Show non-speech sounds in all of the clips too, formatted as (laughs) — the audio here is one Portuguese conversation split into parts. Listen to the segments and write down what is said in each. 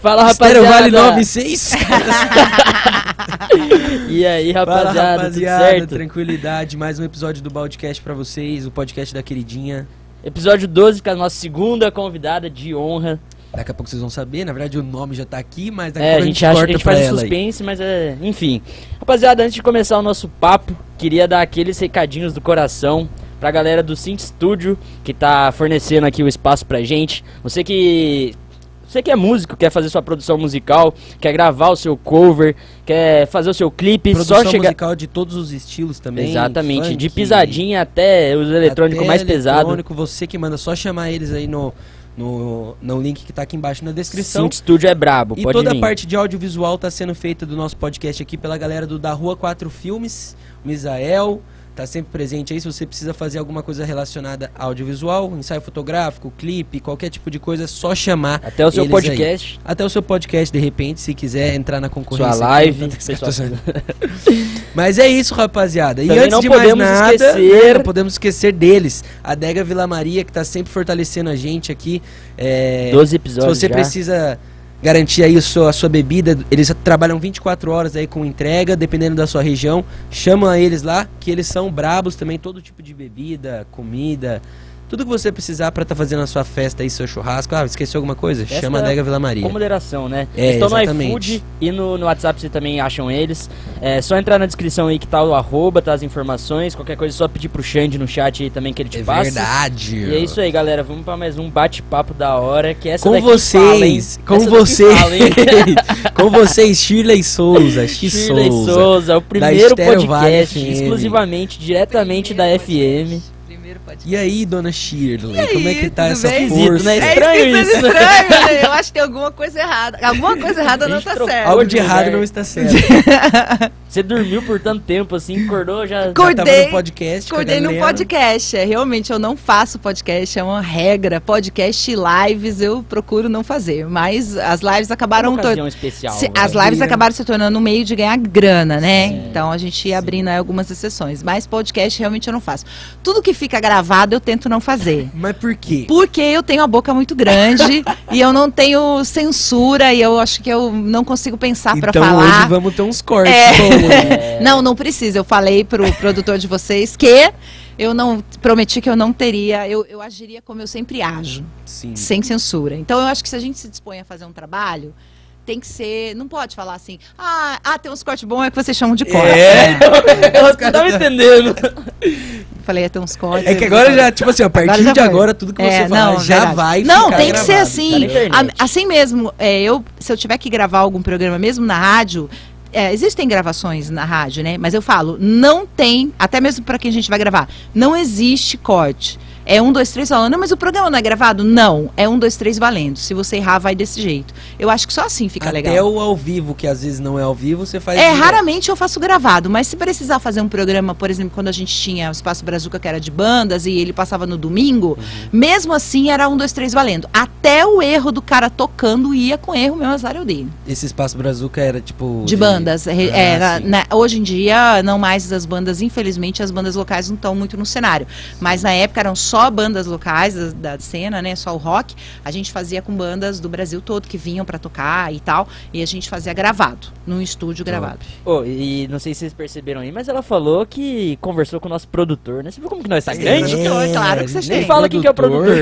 Fala, Estéreo rapaziada. Vale (laughs) 96. E aí, Fala, rapaziada, rapaziada. tudo certo? Tranquilidade. Mais um episódio do Baldcast pra vocês. O podcast da queridinha. Episódio 12 com a nossa segunda convidada de honra. Daqui a pouco vocês vão saber. Na verdade, o nome já tá aqui, mas daqui É, a a gente, acha, a gente faz ela aí. suspense, mas é. Enfim. Rapaziada, antes de começar o nosso papo, queria dar aqueles recadinhos do coração pra galera do Synth Studio, que tá fornecendo aqui o espaço pra gente. Você que. Você que é músico, quer fazer sua produção musical, quer gravar o seu cover, quer fazer o seu clipe, Produção só chegar. musical de todos os estilos também. Exatamente, de funk, pisadinha até os eletrônicos mais pesados. eletrônico, Você que manda só chamar eles aí no, no, no link que tá aqui embaixo na descrição. Synth Studio é brabo, E pode toda vir. a parte de audiovisual tá sendo feita do nosso podcast aqui pela galera do Da Rua 4 Filmes, o Misael, tá sempre presente aí. Se você precisa fazer alguma coisa relacionada a audiovisual, ensaio fotográfico, clipe, qualquer tipo de coisa, é só chamar. Até o seu eles aí. podcast, Até o seu podcast, de repente, se quiser entrar na concorrência. sua live. tá pessoal. (laughs) Mas é isso, rapaziada. E Também antes não de mais podemos nada, esquecer- né, não podemos esquecer deles. A Dega Vila Maria, que tá sempre fortalecendo a gente aqui. É, 12 se episódios você já. precisa garantir aí o seu- a sua bebida, eles trabalham 24 horas aí com entrega, dependendo da sua região. Chama eles lá, que eles são brabos também, todo tipo de bebida, comida, tudo que você precisar pra estar fazendo a sua festa aí, seu churrasco. Ah, esqueceu alguma coisa? Festa Chama a Dega Vila Maria. Com moderação, né? É, estão no exatamente. iFood e no, no WhatsApp você também acham eles. É só entrar na descrição aí que tá o arroba, tá as informações. Qualquer coisa é só pedir pro Xande no chat aí também que ele te É passa. verdade. E é isso aí, galera. Vamos pra mais um bate-papo da hora. Que essa Com vocês, fala, com vocês, fala, com vocês, Shirley Souza, X Shirley Souza. Souza, o primeiro podcast FM. exclusivamente, diretamente da FM. Primeiro podcast. E aí, dona Shirley, aí, como é que tá essa bem? força? né? É estranho isso, isso, né? estranho, né? Eu acho que tem alguma coisa errada. Alguma coisa errada não tá certo. Algo de errado não está certo. (laughs) Você dormiu por tanto tempo assim, acordou já. Já tava Acordei- no podcast Acordei no podcast. É, realmente, eu não faço podcast, é uma regra. Podcast e lives eu procuro não fazer. Mas as lives acabaram. uma ocasião especial. Se- as lives Sim. acabaram se tornando um meio de ganhar grana, né? Então a gente ia abrindo aí algumas exceções. Mas podcast realmente eu não faço. Tudo que fica gravado eu tento não fazer. Mas por quê? Porque eu tenho a boca muito grande (laughs) e eu não tenho censura e eu acho que eu não consigo pensar pra então falar. hoje vamos ter uns cortes. É, (laughs) Não, não precisa. Eu falei pro produtor de vocês que eu não prometi que eu não teria, eu, eu agiria como eu sempre ajo, Sim. sem censura. Então eu acho que se a gente se dispõe a fazer um trabalho, tem que ser, não pode falar assim: "Ah, ah tem uns cortes bons é que vocês chamam de corte". É. (laughs) Ela não tava entendendo. Falei, "Ah, tem uns cortes. É que agora já, tipo assim, a partir de agora, tudo que você É, falar não, já verdade. vai Não, tem que ser gravado. assim. Tá na internet. A- assim mesmo, é, eu, se eu tiver que gravar algum programa mesmo na rádio, é, existem gravações na rádio, né? Mas eu falo, não tem, até mesmo para quem a gente vai gravar, não existe corte. É um, dois, três falando, não, mas o programa não é gravado? Não, é um, dois, três valendo. Se você errar, vai desse jeito. Eu acho que só assim fica Até legal. o ao vivo, que às vezes não é ao vivo, você faz. É, direto. raramente eu faço gravado, mas se precisar fazer um programa, por exemplo, quando a gente tinha o Espaço Brazuca, que era de bandas, e ele passava no domingo, mesmo assim era um, dois, três valendo. Até o erro do cara tocando ia com erro mesmo, azar eu dei. Esse espaço Brazuca era tipo. De bandas. re- Ah, era, sim. né, hoje em dia, não mais as bandas, infelizmente, as bandas locais não estão muito no cenário. Mas na época eram só bandas locais da, da cena, né? Só o rock. A gente fazia com bandas do Brasil todo que vinham pra tocar e tal. E a gente fazia gravado, num estúdio gravado. Ô, e não sei se vocês perceberam aí, mas ela falou que conversou com o nosso produtor, né? Você viu como que nós tá grande? É, claro que vocês Nem têm. fala quem que é o produtor.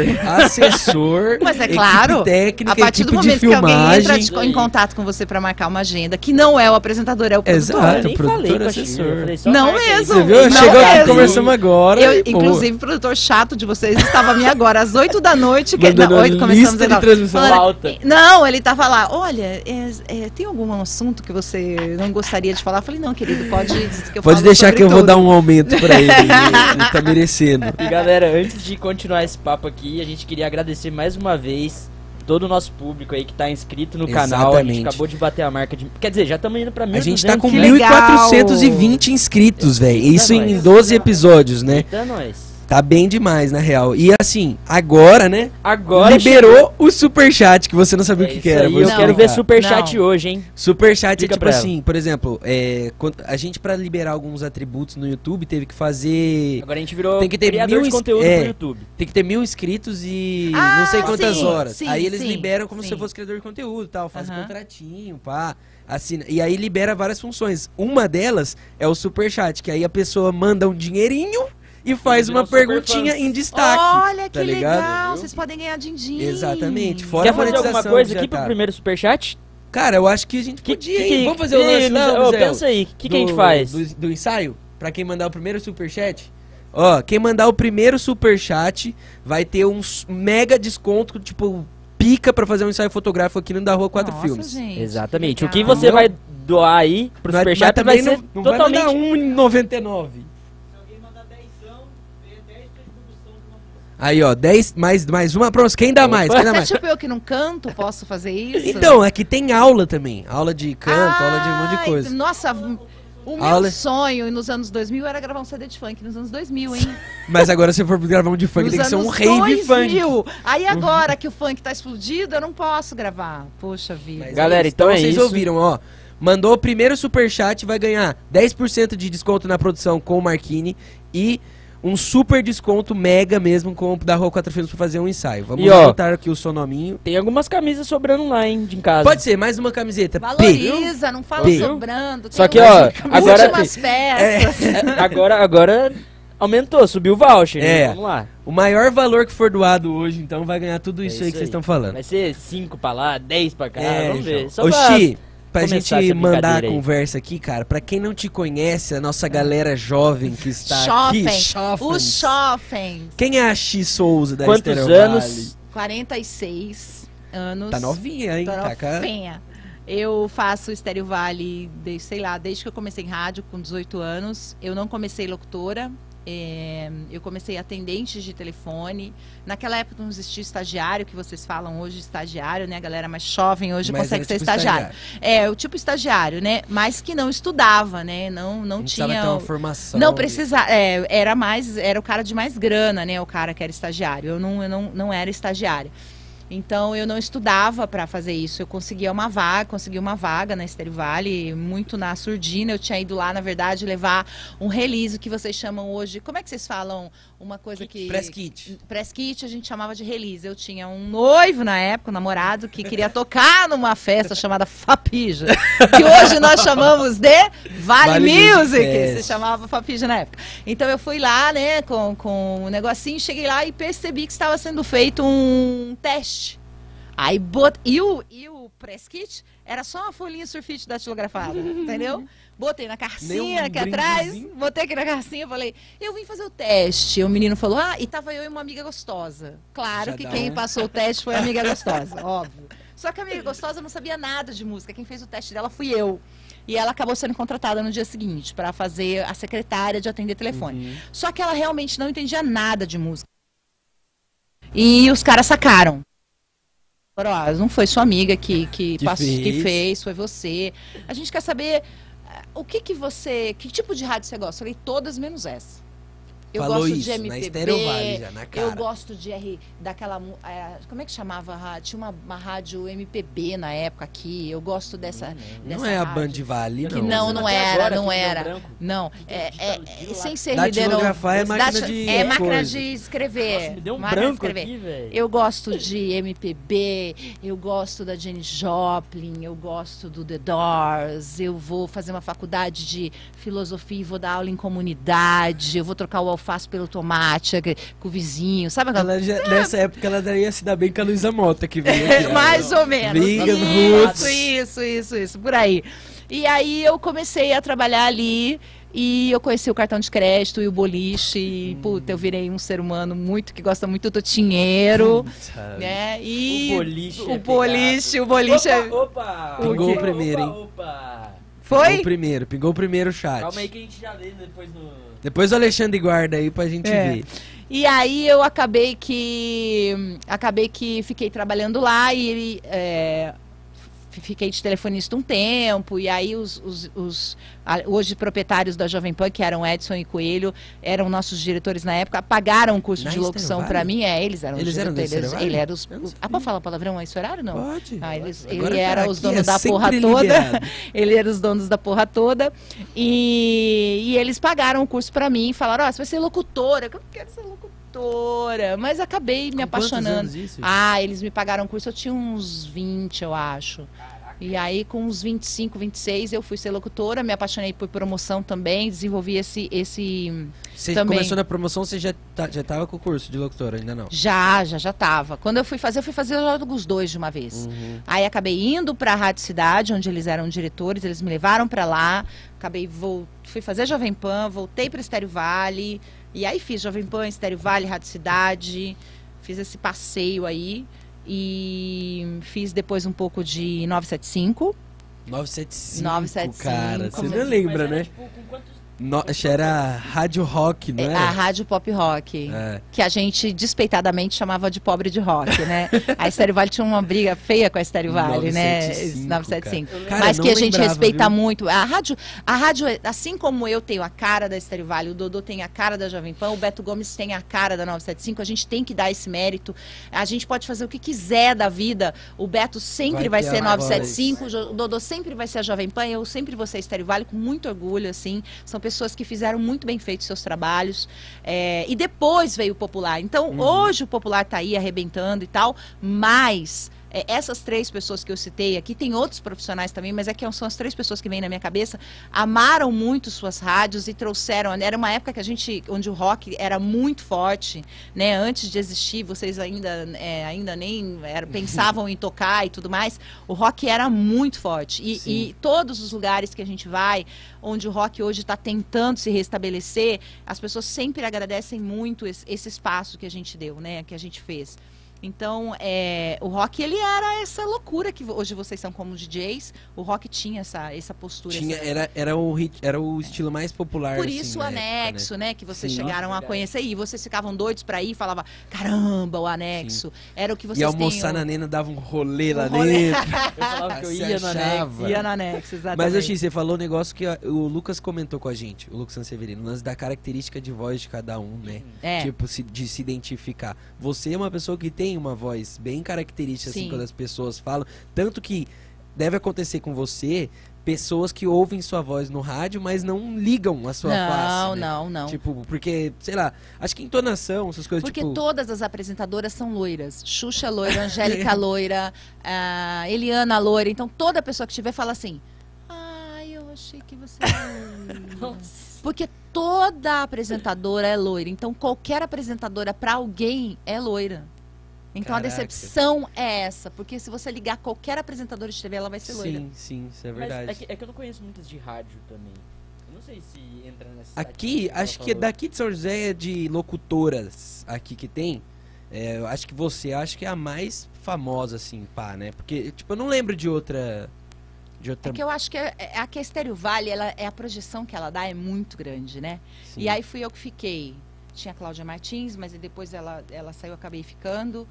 Assessor. (laughs) Mas é claro, técnica, a partir do momento que alguém entra de- em contato com você pra marcar uma agenda, que não é o apresentador, é o produtor. Exato. Eu nem produtor, falei com a assessor. Falei, só Não mesmo. Você viu? Não Chegou aqui, mesmo. conversamos agora. Eu, e, inclusive, o produtor chato de vocês estava a mim agora, às 8 da noite. Que, não, 8 começamos lista de transmissão. Falando- Pauta. Não, ele tava lá. Olha, é, é, tem algum assunto que você não gostaria de falar? Eu falei, não, querido, pode dizer que eu Pode falo deixar sobre que eu vou dar um aumento pra (laughs) ele. ele tá merecendo. E galera, antes de continuar esse papo aqui, a gente queria agradecer mais uma vez todo o nosso público aí que tá inscrito no canal. A gente Exatamente. acabou de bater a marca de. Quer dizer, já estamos indo pra A 1.200. gente tá com Que legal. 1.420 inscritos, velho. Isso em nós. 12 episódios, né? Eita, nós. Tá bem demais, na real. E assim, agora, né? Agora liberou o superchat, que você não sabia É o que, que era. aí, eu quero ver superchat Não. hoje, hein? Superchat é Explica tipo pra ela. assim, por exemplo, é, quando- a gente pra liberar alguns atributos no YouTube teve que fazer. Agora a gente virou Tem que ter criador mil de conteúdo é. pro YouTube. Tem que ter mil inscritos e Ah, não sei quantas sim, horas. sim, aí eles sim, liberam como se fosse criador de conteúdo e tal. Faz Aham. contratinho, pá. Assina. E aí libera várias funções. Uma delas é o superchat, que aí a pessoa manda um dinheirinho e faz uma perguntinha fãs. em destaque. Olha que tá ligado? legal, vocês podem ganhar din-din. Exatamente. Fora Quer fazer alguma coisa aqui já pro tá. primeiro superchat? Cara, eu acho que a gente Que, podia, que, hein? que- Vamos fazer o que- lance Ô, Zé? pensa aí, o que, que a gente faz? Do, do ensaio? Pra quem mandar o primeiro superchat? Ó, quem mandar o primeiro superchat vai ter um mega desconto, tipo, pica pra fazer um ensaio fotográfico aqui no Da Rua Quatro Nossa, Filmes. gente, Exatamente. O legal. que você Não. vai doar aí pro mas superchat vai ser não, não vai totalmente... mandar 1,99. Aí, ó, 10, mais, mais uma pra Quem dá mais? Quem dá Até mais? (laughs) tipo eu que não canto, posso fazer isso? Então, aqui tem aula também. Aula de canto, aula de um monte de coisa. Nossa, o meu Aula- sonho nos anos 2000 era gravar um CD de funk nos anos 2000, hein? (laughs) Mas agora se for gravar um de funk, nos tem que ser um rave funk. 2000. Aí agora que o funk tá explodido, eu não posso gravar. Poxa vida. Mas Galera, é isso. então é vocês isso. ouviram, ó. Mandou o primeiro superchat, vai ganhar 10% de desconto na produção com o Marquini e um super desconto mega mesmo com o da Rua 4 Filmes pra fazer um ensaio. Vamos E, ó, anotar aqui o seu nominho. Tem algumas camisas sobrando lá, hein, de em casa. Pode ser, mais uma camiseta. P. Valoriza, não fala P. sobrando. Só que, ó, agora- últimas peças. (laughs) agora, agora aumentou, subiu o voucher. né? É. Vamos lá. O maior valor que for doado hoje, então, vai ganhar tudo É isso, isso aí que vocês estão falando. Vai ser 5 pra lá, 10 pra cá, É, vamos ver. João. Só Ô, pra- pra começar gente essa mandar a conversa aqui, cara, pra quem não te conhece, a nossa galera jovem que está Shopping. aqui, Shopping. Os shoppings. Quem é a X Souza da Quantos Estéreo Vale? anos? 46 anos. Tá novinha, hein? Tá novinha. Eu faço Estéreo Vale, desde, sei lá, desde que eu comecei em rádio, com 18 anos. Eu não comecei locutora. É, eu comecei atendente de telefone. Naquela época não existia estagiário, que vocês falam hoje, estagiário, né? A galera mais jovem hoje Mas consegue era ser tipo estagiário. É, o tipo estagiário, né? Mas que não estudava, né? Não, não Não precisava tinha. ter uma formação. Não precisava, é, era mais, era o cara de mais grana, né? O cara que era estagiário. Eu não, eu não, não era estagiária. Então eu não estudava para fazer isso. Eu conseguia uma vaga, consegui uma vaga na Estéreo Vale, muito na surdina. Eu tinha ido lá, na verdade, levar um release que vocês chamam hoje. Como é que vocês falam uma coisa que Press kit. Press kit a gente chamava de release. Eu tinha um noivo na época, um namorado, que queria tocar numa festa chamada Fapija. Que hoje nós chamamos de Vale, Vale Music Music. Fest. Se chamava Fapija na época. Então eu fui lá, né, com, com um negocinho, cheguei lá e percebi que estava sendo feito um teste. Aí bot... e, o, e o press kit era só uma folhinha surfite datilografada, entendeu? Botei na carcinha um aqui atrás, botei aqui na carcinha, falei, eu vim fazer o teste. O menino falou, ah, e tava eu e uma amiga gostosa. Claro Já que quem um- passou o teste foi a amiga (laughs) gostosa, óbvio. Só que a amiga gostosa não sabia nada de música. Quem fez o teste dela fui eu. E ela acabou sendo contratada no dia seguinte para fazer a secretária de atender telefone. Uhum. Só que ela realmente não entendia nada de música. E os caras sacaram. Falaram, ó, não foi sua amiga que, que, Que passou- que fez. fez, foi você. A gente quer saber o que que você, que tipo de rádio você gosta? Eu falei, todas menos essa. Eu Falou gosto isso, de na MPB, Estéreo Vale já, na cara. eu gosto de R, daquela, é, como é que chamava a rádio? Tinha uma, uma rádio MPB na época aqui, eu gosto dessa, Não dessa é a. Band Vale, Que não. não, não Até era, agora, não era. Não, é, é, é, sem ser Datilografar é Ribeirão- máquina de É máquina de escrever. Nossa, me deu um de branco escrever. aqui, velho. Eu gosto de MPB, eu gosto da Jenny Joplin, eu gosto do The Doors, eu vou fazer uma faculdade de filosofia e vou dar aula em comunidade, eu vou trocar o alface pelo tomate com o vizinho, sabe aquela Ela já, nessa época ela ia se dar bem com a Luísa Mota que veio aqui. (laughs) Mais ou menos. Vegan isso, Roots. isso, isso, isso, por aí. E aí eu comecei a trabalhar ali e eu conheci o cartão de crédito e o boliche. E, puta, eu virei um ser humano muito que gosta muito do dinheiro, né? E O boliche o é boliche, o boliche é- Opa, opa! Pingou Opa, o primeiro, opa, hein? Opa! Pingou Foi? o primeiro, pingou o primeiro chat. Calma aí que a gente já lê depois no... Depois o Alexandre guarda aí pra gente É. ver. E aí eu acabei que acabei que fiquei trabalhando lá e é, fiquei de telefonista um tempo, e aí os, os, os a, hoje proprietários da Jovem Pan, que eram Edson e Coelho, eram nossos diretores na época, pagaram o curso Na de locução para mim. É, eles eram Eles os eram diretores. Vale? ele era os, ah, pode falar palavrão esse horário não? Pode. Ah, eles, ele era os donos é da porra toda. liberado. (laughs) ele era os donos da porra toda. E, e eles pagaram o curso pra mim e falaram: Ó, você vai ser locutora. Eu não quero ser locutora. Mas acabei me Com apaixonando. anos isso? Ah, eles me pagaram curso, eu tinha uns 20, eu acho. E aí, com uns 25, 26, eu fui ser locutora, me apaixonei por promoção também, desenvolvi esse. esse... Você também. começou na promoção, você já, tá, já tava com o curso de locutora, ainda não? Já, já, já tava. Quando eu fui fazer, eu fui fazer os dois de uma vez. Uhum. Aí acabei indo para a Rádio Cidade, onde eles eram diretores, eles me levaram para lá. Acabei vol... fui fazer Jovem Pan, voltei para Estéreo Vale e aí fiz Jovem Pan, Estéreo Vale, Rádio Cidade, fiz esse passeio aí e fiz depois um pouco de 975. 975, 975, cara. Você não lembra, né? tipo, com quantos- No, era Rádio Rock, não É, era? a Rádio Pop Rock. É. Que a gente despeitadamente chamava de pobre de rock, né? (laughs) a Estéreo Vale tinha uma briga feia com a Estéreo Vale, né? 975, 975. Cara, Mas que a gente lembrava, respeita viu? muito. A rádio, a rádio, assim como eu tenho a cara da Estéreo Vale, o Dodô tem a cara da Jovem Pan, o Beto Gomes tem a cara da 975, a gente tem que dar esse mérito. A gente pode fazer o que quiser da vida. O Beto sempre Vai vai, ser a 975, o Jo- o Dodô sempre vai ser a Jovem Pan, eu sempre vou ser a Estéreo Vale com muito orgulho, assim. São pessoas que fizeram muito bem feito seus trabalhos. é, e depois veio o Popular. Então, Uhum. hoje o Popular tá aí arrebentando e tal, mas é, essas três pessoas que eu citei aqui, tem outros profissionais também, mas é que são as três pessoas que vêm na minha cabeça, amaram muito suas rádios e trouxeram. Era uma época que a gente, onde o rock era muito forte, né? Antes de existir, vocês ainda, é, ainda nem era, (laughs) pensavam em tocar e tudo mais. O rock era muito forte. E, e todos os lugares que a gente vai, onde o rock hoje está tentando se restabelecer, as pessoas sempre agradecem muito esse, esse espaço que a gente deu, né? Que a gente fez. Então, é, o rock ele era essa loucura que hoje vocês são como DJs. O rock tinha essa, essa postura. Tinha, essa- era, era, o, hit- era o estilo mais popular. por assim, isso o na época, anexo, né? Que vocês Sim. chegaram Nossa, a conhecer e vocês ficavam doidos pra ir e falavam, caramba, o anexo. Era o que né? vocês E almoçar têm, na Nena dava um rolê lá Um rolê. dentro. (laughs) Eu falava que eu ia no (laughs) anexo. Ia no anexo, exatamente. Mas, Oxi, você falou um negócio que o Lucas comentou com a gente, o Lucas Sanseverino, o lance da característica de voz de cada um, né? É. Tipo, se- de se identificar. Você é uma pessoa que tem uma voz bem característica, assim, Sim. quando as pessoas falam. Tanto que deve acontecer com você, pessoas que ouvem sua voz no rádio, mas não ligam a sua não, face. né? não, não. Tipo, porque, sei lá, acho que entonação, essas coisas, Porque tipo... todas as apresentadoras são loiras. Xuxa (laughs) é loira, Angélica loira, a Eliana loira. Então toda pessoa que tiver fala assim: Ai, eu achei que você era loira." (laughs) Porque toda apresentadora é loira. Então qualquer apresentadora pra alguém é loira. Então Caraca. a decepção é essa. Porque se você ligar qualquer apresentadora de TV, ela vai ser loira. Sim, sim, isso é Mas verdade. é que, é que eu não conheço muitas de rádio também. Eu não sei se entra nessa. Aqui, acho que falou. daqui de São José é de locutoras aqui que tem. é, eu acho que você acho que é a mais famosa, assim, pá, né? Porque, tipo, eu não lembro de outra. De outra. É que eu acho que é, é, a que a Estéreo Vale, ela, é a projeção que ela dá é muito grande, né? Sim. E aí fui eu que fiquei. Tinha a Cláudia Martins, mas depois ela, ela saiu, acabei ficando.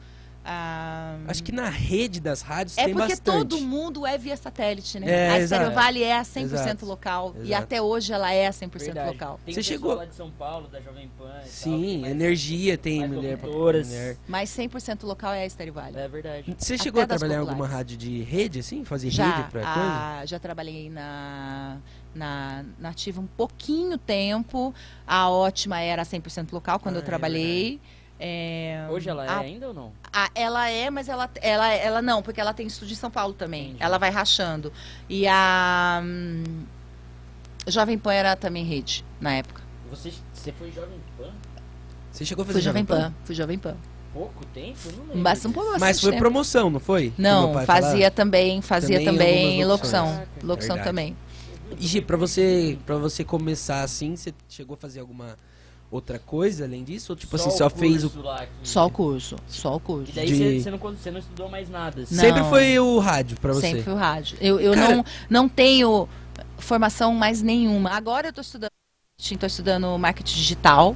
Ah, Acho que na rede das rádios é tem porque bastante. todo mundo é via satélite, né? É, a. Estéreo Vale é a 100% Exato. local. E Exato. até hoje ela é a 100% Verdade. local. Tem Você chegou- lá de São Paulo, da Jovem Pan. e tal, Sim, mas- energia tem mais mulher mulher. Mas 100% local é a Estéreo Vale. É verdade. Você Até chegou a das trabalhar em alguma rádio de rede, assim? Fazer Já, rede pra coisa? a- já trabalhei na, na, na Ativa um pouquinho tempo. A ótima era 100% local quando Ah, eu trabalhei. É, Hoje ela é a- ainda ou não? a- ela é, mas ela, ela, ela não, porque ela tem estúdio em São Paulo também. Entendi. Ela vai rachando. E a hum, Jovem Pan era também rede na época. Você, você foi Jovem Pan? Você chegou a fazer Fui Jovem Pan, fui Jovem Pan. Pouco tempo? Não lembro. Mas um pouco Mas bastante foi tempo. promoção, não foi? Não, fazia falava. também, fazia Também também, locução. Locução Verdade. também. E Gi, pra você, pra você começar assim, você chegou a fazer alguma outra coisa além disso? Ou tipo assim, só fez o. curso lá que- Só o curso, só o curso. E daí de- você, não, você não estudou mais nada. assim. Não. Sempre foi o rádio pra você? Sempre foi o rádio. Eu, eu Cara- não, não tenho formação mais nenhuma. Agora eu estou estudando. Estou estudando marketing digital.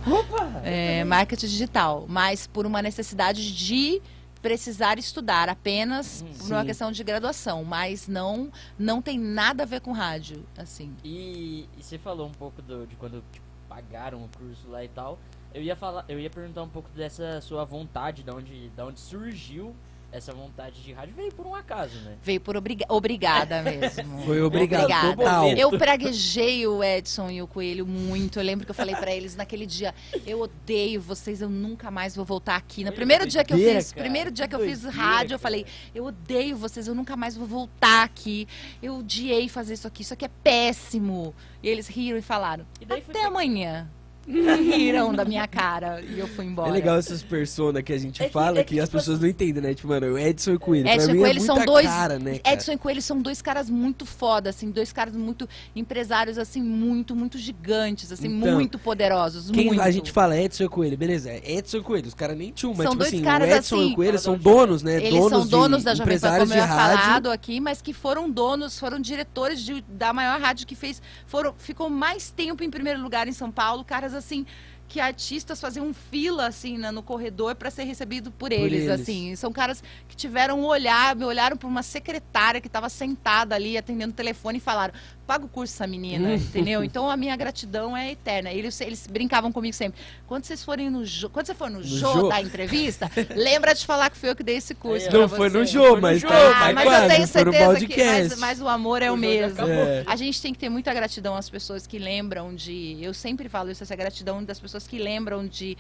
É, marketing digital. Mas por uma necessidade de precisar estudar apenas Hum, por uma questão de graduação, mas não não tem nada a ver com rádio, assim. E, e você falou um pouco do- de quando tipo, pagaram o curso lá e tal. Eu ia falar, eu ia perguntar um pouco dessa sua vontade, da onde, da onde surgiu essa vontade de rádio. Veio por um acaso, né? Veio por obriga obrigada mesmo. (laughs) Foi obrigado, Obrigada. total. Eu praguejei o Edson e o Coelho muito. Eu lembro que eu falei pra eles naquele dia: eu odeio vocês, eu nunca mais vou voltar aqui. No primeiro dia que eu fiz, cara. primeiro dia que eu fiz rádio, eu falei: eu odeio vocês, eu nunca mais vou voltar aqui. Eu odiei fazer isso aqui, isso aqui é péssimo. E eles riram e falaram: E daí foi até amanhã. (laughs) riram da minha cara e eu fui embora. É legal essas personas que a gente É que- fala é que, que, as tipo pessoas assim- não entendem, né? Tipo, mano, o Edson e o Coelho. Edson pra e mim Coelho é são dois. cara, né, cara? Edson e Coelho são dois caras muito foda, assim, dois caras muito empresários, assim, muito, muito gigantes, assim, Então, muito poderosos. Quem muito. a gente fala Edson e Coelho, beleza? é Edson e Coelho, os caras nem tinham, mas São tipo dois assim, caras o Edson assim- e o Coelho são donos, né? Eles donos são donos de da Jovem Pan, como eu falado aqui, mas que foram donos, foram diretores de- da maior rádio que fez, foram, ficou mais tempo em primeiro lugar em São Paulo, caras assim que artistas faziam fila assim na- no corredor para ser recebido por eles, eles. assim. São caras que tiveram um olhar, me olharam para uma secretária que estava sentada ali atendendo o telefone e falaram: "Paga o curso essa menina", entendeu? Então a minha gratidão é eterna. Eles, eles brincavam comigo sempre. Quando vocês forem no Jô, quando você for no, Jô. da entrevista, (laughs) lembra de falar que foi eu que dei esse curso. Não foi no no mas Jô, tá, Ah, tá mas quase, eu tenho certeza que mas, mas o amor é o, O mesmo. É. A gente tem que ter muita gratidão às pessoas que lembram de. Eu sempre falo isso, essa gratidão das pessoas que lembram de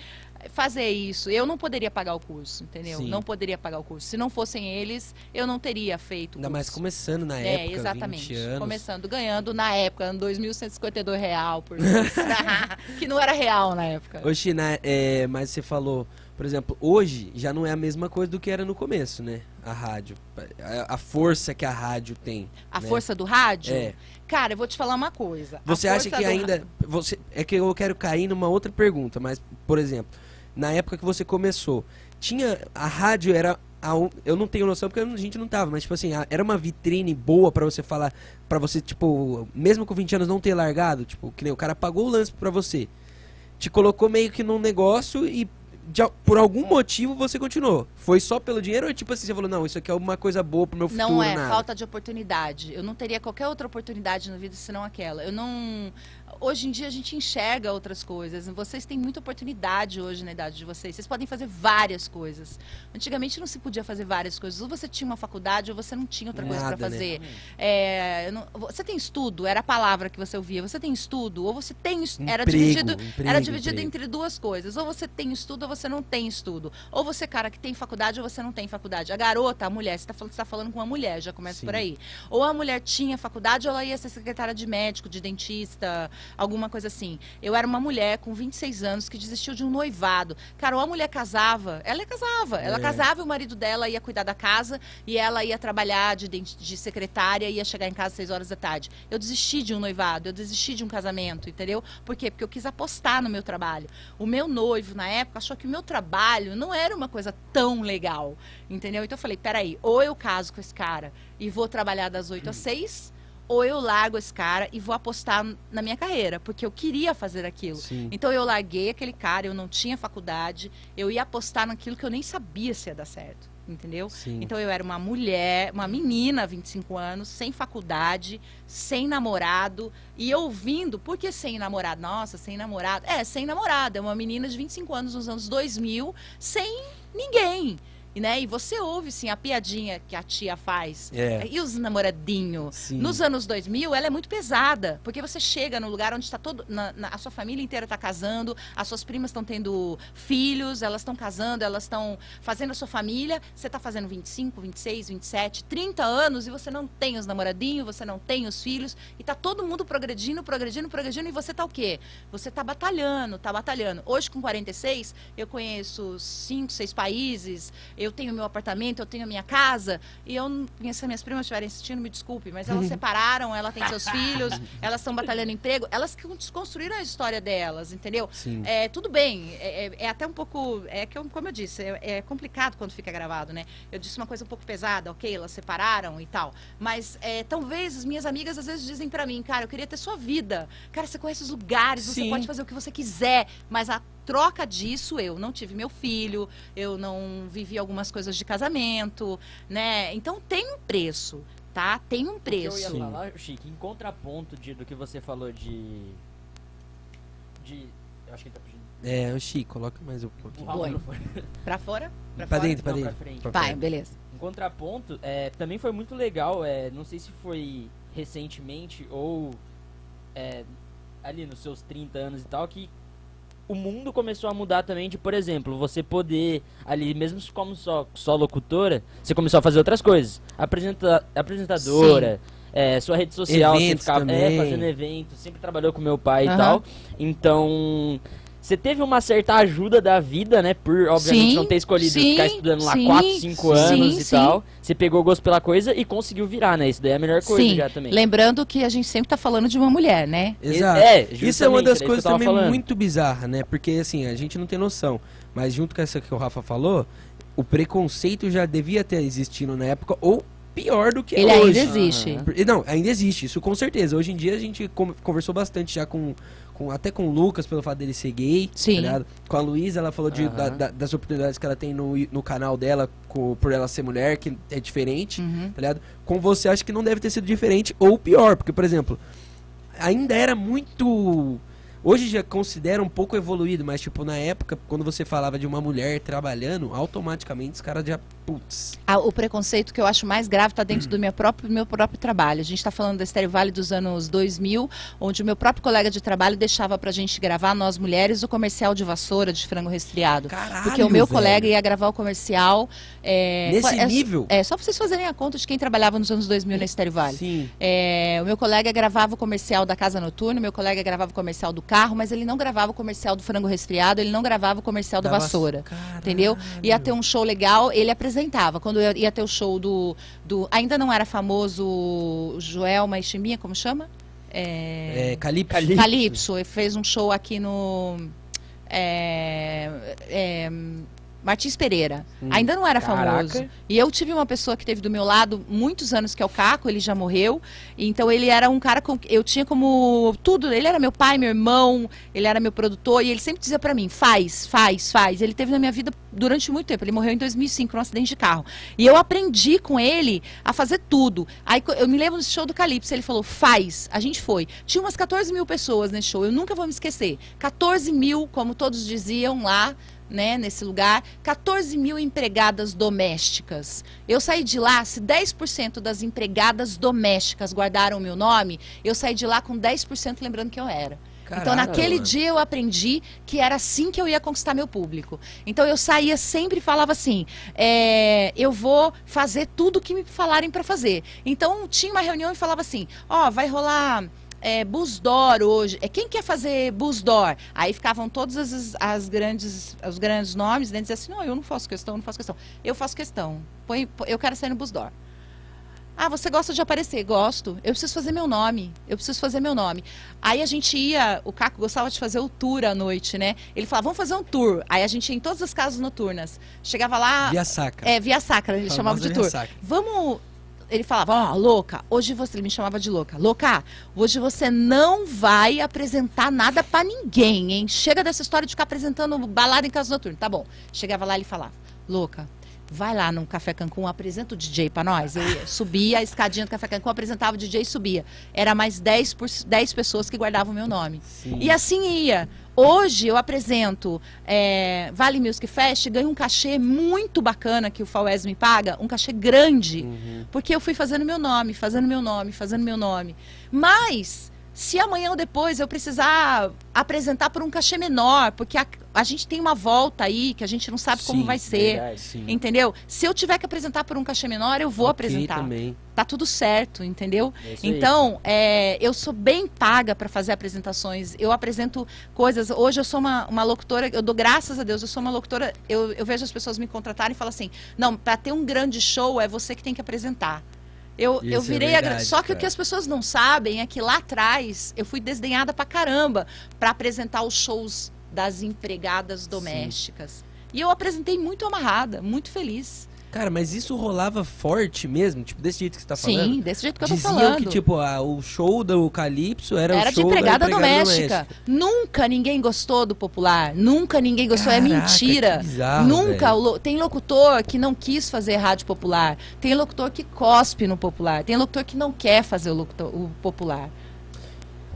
fazer isso. Eu não poderia pagar o curso, entendeu? Sim. Não poderia pagar o curso. Se não fossem eles, eu não teria feito. o Ainda mais começando na É, época, exatamente. 20 anos. Começando, ganhando na época, ano 2.152 real por mês. (laughs) que não era real na época. Ô, China, é, mas você falou, por exemplo, hoje já não é a mesma coisa do que era no começo, né? A rádio. A, a força que a rádio tem. A né? força do rádio? É. Cara, eu vou te falar uma coisa. Você acha que do ainda. Você, é que eu quero cair numa outra pergunta, mas, por exemplo, na época que você começou, tinha. A rádio era. Eu não tenho noção porque a gente não tava, mas tipo assim, era uma vitrine boa pra você falar, Pra você, tipo, mesmo com 20 anos não ter largado, tipo, que nem o cara pagou o lance pra você. Te colocou meio que num negócio e de por algum motivo você continuou. Foi só pelo dinheiro ou tipo assim, você falou, não, isso aqui é uma coisa boa pro meu futuro, Não é nada? falta de oportunidade. Eu não teria qualquer outra oportunidade na vida senão aquela. Eu não. Hoje em dia a gente enxerga outras coisas. Vocês têm muita oportunidade hoje na idade de vocês. Vocês podem fazer várias coisas. Antigamente não se podia fazer várias coisas. Ou você tinha uma faculdade ou você não tinha outra coisa Nada, para né? fazer. É, eu não- você tem estudo? Era a palavra que você ouvia. Você tem estudo? Ou você tem. es- Era dividido, emprego, era dividido emprego. entre duas coisas. Ou você tem estudo ou você não tem estudo. Ou você, cara, que tem faculdade ou você não tem faculdade. A garota, a mulher, você está falando, tá falando com uma mulher, já começa Sim. por aí. Ou a mulher tinha faculdade ou ela ia ser secretária de médico, de dentista, alguma coisa assim. Eu era uma mulher com 26 anos que desistiu de um noivado. Cara, ou a mulher casava, ela casava. Ela É. casava e o marido dela ia cuidar da casa e ela ia trabalhar de, de secretária e ia chegar em casa às 6 horas da tarde. Eu desisti de um noivado, eu desisti de um casamento, entendeu? Por quê? Porque eu quis apostar no meu trabalho. O meu noivo, na época, achou que o meu trabalho não era uma coisa tão legal, entendeu? Então eu falei, peraí, ou eu caso com esse cara e vou trabalhar das 8 às 6, ou eu largo esse cara e vou apostar na minha carreira, porque eu queria fazer aquilo. Sim. Então eu larguei aquele cara, eu não tinha faculdade, eu ia apostar naquilo que eu nem sabia se ia dar certo, entendeu? Sim. Então eu era uma mulher, uma menina, 25 anos, sem faculdade, sem namorado, e ouvindo, por que sem namorado? Nossa, sem namorado. É, sem namorado, é uma menina de 25 anos nos anos 2000, sem ninguém. E, né? e você ouve, sim, a piadinha que a tia faz. É. E os namoradinhos. Nos anos 2000, ela é muito pesada. Porque você chega no lugar onde está todo. na- na- a sua família inteira está casando, as suas primas estão tendo filhos, elas estão casando, elas estão fazendo a sua família. Você está fazendo 25, 26, 27, 30 anos e você não tem os namoradinhos, você não tem os filhos. E tá todo mundo progredindo, progredindo, progredindo. E você tá o quê? Você tá batalhando, tá batalhando. Hoje, com 46, eu conheço cinco, seis países, eu tenho meu apartamento, eu tenho a minha casa. E eu, se minhas primas estiverem assistindo, me desculpe, mas elas separaram, ela tem seus (laughs) filhos, elas estão batalhando emprego, elas que construíram a história delas, entendeu? Sim. É, tudo bem, é, é- é até um pouco. É que, eu- como eu disse, é, é complicado quando fica gravado, né? Eu disse uma coisa um pouco pesada, ok, elas separaram e tal. Mas é, talvez as minhas amigas às vezes dizem pra mim, cara, eu queria ter sua vida. Cara, você conhece os lugares, você Sim. pode fazer o que você quiser, mas a troca disso, eu não tive meu filho, eu não vivi algumas coisas de casamento, né? Então tem um preço, tá? Tem um O que eu ia preço. falar, Chique, em contraponto de, do que você falou de. De. Eu acho que ele tá pedindo. É, o Chico, coloca mais um pouquinho. Pra fora? Pra, Pra fora? dentro, pra Não, dentro. pra frente. Pra Vai, beleza. Em contraponto, é, também foi muito legal, é, não sei se foi recentemente ou é, ali nos seus 30 anos e tal, que o mundo começou a mudar também de, por exemplo, você poder, ali, mesmo como só, só locutora, você começou a fazer outras coisas. Apresenta, apresentadora, é, sua rede social, Eventos você ficava é, fazendo evento, sempre trabalhou com meu pai Aham. e tal. Então, você teve uma certa ajuda da vida, né? Por, obviamente, Sim, não ter escolhido sim, ficar estudando lá sim, 4, 5 sim, anos e sim. tal. Você pegou gosto pela coisa e conseguiu virar, né? Isso daí é a melhor coisa Sim, já também. lembrando que a gente sempre tá falando de uma mulher, né? Exato. É, Isso é uma das coisas também falando. muito bizarra, né? Porque assim, a gente não tem noção. Mas junto com essa que o Rafa falou, o preconceito já devia ter existido na época, ou pior do que Ele é ainda hoje. existe. Por- Não, ainda existe, isso com certeza. Hoje em dia a gente con- conversou bastante já com, com- até com o Lucas, pelo fato dele ser gay. Sim. tá ligado? Com a Luísa, ela falou de, Aham. da- da- das oportunidades que ela tem no, no canal dela, co- por ela ser mulher, que é diferente, Uhum. tá ligado? Com você, acho que não deve ter sido diferente, ou pior, porque, por exemplo, ainda era muito. Hoje já considera um pouco evoluído, mas, tipo, na época, quando você falava de uma mulher trabalhando, automaticamente os caras já. Putz. Ah, o preconceito que eu acho mais grave está dentro do meu próprio, meu próprio trabalho. A gente está falando da Estéreo Vale dos anos 2000, onde o meu próprio colega de trabalho deixava pra gente gravar, nós mulheres, o comercial de vassoura de frango resfriado. Caralho! Porque o meu velho. colega ia gravar o comercial. É, Nesse é, nível? É, só vocês fazerem a conta de quem trabalhava nos anos 2000 na Estéreo Vale. Sim. É, o meu colega gravava o comercial da casa noturna, meu colega gravava o comercial do carro, mas ele não gravava o comercial do frango resfriado, ele não gravava o comercial da, Da vassoura. Caralho. Entendeu? Ia ter um show legal, ele apresentava. Quando ia, ia ter o show do, do. Ainda não era famoso Joelma e Chiminha, como chama? É, É, Calypso. Calypso. Calypso. Ele fez um show aqui no. É, é, Martins Pereira. Hum. Ainda não era Caraca. famoso. E eu tive uma pessoa que teve do meu lado muitos anos, que é o Caco, ele já morreu. Então ele era um cara com. Eu tinha como tudo. Ele era meu pai, meu irmão, ele era meu produtor, e ele sempre dizia pra mim: faz, faz, faz. Ele teve na minha vida durante muito tempo. Ele morreu em 2005 num acidente de carro. E eu aprendi com ele a fazer tudo. Aí eu me lembro do show do Calypso, ele falou: faz. A gente foi. Tinha umas 14 mil pessoas nesse show, eu nunca vou me esquecer. 14 mil, como todos diziam lá. Né, nesse lugar, 14 mil empregadas domésticas. Eu saí de lá, se 10% das empregadas domésticas guardaram o meu nome, eu saí de lá com 10% lembrando que eu era. então, Caralho, naquele mano. dia eu aprendi que era assim que eu ia conquistar meu público. Então, eu saía sempre e falava assim: é, eu vou fazer tudo que me falarem para fazer. Então, tinha uma reunião e falava assim: ó, vai rolar. É, Busdor hoje. É, quem quer fazer Busdor? Aí ficavam todos as, as grandes, os grandes nomes, né? Dizia assim: não, eu não faço questão, eu não faço questão. Eu faço questão. Põe, eu quero sair no Busdor. Ah, você gosta de aparecer? Gosto. Eu preciso fazer meu nome. Eu preciso fazer meu nome. Aí a gente ia, o Caco gostava de fazer o tour à noite, né? Ele falava, vamos fazer um tour. Aí a gente ia em todas as casas noturnas. Chegava lá, Via saca. é, via sacra, ele chamava de via tour. sacra. Vamos. Ele falava, ó, louca, hoje você. Ele me chamava de louca. Louca, hoje você não vai apresentar nada pra ninguém, hein? Chega dessa história de ficar apresentando balada em casa noturna. Tá bom. Chegava lá e ele falava, louca. Vai lá no Café Cancún, apresenta o DJ pra nós. Eu ia- subia a escadinha do Café Cancún, apresentava o DJ e subia. Era mais 10, por, 10 pessoas que guardavam o meu nome. Sim. E assim ia. Hoje eu apresento é, Vale Music Fest, ganho um cachê muito bacana que o FAUES me paga, um cachê grande, Uhum. porque eu fui fazendo meu nome, fazendo meu nome, fazendo meu nome. Mas, se amanhã ou depois eu precisar apresentar por um cachê menor, porque a, a gente tem uma volta aí que a gente não sabe como Sim, vai ser. Verdade. Entendeu? Se eu tiver que apresentar por um cachê menor, eu vou Ok apresentar. também. Tá tudo certo, entendeu? É. Então, é, eu sou bem paga para fazer apresentações. Eu apresento coisas. Hoje eu sou uma, uma locutora, eu dou graças a Deus, eu sou uma locutora. Eu, eu vejo as pessoas me contratarem e falam assim: não, para ter um grande show é você que tem que apresentar. Eu, eu é virei a gra- verdade, Só que o cara. que as pessoas não sabem é que lá atrás eu fui desdenhada pra caramba para apresentar os shows das empregadas domésticas. E eu apresentei muito amarrada, muito feliz. Cara, mas isso rolava forte mesmo? Tipo, desse jeito que você tá Sim, falando? desse jeito que eu tô Diziam falando. que, tipo, ah, o show do Calypso era, Era o de show empregada, da empregada doméstica. Nunca ninguém gostou do popular. Nunca ninguém gostou. é Caraca, mentira. que bizarro, Nunca. lo- Tem locutor que não quis fazer rádio popular. Tem locutor que cospe no popular. Tem locutor que não quer fazer o, locutor- o popular.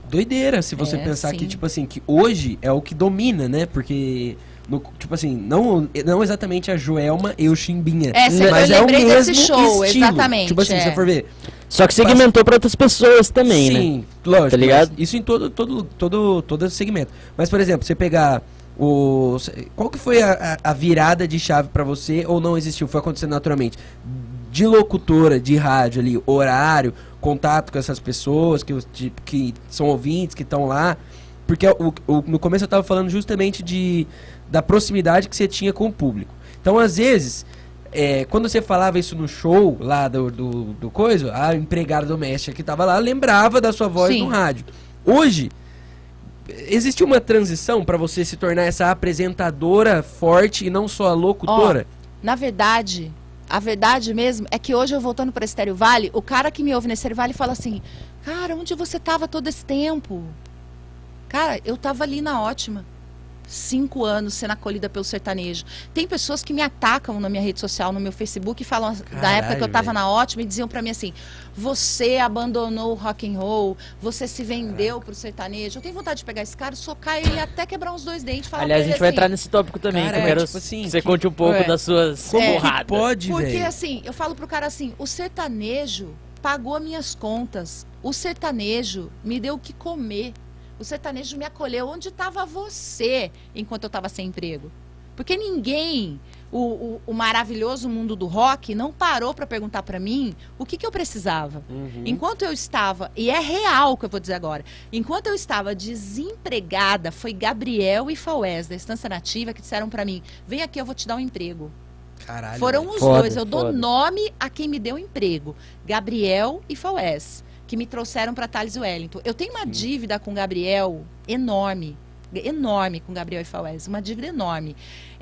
Doideira, se você É, pensar sim. que, tipo assim, que hoje é o que domina, né? Porque, no- tipo assim, não, não exatamente a Joelma e o Chimbinha. É, mas eu é o mesmo desse show, estilo. exatamente, Tipo assim, é. se você for ver. Só que segmentou pra outras pessoas também, né? Sim, lógico. Tá ligado? Isso em todo, todo, todo, todo segmento. Mas, por exemplo, você pegar o. Qual que foi a, a- virada de chave pra você ou não existiu? Foi acontecendo naturalmente? De locutora, de rádio ali, horário, contato com essas pessoas que, de- que são ouvintes, que estão lá. Porque o, o- no começo eu tava falando justamente de, da proximidade que você tinha com o público. Então, às vezes, é, quando você falava isso no show lá do, do, do coisa, a empregada doméstica que tava lá lembrava da sua voz Sim. no rádio. Hoje, existe uma transição para você se tornar essa apresentadora forte e não só a locutora? Na verdade, a verdade mesmo é que hoje eu voltando para Estéreo Vale, o cara que me ouve no Estéreo Vale fala assim: Cara, onde você tava todo esse tempo? Cara, eu tava ali na ótima. Cinco anos sendo acolhida pelo sertanejo. Tem pessoas que me atacam na minha rede social, no meu Facebook, e falam da Caralho, época que eu tava velho. na ótima e diziam pra mim assim: Você abandonou o rock and roll, você se vendeu pro sertanejo. Eu tenho vontade de pegar esse cara, socar ele até quebrar uns dois dentes. e Falar Aliás, a gente ele vai assim, entrar nesse tópico também. Cara, que eu é, quero tipo assim, que você que- conte um pouco É. das suas Como que porradas. pode, Porque velho? assim, eu falo pro cara assim, o sertanejo pagou minhas contas. O sertanejo me deu o que comer. O sertanejo me acolheu. Onde estava você enquanto eu estava sem emprego? Porque ninguém, o, o- o maravilhoso mundo do rock, não parou para perguntar para mim o que, que eu precisava. Uhum. Enquanto eu estava, e é real o que eu vou dizer agora, enquanto eu estava desempregada, foi Gabriel e Faués da Estância Nativa que disseram para mim: vem aqui, eu vou te dar um emprego. Caralho. Foram os Foda, dois. Eu dou foda. nome a quem me deu emprego. Gabriel e Faués, que me trouxeram para Thales Wellington. Eu tenho uma dívida com o Gabriel enorme. Enorme com Gabriel e Faués. Uma dívida enorme.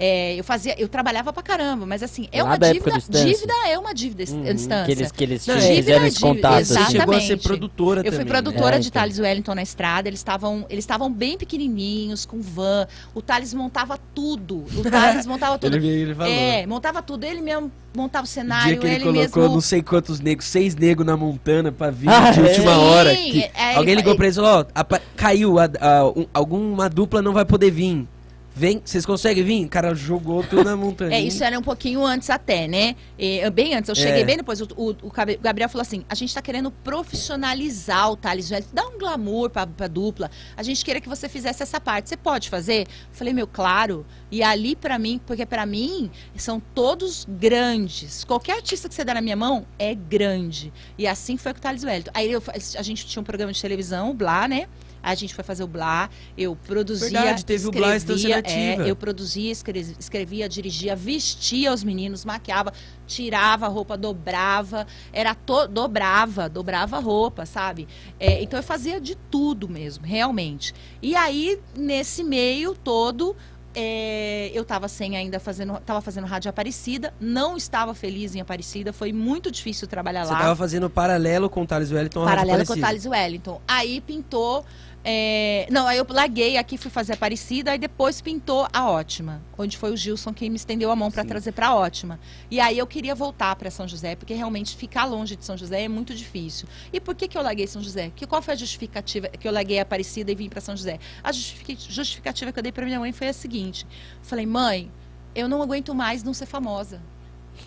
É, eu fazia, eu trabalhava pra caramba, mas assim, é Lá uma dívida. Dívida é uma dívida Uhum, distância. Que eles, que eles Não, te é- fizeram esse Dívida, contato. Você exatamente. chegou a ser produtora Eu também. fui produtora É, de então. Thales Wellington na estrada. Eles estavam eles estavam bem pequenininhos, com van. O Thales montava tudo. O Thales montava (laughs) tudo. Ele, ele falou. É, montava tudo. Ele mesmo montava o O dia cenário, que ele, ele colocou mesmo. não sei quantos negros, seis negros na montana pra vir Ah, de é? última Sim, hora. que é, alguém ele- ligou pra eles e falou, ó, caiu, a- a- um- alguma dupla não vai poder vir. Vem, vocês conseguem vir? O cara jogou tudo na montanha. É, isso era um pouquinho antes até, né? É, bem antes, eu cheguei É. bem depois. O, o- o Gabriel falou assim: a gente tá querendo profissionalizar o Thales Velho, dar um glamour pra, pra dupla. A gente queria que você fizesse essa parte. Você pode fazer? Eu falei, meu, claro. E ali pra mim, porque pra mim são todos grandes. Qualquer artista que você dá na minha mão é grande. E assim foi com o Thales Wellington. Aí eu a gente tinha um programa de televisão, Blá, né? A gente foi fazer o Blá, eu produzia. Verdade, teve o Blá Estância escrevia, Nativa. é, eu produzia, escre- escrevia, dirigia, vestia os meninos, maquiava, tirava a roupa, dobrava, era to dobrava, dobrava a roupa, sabe? É, então eu fazia de tudo mesmo, realmente. E aí, nesse meio todo, é, eu estava sem ainda fazendo, tava fazendo rádio Aparecida, não estava feliz em Aparecida, foi muito difícil trabalhar Você lá tava fazendo paralelo com o Thales Wellington. paralelo com o Thales Wellington. Aí pintou. É, Não, aí eu larguei aqui, fui fazer a Aparecida, aí depois pintou a Ótima, onde foi o Gilson quem me estendeu a mão para trazer para a Ótima. E aí eu queria voltar para São José, porque realmente ficar longe de São José é muito difícil. E por que, que eu larguei São José? Que qual foi a justificativa que eu larguei a Aparecida e vim para São José? A justific- justificativa que eu dei para minha mãe foi a seguinte: falei, mãe, eu não aguento mais não ser famosa.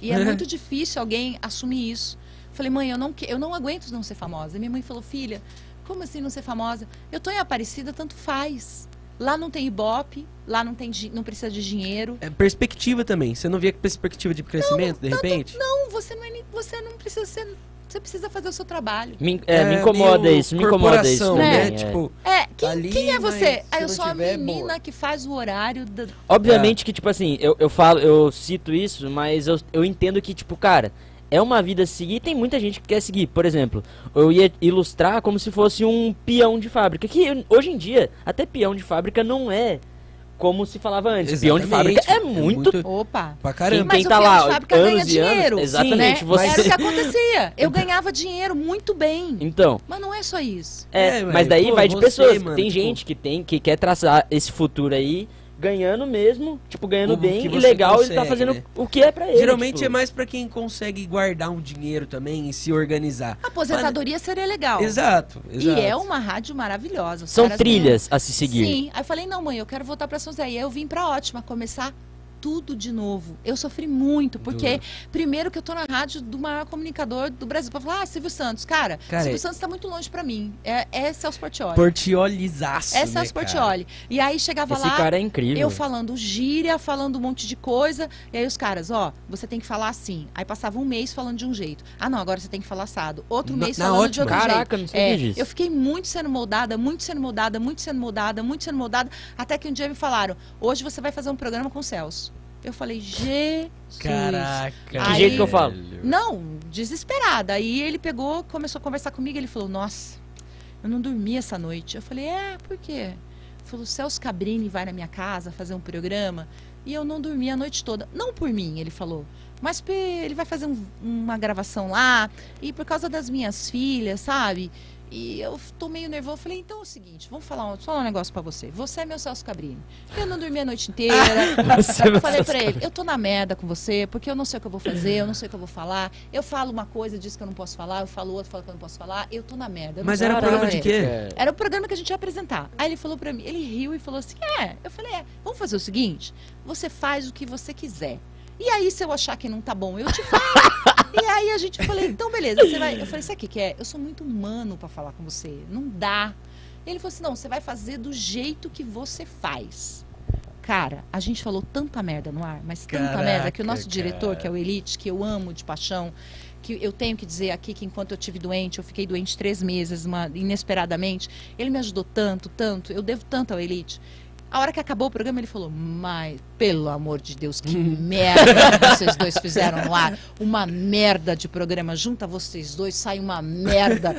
E é (laughs) muito difícil alguém assumir isso. Falei, mãe, eu não, que- eu não aguento não ser famosa. E minha mãe falou, filha, como assim não ser famosa? Eu tô em Aparecida, tanto faz. Lá não tem ibope, lá não, tem, não precisa de dinheiro. É perspectiva também. Você não via perspectiva de crescimento, de repente? Não, você não, é, nem- você não precisa ser. Você precisa fazer o seu trabalho. Me, é, me incomoda isso, me incomoda isso. também, né? é. Tipo, É, quem, Ali, quem é você? Ah, eu não sou a tiver, menina boa. que faz o horário da. Obviamente que, tipo assim, eu, eu falo, eu cito isso, mas eu, eu entendo que, tipo, cara, é uma vida a seguir e tem muita gente que quer seguir. Por exemplo, eu ia ilustrar como se fosse um peão de fábrica. Que hoje em dia, até peão de fábrica não é como se falava antes. Peão de Exatamente. fábrica é muito. Opa. Pra caramba. Mas quem o tá peão lá de fábrica ganha anos e anos. dinheiro, Exatamente. né? Você... Era o que (laughs) acontecia. Eu ganhava dinheiro muito bem. Então. Mas não é só isso. É, É, mas mas, daí pô, vai de você, pessoas. mano, tem tipo- gente que tem que quer traçar esse futuro aí ganhando mesmo, tipo ganhando O bem e legal, ele tá consegue, fazendo né? o que é pra ele. Geralmente tipo. é mais pra quem consegue guardar um dinheiro também e se organizar. A aposentadoria seria legal. Exato, exato. E é uma rádio maravilhosa. Os São trilhas a se seguir. Sim. Aí eu falei, não, mãe, eu quero voltar pra São José. E aí eu vim pra Ótima, começar tudo de novo. Eu sofri muito, porque Duro. primeiro que eu tô na rádio do maior comunicador do Brasil. Pra falar, ah, Silvio Santos. Cara, Cara, Silvio é- Santos tá muito longe pra mim. É, é Celso Portioli. Portiolizaço, É né, Celso cara? Portioli. E aí chegava Esse lá, cara é incrível. eu falando gíria, falando um monte de coisa. E aí os caras, ó, você tem que falar assim. Aí passava um mês falando de um jeito. Ah, não, agora você tem que falar assado. Outro Na- mês falando de ótima. outro jeito. Caraca, não sabia É, disso. eu fiquei muito sendo moldada, muito sendo moldada, muito sendo moldada, muito sendo moldada, até que um dia me falaram: hoje você vai fazer um programa com o Celso. Eu falei, Jesus. Caraca. Que Aí- jeito que eu falo? Não, desesperada. Aí ele pegou, começou a conversar comigo, ele falou, nossa, eu não dormi essa noite. Eu falei, é, por quê? Ele falou, Celso Cabrini vai na minha casa fazer um programa e eu não dormi a noite toda. Não por mim, ele falou, mas ele vai fazer um- uma gravação lá e por causa das minhas filhas, sabe? E eu tô meio nervoso. Eu falei, então é o seguinte, vamos falar um, falar um negócio pra você. Você é meu Celso Cabrini. Eu não dormi a noite inteira. (laughs) É eu meu falei pra ele, eu tô na merda com você, porque eu não sei o que eu vou fazer, eu não sei o que eu vou falar. Eu falo uma coisa, diz que eu não posso falar, eu falo outra, falo que eu não posso falar. Eu tô na merda. eu não Mas era o que programa de quê? É. Era o programa que a gente ia apresentar. Aí ele falou pra mim, ele riu e falou assim: É. Eu falei: É, vamos fazer o seguinte: você faz o que você quiser. E aí, se eu achar que não tá bom, eu te falo. (laughs) e aí a gente falei: Então, beleza, você vai. Eu falei: Sabe o que, que é? Eu sou muito humano pra falar com você. Não dá. E ele falou assim: Não, você vai fazer do jeito que você faz. Cara, a gente falou tanta merda no ar, mas tanta Caraca, merda que o nosso diretor, cara. que é o Elite, que eu amo de paixão, que eu tenho que dizer aqui que enquanto eu tive doente, eu fiquei doente três meses, uma- inesperadamente, ele me ajudou tanto, tanto, eu devo tanto ao Elite. A hora que acabou o programa, ele falou, mas, pelo amor de Deus, que merda que vocês dois fizeram no ar. Uma merda de programa. Junta vocês dois, sai uma merda.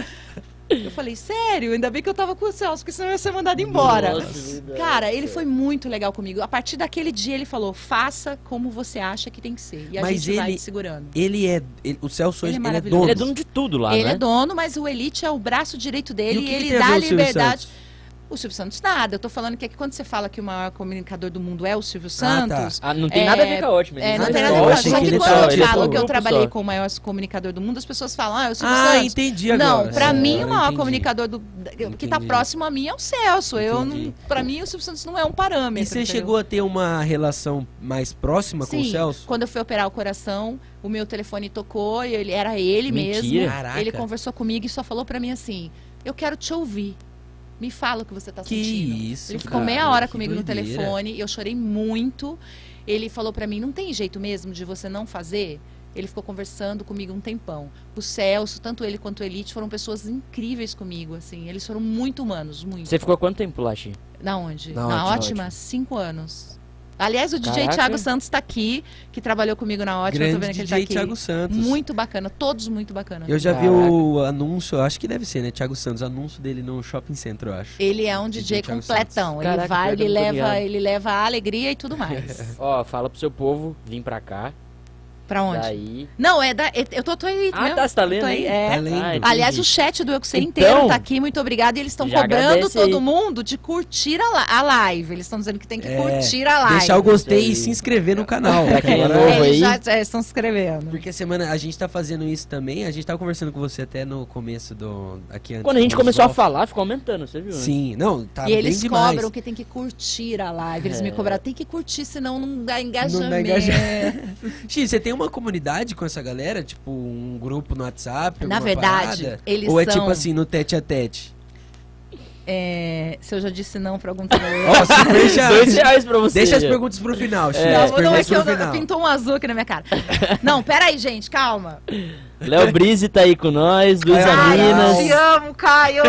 Eu falei, sério? Ainda bem que eu tava com o Celso, porque senão eu ia ser mandado embora. Nossa. Cara, ele foi muito legal comigo. A partir daquele dia ele falou: faça como você acha que tem que ser. E a Mas gente vai ele- te segurando. Ele é. ele- o Celso Ele é ele é dono. Ele é dono de tudo lá, ele né? é dono, mas o Elite é o braço direito E dele e, que que ele dá liberdade. O Silvio Santos nada. Eu tô falando que, é que quando você fala que o maior comunicador do mundo é o Silvio Ah, tá. Santos. Ah, não tem É, nada a ver com a ótima. É, não é tem só nada a ver eu com achei Só que que ele quando eu ele falo que eu trabalhei só. com o maior comunicador do mundo, as pessoas falam, ah, é o Silvio Ah, Santos. entendi agora. Não, pra Sim, mim agora o maior entendi. comunicador do, que tá Entendi. próximo a mim é o Celso. Eu Entendi. não, pra mim o Silvio Santos não é um parâmetro. E você entendeu? chegou a ter uma relação mais próxima com o Sim, Celso? quando eu fui operar o coração, o meu telefone tocou e ele era ele Mentira. mesmo. Caraca. Ele conversou comigo e só falou pra mim assim: "Eu quero te ouvir. Me fala o que você tá Que sentindo". isso, Ele ficou cara, meia hora comigo no doideira. telefone, eu chorei muito. Ele falou pra mim: "Não tem jeito mesmo de você não fazer?" Ele ficou conversando comigo um tempão. O Celso, tanto ele quanto o Elite, foram pessoas incríveis comigo, assim. Eles foram muito humanos, muito. Você ficou quanto tempo lá, Xi? Na onde? Na Na, Ótima. ótima, cinco anos. Aliás, o DJ Caraca. Thiago Santos tá aqui, que trabalhou comigo na Ótima. eu tô Grande vendo que ele DJ tá aqui. Thiago Santos. Muito bacana, todos muito bacanas. Eu já vi Caraca. o anúncio, acho que deve ser, né? Thiago Santos, anúncio dele no Shopping Center, eu acho. Ele é um DJ, DJ completão. Ele Caraca, vai, ele não tô leva, ele leva a alegria e tudo mais. (laughs) Ó, fala pro seu povo vir pra cá. Pra onde? Daí. Não, é da. Eu tô, tô aí. Ah, mesmo. tá, você tá lendo Tô aí? é. Tá lendo. Ah. Aliás, o chat do Eu Que Sei Então, inteiro tá aqui, muito obrigada. E eles estão cobrando todo aí. mundo de curtir a, a live. Eles estão dizendo que tem que É, curtir a live. Deixar o gostei e se inscrever no canal. Pra que quem é novo É, eles aí. já é, estão se inscrevendo. Porque semana a gente tá fazendo isso também. A gente tava conversando com você até no começo do. Aqui antes Quando a gente começou a falar, ficou aumentando, você viu? né? Sim, não, tá e eles demais. cobram que tem que curtir a live. Eles me É. cobraram, tem que curtir, senão não dá engajamento. Não dá engajamento. (laughs) Xi, você tem uma comunidade com essa galera? Tipo, um grupo no WhatsApp? Na verdade, parada? eles Ou é são- tipo assim, no tete a tete? É, se eu já disse não pra algum super chat. (laughs) Dois reais pra você. Deixa as perguntas pro final. É. as não, não é que eu, final. pintou um azul aqui na minha cara. Não, peraí, gente, calma. Léo Brise tá aí com nós, Luísa Ai, Minas. te amo, Caio!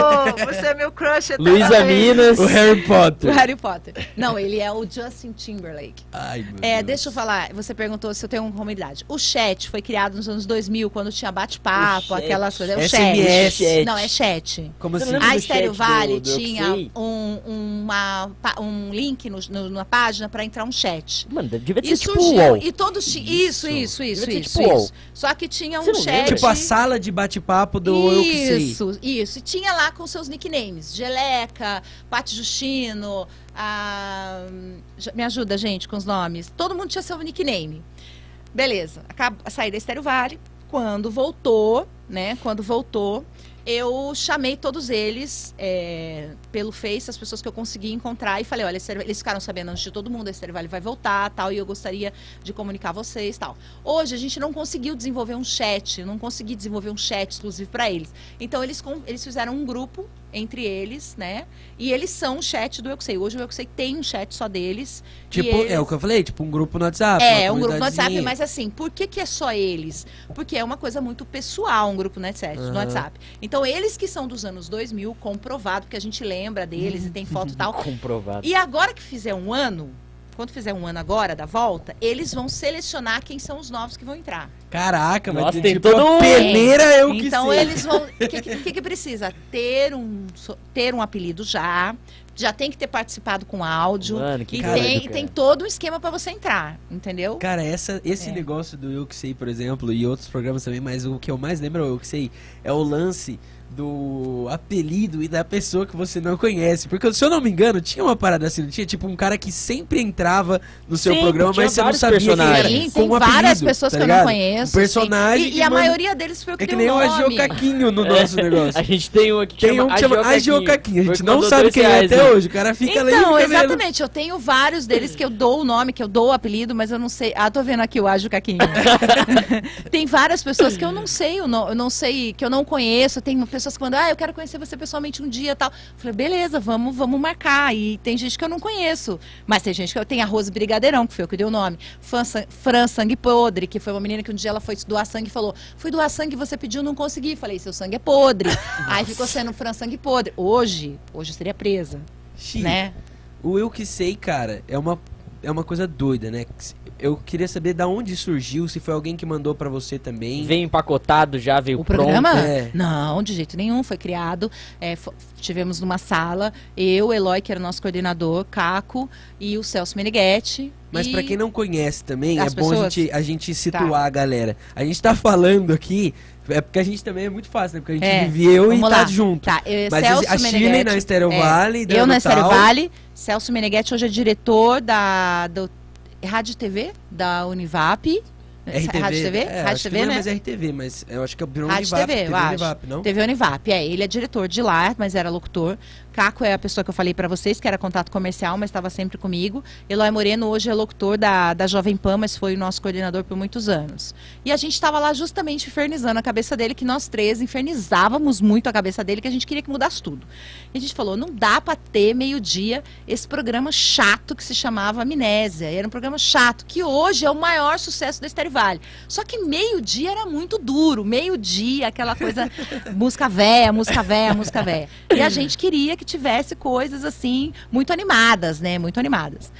Você é meu crush Luísa eternamente. Minas. O Harry O Potter. Harry Potter. Não, ele é o Justin Timberlake. Ai, meu É, Deus. deixa eu falar, você perguntou se eu tenho uma comunidade. O chat foi criado nos anos 2000, quando tinha bate-papo, O chat. aquelas coisas. É o SMS. chat. Não, é chat. Como assim? A Estéreo chat do- Vale do tinha um, uma, um link no, no- numa página para entrar um chat. Mano, devia ser E tipo surgiu, UOL. e todos isso, isso, isso, Devia ser isso, tipo isso. Só que tinha um Você não chat. Tipo a sala de bate-papo do Eu Que Sei. Isso, isso. E tinha lá com seus nicknames. Geleca, Pati Justino, a... me ajuda, gente, com os nomes. Todo mundo tinha seu nickname. Beleza. Acab... Saí da Estéreo Vale. Quando voltou, né? Quando voltou, eu chamei todos eles é, pelo Face, as pessoas que eu consegui encontrar, e falei, olha, eles ficaram sabendo antes de todo mundo, a Estéreo Vale vai voltar, tal, e eu gostaria de comunicar vocês, tal. Hoje a gente não conseguiu desenvolver um chat, não consegui desenvolver um chat exclusivo para eles. Então eles, eles fizeram um grupo entre eles, né? E eles são o chat do Eu Que Sei. Hoje o Eu Que Sei tem um chat só deles. Tipo, eles- é o que eu falei, tipo um grupo no WhatsApp. é, um grupo no WhatsApp, mas assim, por que, que é só eles? Porque é uma coisa muito pessoal, um grupo no WhatsApp. no Aham. WhatsApp. Então, eles que são dos anos 2000, comprovado, porque a gente lembra deles e tem foto e tal. (laughs) Comprovado. E agora que fizer um ano, quando fizer um ano agora da volta, eles vão selecionar quem são os novos que vão entrar. Caraca, mas Nossa, tem, tipo todo uma um- peneira eu que então sei. eles vão. O (laughs) que, que, que que precisa? Ter um, ter um apelido já. Já tem que ter participado com áudio. Mano, que e doido, tem, cara. tem todo um esquema pra você entrar, entendeu? Cara, essa, esse É. negócio do Eu Que Sei, por exemplo, e outros programas também, mas o que eu mais lembro é o Eu Que Sei, é o lance do apelido e da pessoa que você não conhece. Porque, se eu não me engano, tinha uma parada assim, não tinha? Tipo, um cara que sempre entrava no seu Sim, programa, mas você não sabia quem era. Sim, com tem um várias apelido, pessoas tá que eu não ligado? conheço. Um personagem sim. E, e a manda- maioria deles foi eu que É que nem o o nome. agiocaquinho no (laughs) nosso negócio. A gente tem um aqui que Tem chama um que chama agiocaquinho, a gente que não sabe quem é reais, até né? hoje. O cara fica ali Então, fica vendo. exatamente. Eu tenho vários deles que eu dou o nome, que eu dou o apelido, mas eu não sei. Ah, tô vendo aqui o Ágio Caquinho. (laughs) (laughs) tem várias pessoas que eu não sei, eu não, eu não sei, que eu não conheço. Tem pessoas que mandam, ah, eu quero conhecer você pessoalmente um dia e tal. Eu falei, beleza, vamos, vamos marcar. E tem gente que eu não conheço. Mas tem gente que eu tenho a Rose Brigadeirão, que foi eu que dei o nome. Fran, San- Fran Sangue Podre, que foi uma menina que um dia ela foi doar sangue e falou: Fui doar sangue, você pediu, não consegui. Falei, seu sangue é podre. (laughs) Aí ficou sendo Fran Sangue Podre. Hoje, hoje eu seria presa, Xi, né? O Eu Que Sei, cara, é uma, é uma coisa doida, né? Eu queria saber da onde surgiu, se foi alguém que mandou pra você também. Veio empacotado já, veio O pronto. programa? É. Não, de jeito nenhum. Foi criado. é, tivemos numa sala, eu, Eloy, que era o nosso coordenador, Caco e o Celso Meneghetti. Mas e... pra quem não conhece também, As é bom a pessoas? gente, a gente situar a galera. A gente tá falando aqui, é porque a gente também é muito fácil, né? Porque a gente É, viveu e tá lá. junto. Tá, eu, Mas Celso a Chile Meneghetti, na Estéreo é, Vale, Eu na Estéreo. Vale. Celso Meneghetti hoje é diretor da do Rádio e TV da Univap. RTV. Rádio TV? É, Rádio TV, não é né? mais RTV, mas eu acho que é o Rádio Univap. TV, eu TV. Univap, não? TV Univap, é, ele é diretor de lá, mas era locutor. Caco é a pessoa que eu falei pra vocês, que era contato comercial, mas estava sempre comigo. Eloy Moreno hoje é locutor da, da Jovem Pan, mas foi o nosso coordenador por muitos anos. E a gente estava lá justamente infernizando a cabeça dele, que nós três infernizávamos muito a cabeça dele, que a gente queria que mudasse tudo. E a gente falou, não dá pra ter meio-dia esse programa chato que se chamava Amnésia. Era um programa chato, que hoje é o maior sucesso da Estéreo Vale. Só que meio-dia era muito duro, meio-dia, aquela coisa, (laughs) música véia, música véia, música véia. E a gente queria que tivesse coisas assim, muito animadas, né? Muito animadas.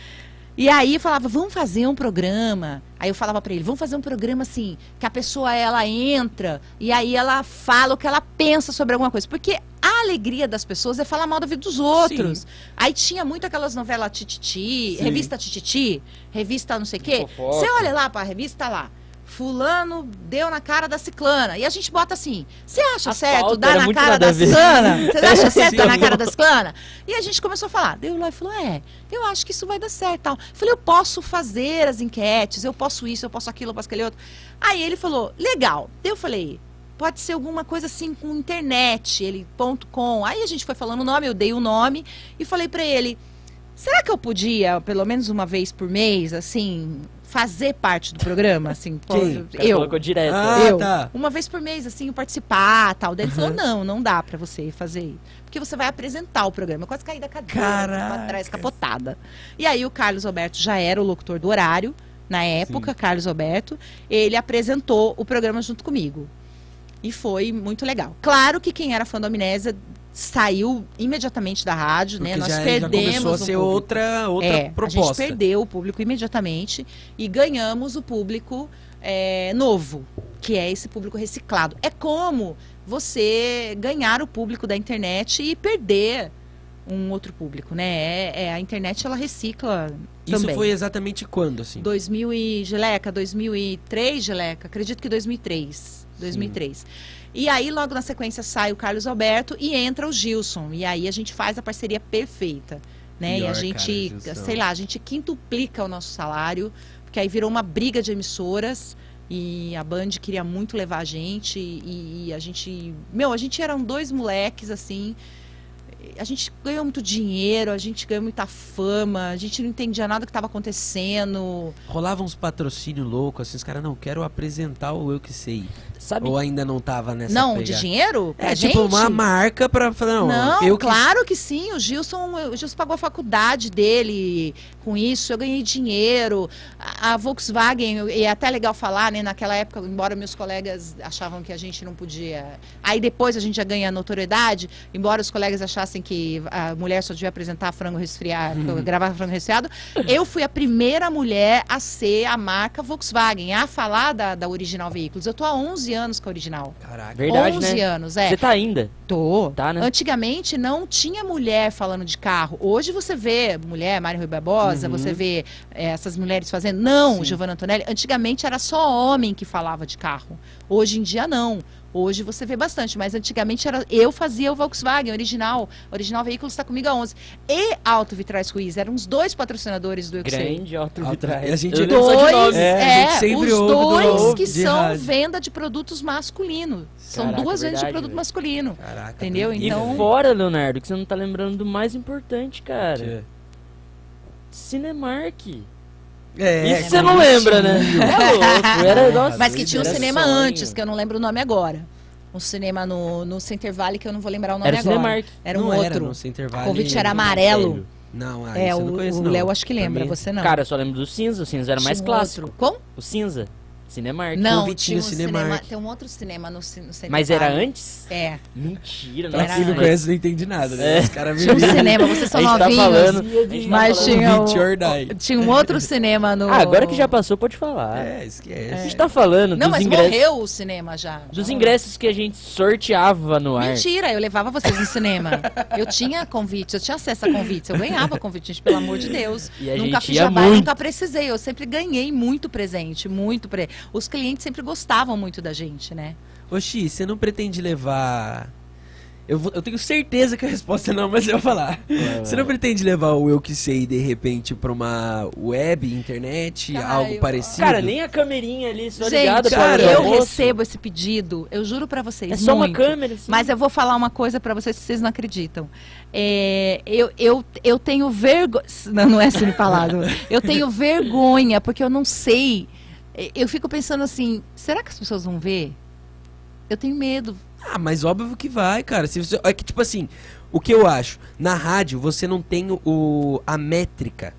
E aí falava, vamos fazer um programa. Aí eu falava pra ele, vamos fazer um programa assim, que a pessoa ela entra e aí ela fala o que ela pensa sobre alguma coisa. Porque a alegria das pessoas é falar mal da vida dos outros. Aí tinha muito aquelas novelas Tititi, Sim. revista Tititi, revista não sei o quê. Você olha lá pra revista lá. Fulano deu na cara da ciclana. E a gente bota assim: você acha A certo dar na cara da ciclana? Você (laughs) acha certo dar na cara da ciclana? E a gente começou a falar. Daí o Eloy falou: é, eu acho que isso vai dar certo. Tal. Eu falei: eu posso fazer as enquetes, eu posso isso, eu posso aquilo, eu posso aquele outro. Aí ele falou: legal. Eu falei: pode ser alguma coisa assim com internet, ele ponto .com. Aí a gente foi falando o nome, eu dei o nome e falei pra ele: será que eu podia, pelo menos uma vez por mês, assim, fazer parte do programa? Assim, (laughs) pô, Quem? Eu. colocou direto. Ah, eu, tá. uma vez por mês, assim, eu participar tal. Daí ele Uhum. falou: não, não dá pra você fazer. Porque você vai apresentar o programa. Eu quase caí da cadeira, Caraca. pra trás, capotada. E aí o Carlos Alberto já era o locutor do horário, na época, Carlos Alberto. Ele apresentou o programa junto comigo. E foi muito legal. Claro que quem era fã do Amnésia saiu imediatamente da rádio, né? Porque Nós já, já perdemos começou a ser outra, outra é, A proposta. gente perdeu o público imediatamente e ganhamos o público é, novo, que é esse público reciclado. É como você ganhar o público da internet e perder um outro público, né? É, é, a internet ela recicla Isso também. foi exatamente quando, assim? 2000 e Geleca, 2003, Geleca, acredito que 2003, 2003. E aí logo na sequência sai o Carlos Alberto e entra o Gilson. E aí a gente faz a parceria perfeita, né? e Pior, a cara, gente, Gilson. sei lá, a gente quintuplica o nosso salário, porque aí virou uma briga de emissoras. E a Band queria muito levar a gente e, e a gente, meu, a gente eram dois moleques assim, a gente ganhou muito dinheiro, a gente ganhou muita fama, a gente não entendia nada do que estava acontecendo. Rolava uns patrocínios loucos, assim, os caras, não, quero apresentar o Eu Que Sei. Sabe? Ou ainda não tava nessa não, pegada? de dinheiro? É, gente? tipo, uma marca pra não, Não, eu que claro que sim. O Gilson, o Gilson pagou a faculdade dele com isso. Eu ganhei dinheiro. A, a Volkswagen, e é até legal falar, né? Naquela época, embora meus colegas achavam que a gente não podia. Aí depois a gente já ganha notoriedade, embora os colegas achassem que a mulher só devia apresentar frango resfriado, Uhum. gravar frango resfriado. Eu fui a primeira mulher a ser a marca Volkswagen, a falar da, da Original Veículos. Eu tô há 11 anos com a Original. Caraca. Verdade, 11 né? anos, é. Você tá ainda. Tô. Tá, né? Antigamente não tinha mulher falando de carro. Hoje você vê mulher, Mário Rui Barbosa, Uhum. você vê eh, essas mulheres fazendo. Não, Sim. Giovanna Antonelli. Antigamente era só homem que falava de carro. Hoje em dia não. Hoje você vê bastante, mas antigamente era eu fazia o Volkswagen original. Original Veículos está comigo há 11. E Auto Vitrais Ruiz eram os dois patrocinadores do Sei. Grande alto Alto- vitrais. a gente- Dois. É, a é, sempre os dois que são rádio. venda de produtos masculinos. São Caraca, duas vendas de produto velho. masculino. Caraca. Entendeu? aprendi. E Então- fora, Leonardo, que você não tá lembrando do mais importante, cara. Que- Cinemark. É, Isso você não lembra, né? É louco. Era, nossa, Mas que tinha um cinema sonho. antes, que eu não lembro o nome agora. Um cinema no, no Center Valley, que eu não vou lembrar o nome Era o agora. Cinemark. Era um não outro. Era, no Center o Valley. convite era amarelo. Não, ah, é, o não conheço, o. Léo acho que lembra, mim- você não. Cara, eu só lembro do cinza. O cinza era mais Tinha um clássico. outro. Como? O cinza. Cinemark. Não, Convitinho tinha um Cinemark. cinema, tem um outro cinema no, no Mas era antes? É. Mentira, Pra Era quem não antes. conhece, não entende nada, né? É. Os caras Tinha um cinema, vocês A são tá novinhos. falando. a tá Mas tinha, Convite um, tinha um outro cinema no... Ah, agora que já passou, pode falar. É, A esquece. gente tá falando Não, dos mas ingressos. morreu o cinema já. Dos ingressos que a gente sorteava no ar. Mentira, eu levava vocês no cinema. Eu tinha convites, eu tinha acesso a convites, eu ganhava convites, gente, pelo amor de Deus. E a nunca gente fiz ia jabá, muito. nunca precisei. Eu sempre ganhei muito presente, muito pre... Os clientes sempre gostavam muito da gente, né? Oxi, você não pretende levar. Eu, vou- eu tenho certeza que a resposta é não, mas eu vou falar. Você não pretende levar o Eu Que Sei de repente pra uma web, internet, Cara, algo eu- parecido? Cara, nem a câmerinha ali, só gente, ligada pra cara, eu moço. recebo esse pedido, eu juro pra vocês. É só uma muito. câmera, assim. Mas eu vou falar uma coisa pra vocês que vocês não acreditam. É, eu, eu, eu tenho vergonha. (laughs) Não, não é assim falado. Eu tenho vergonha, porque eu não sei. É, Eu fico pensando assim: será que as pessoas vão ver? Eu tenho medo. Ah, mas óbvio que vai, cara. Se você- é que, tipo assim, o que eu acho? Na rádio, você não tem o, a métrica.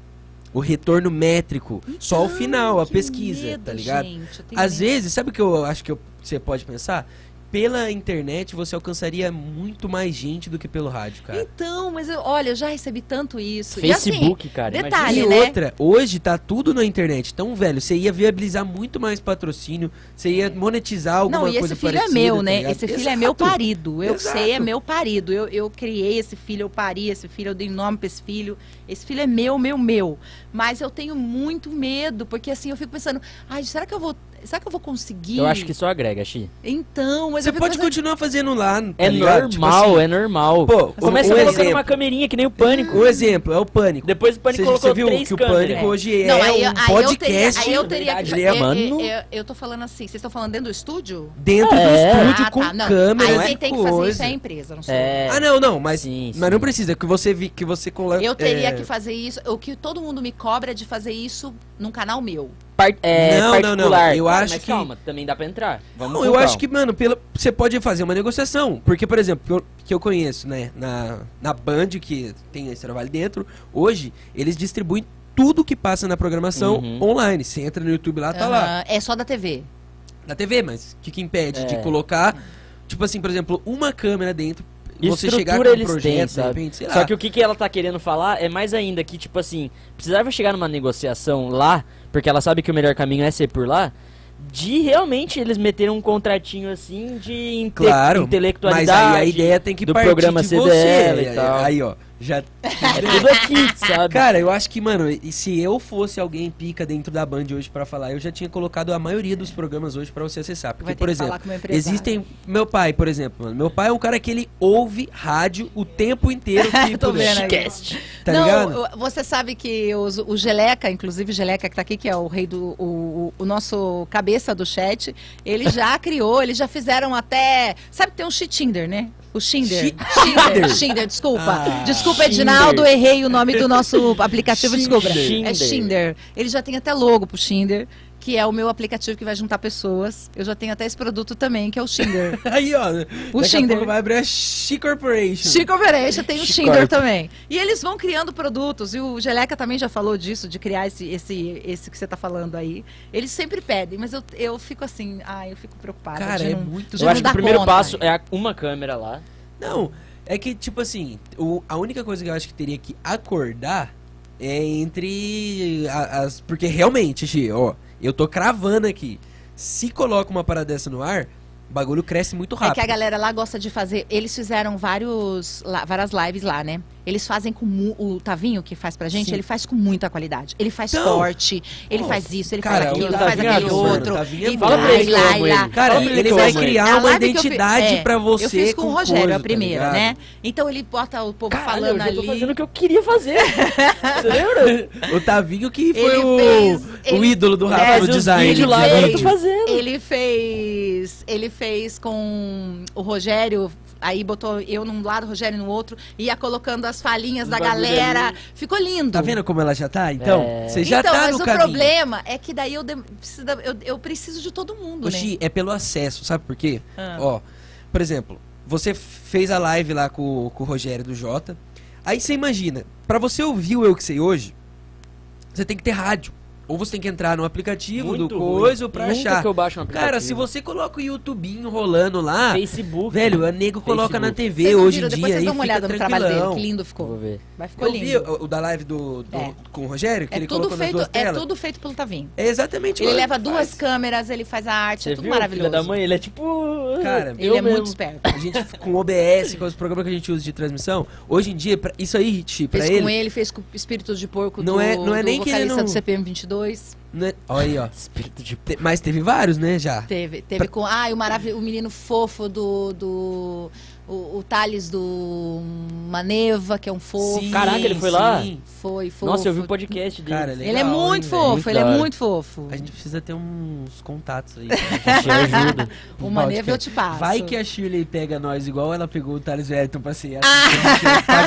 O retorno métrico. só o final, a Então, pesquisa, medo, tá ligado? gente, Às medo. vezes, sabe o que eu acho que eu- você pode pensar? Pela internet você alcançaria muito mais gente do que pelo rádio, cara. Então, mas eu, olha, eu já recebi tanto isso. E assim, Facebook, cara. detalhe, e né? outra, hoje tá tudo na internet. Então, velho, você ia viabilizar muito mais patrocínio, você ia monetizar alguma Não, e coisa esse filho é parecida, meu, tá né? ligado? esse filho é meu parido. Eu Exato. sei, é meu parido. Eu, eu criei esse filho, eu pari esse filho, eu dei nome pra esse filho. Esse filho é meu, meu, meu. Mas eu tenho muito medo, porque assim, eu fico pensando, ai, será que eu vou. Será que eu vou conseguir? Eu acho que só agrega, Xi. Então, mas Você pode pensando, continuar fazendo lá, tá É ligado? Tipo normal, assim, é normal. Pô, Começa um colocando uma câmerinha que nem o Pânico. Um exemplo, é o Pânico. Depois o Pânico Você, colocou você viu três que o. Pânico hoje é Não, aí, um aí eu teria, podcast aí eu teria que. ele é, eu, mano, eu, eu, eu tô falando assim, vocês estão falando dentro do estúdio? dentro do É. estúdio Ah, com tá, não. câmera, Aí é quem tem que fazer isso é a empresa, não sou. É. Ah, não, não, mas, Sim, mas sim. não precisa, que você vi, que você cola, Eu teria é, que fazer isso. O que todo mundo me cobra é de fazer isso num canal meu. Par- é, Não, não, não. particular. Eu acho mas que- calma, também dá pra entrar. Vamos Não, eu calma. acho que, mano, pela, você pode fazer uma negociação. Porque, por exemplo, que eu, que eu conheço, né, na, na Band, que tem esse trabalho dentro, hoje, eles distribuem tudo que passa na programação Uhum. online. Você entra no YouTube lá, tá lá. É só da TV. da TV, mas o que, que impede de É. colocar, tipo assim, por exemplo, uma câmera dentro, você chegar com Estrutura um eles projeto, têm, sabe? repente, lá. Só que o que, que ela tá querendo falar é mais ainda que, tipo assim, precisava chegar numa negociação lá, porque ela sabe que o melhor caminho é ser por lá, de realmente eles meterem um contratinho assim de inte Claro, mas intelectualidade. aí a ideia tem que do partir programa de CDL você. e tal. Aí, ó, já É tudo aqui, sabe? Cara, eu acho que, mano, e se eu fosse alguém pica dentro da Band hoje pra falar, eu já tinha colocado a maioria dos programas hoje pra você acessar. Porque, Vai ter por exemplo, falar com o meu empresário. existem. Meu pai, por exemplo, mano. Meu pai é um cara que ele ouve rádio o tempo inteiro (laughs) que Tô puder. vendo. Tá não, ligado? o- você sabe que os- o Geleca, inclusive o Geleca que tá aqui, que é o rei do. O, o- nosso cabeça do chat, ele já (laughs) criou, eles já fizeram até. Sabe que tem um Tinder, né? O Shinder. Shi- Shinder, Shinder, desculpa. Ah, desculpa, Shinder. Edinaldo, errei o nome do nosso aplicativo, desculpa. É Shinder. Ele já tem até logo pro Shinder, que é o meu aplicativo que vai juntar pessoas. Eu já tenho até esse produto também, que é o Shinder. (laughs) Aí, ó. O pouco vai abrir a She Corporation. Chico Operation tem o Corp. também. E eles vão criando produtos. E o Geleca também já falou disso, de criar esse, esse, esse que você tá falando aí. Eles sempre pedem, mas eu, eu fico assim, ah, eu fico preocupada. Cara, de é não- muito de Eu acho que o primeiro conta. passo é a- uma câmera lá. Não, é que, tipo assim, o- a única coisa que eu acho que teria que acordar é entre as. Porque realmente, Xi, ó, eu tô cravando aqui. Se coloca uma parada dessa no ar, o bagulho cresce muito É rápido. que a galera lá gosta de fazer. Eles fizeram vários, lá- várias lives lá, né? Eles fazem com mu- o Tavinho que faz pra gente, Sim. ele faz com muita qualidade. Ele faz Então, corte, ele pô, faz isso, ele cara, faz aquilo, ele faz é aquele outro. Tavinho é e Fala pra ele eu lá, lá. ele. Cara, ele eu vai ele. criar uma eu fi- identidade é, pra você. Eu fiz com, o Rogério coisa, a primeira, tá né? ligado? Então ele bota o povo Caralho, falando eu já tô ali. fazendo o que eu queria fazer. (laughs) Você lembra? O Tavinho que foi Ele o, fez- o ele- ídolo do Rafa no os design. vídeos de lá, agora eu tô vídeo. fazendo. Ele fez. Ele fez com o Rogério. Aí botou eu num lado, o Rogério no outro, ia colocando as falinhas da galera. ali. Ficou lindo. Tá vendo como ela já tá? Então, É. você já então, tá mas no o caminho. problema é que daí eu, de- preciso eu, eu preciso de todo mundo, né? Oxi, é pelo acesso, sabe por quê? Ah. Ó, por exemplo, você fez a live lá com, com o Rogério do Jota. Aí você imagina, pra você ouvir o Eu Que Sei hoje, você tem que ter rádio. Ou você tem que entrar no aplicativo Muito do ruim. coisa ou pra Nunca achar. que eu baixo um Cara, se você coloca o YouTubinho rolando lá, Facebook. velho, a nego coloca na Facebook. TV Vocês não hoje viram? em Depois dia vocês dão uma olhada no trabalho dele, tranquilão. que lindo Vou ficou. ver. Vai ficou Eu vi lindo. o, o da live do, do- É. com o Rogério, que É ele tudo, colocou nas feito, duas é telas. tudo feito pelo Tavinho. É exatamente Ele leva duas câmeras, ele faz a arte, Você é tudo viu, maravilhoso. filho da mãe? Ele é tipo... Cara, Ele eu é mesmo. muito esperto. A gente com o OBS, com os programas que a gente usa de transmissão, hoje em dia, pra- isso aí, Ti, pra Fez ele, com ele, fez com o Espírito de Porco Não do, é- não é do nem que ele vocalista não- do CPM 22. Né? Olha aí, ó. Espírito de... Te- Mas teve vários, né, já. Teve, teve com. Ah, o, marav o menino fofo do. do o, o Thales do Maneva, que é um fofo. Sim, Caraca, ele foi lá? sim. Foi, fofo. Nossa, eu vi o podcast dele. Cara, Ele legal, é muito hein, fofo, Muito ele é da hora. muito fofo. A gente precisa ter uns contatos aí. (laughs) Ajuda. O Maneva eu te passo. Vai que a Shirley pega nós igual ela pegou o Thales Wellington pra ser.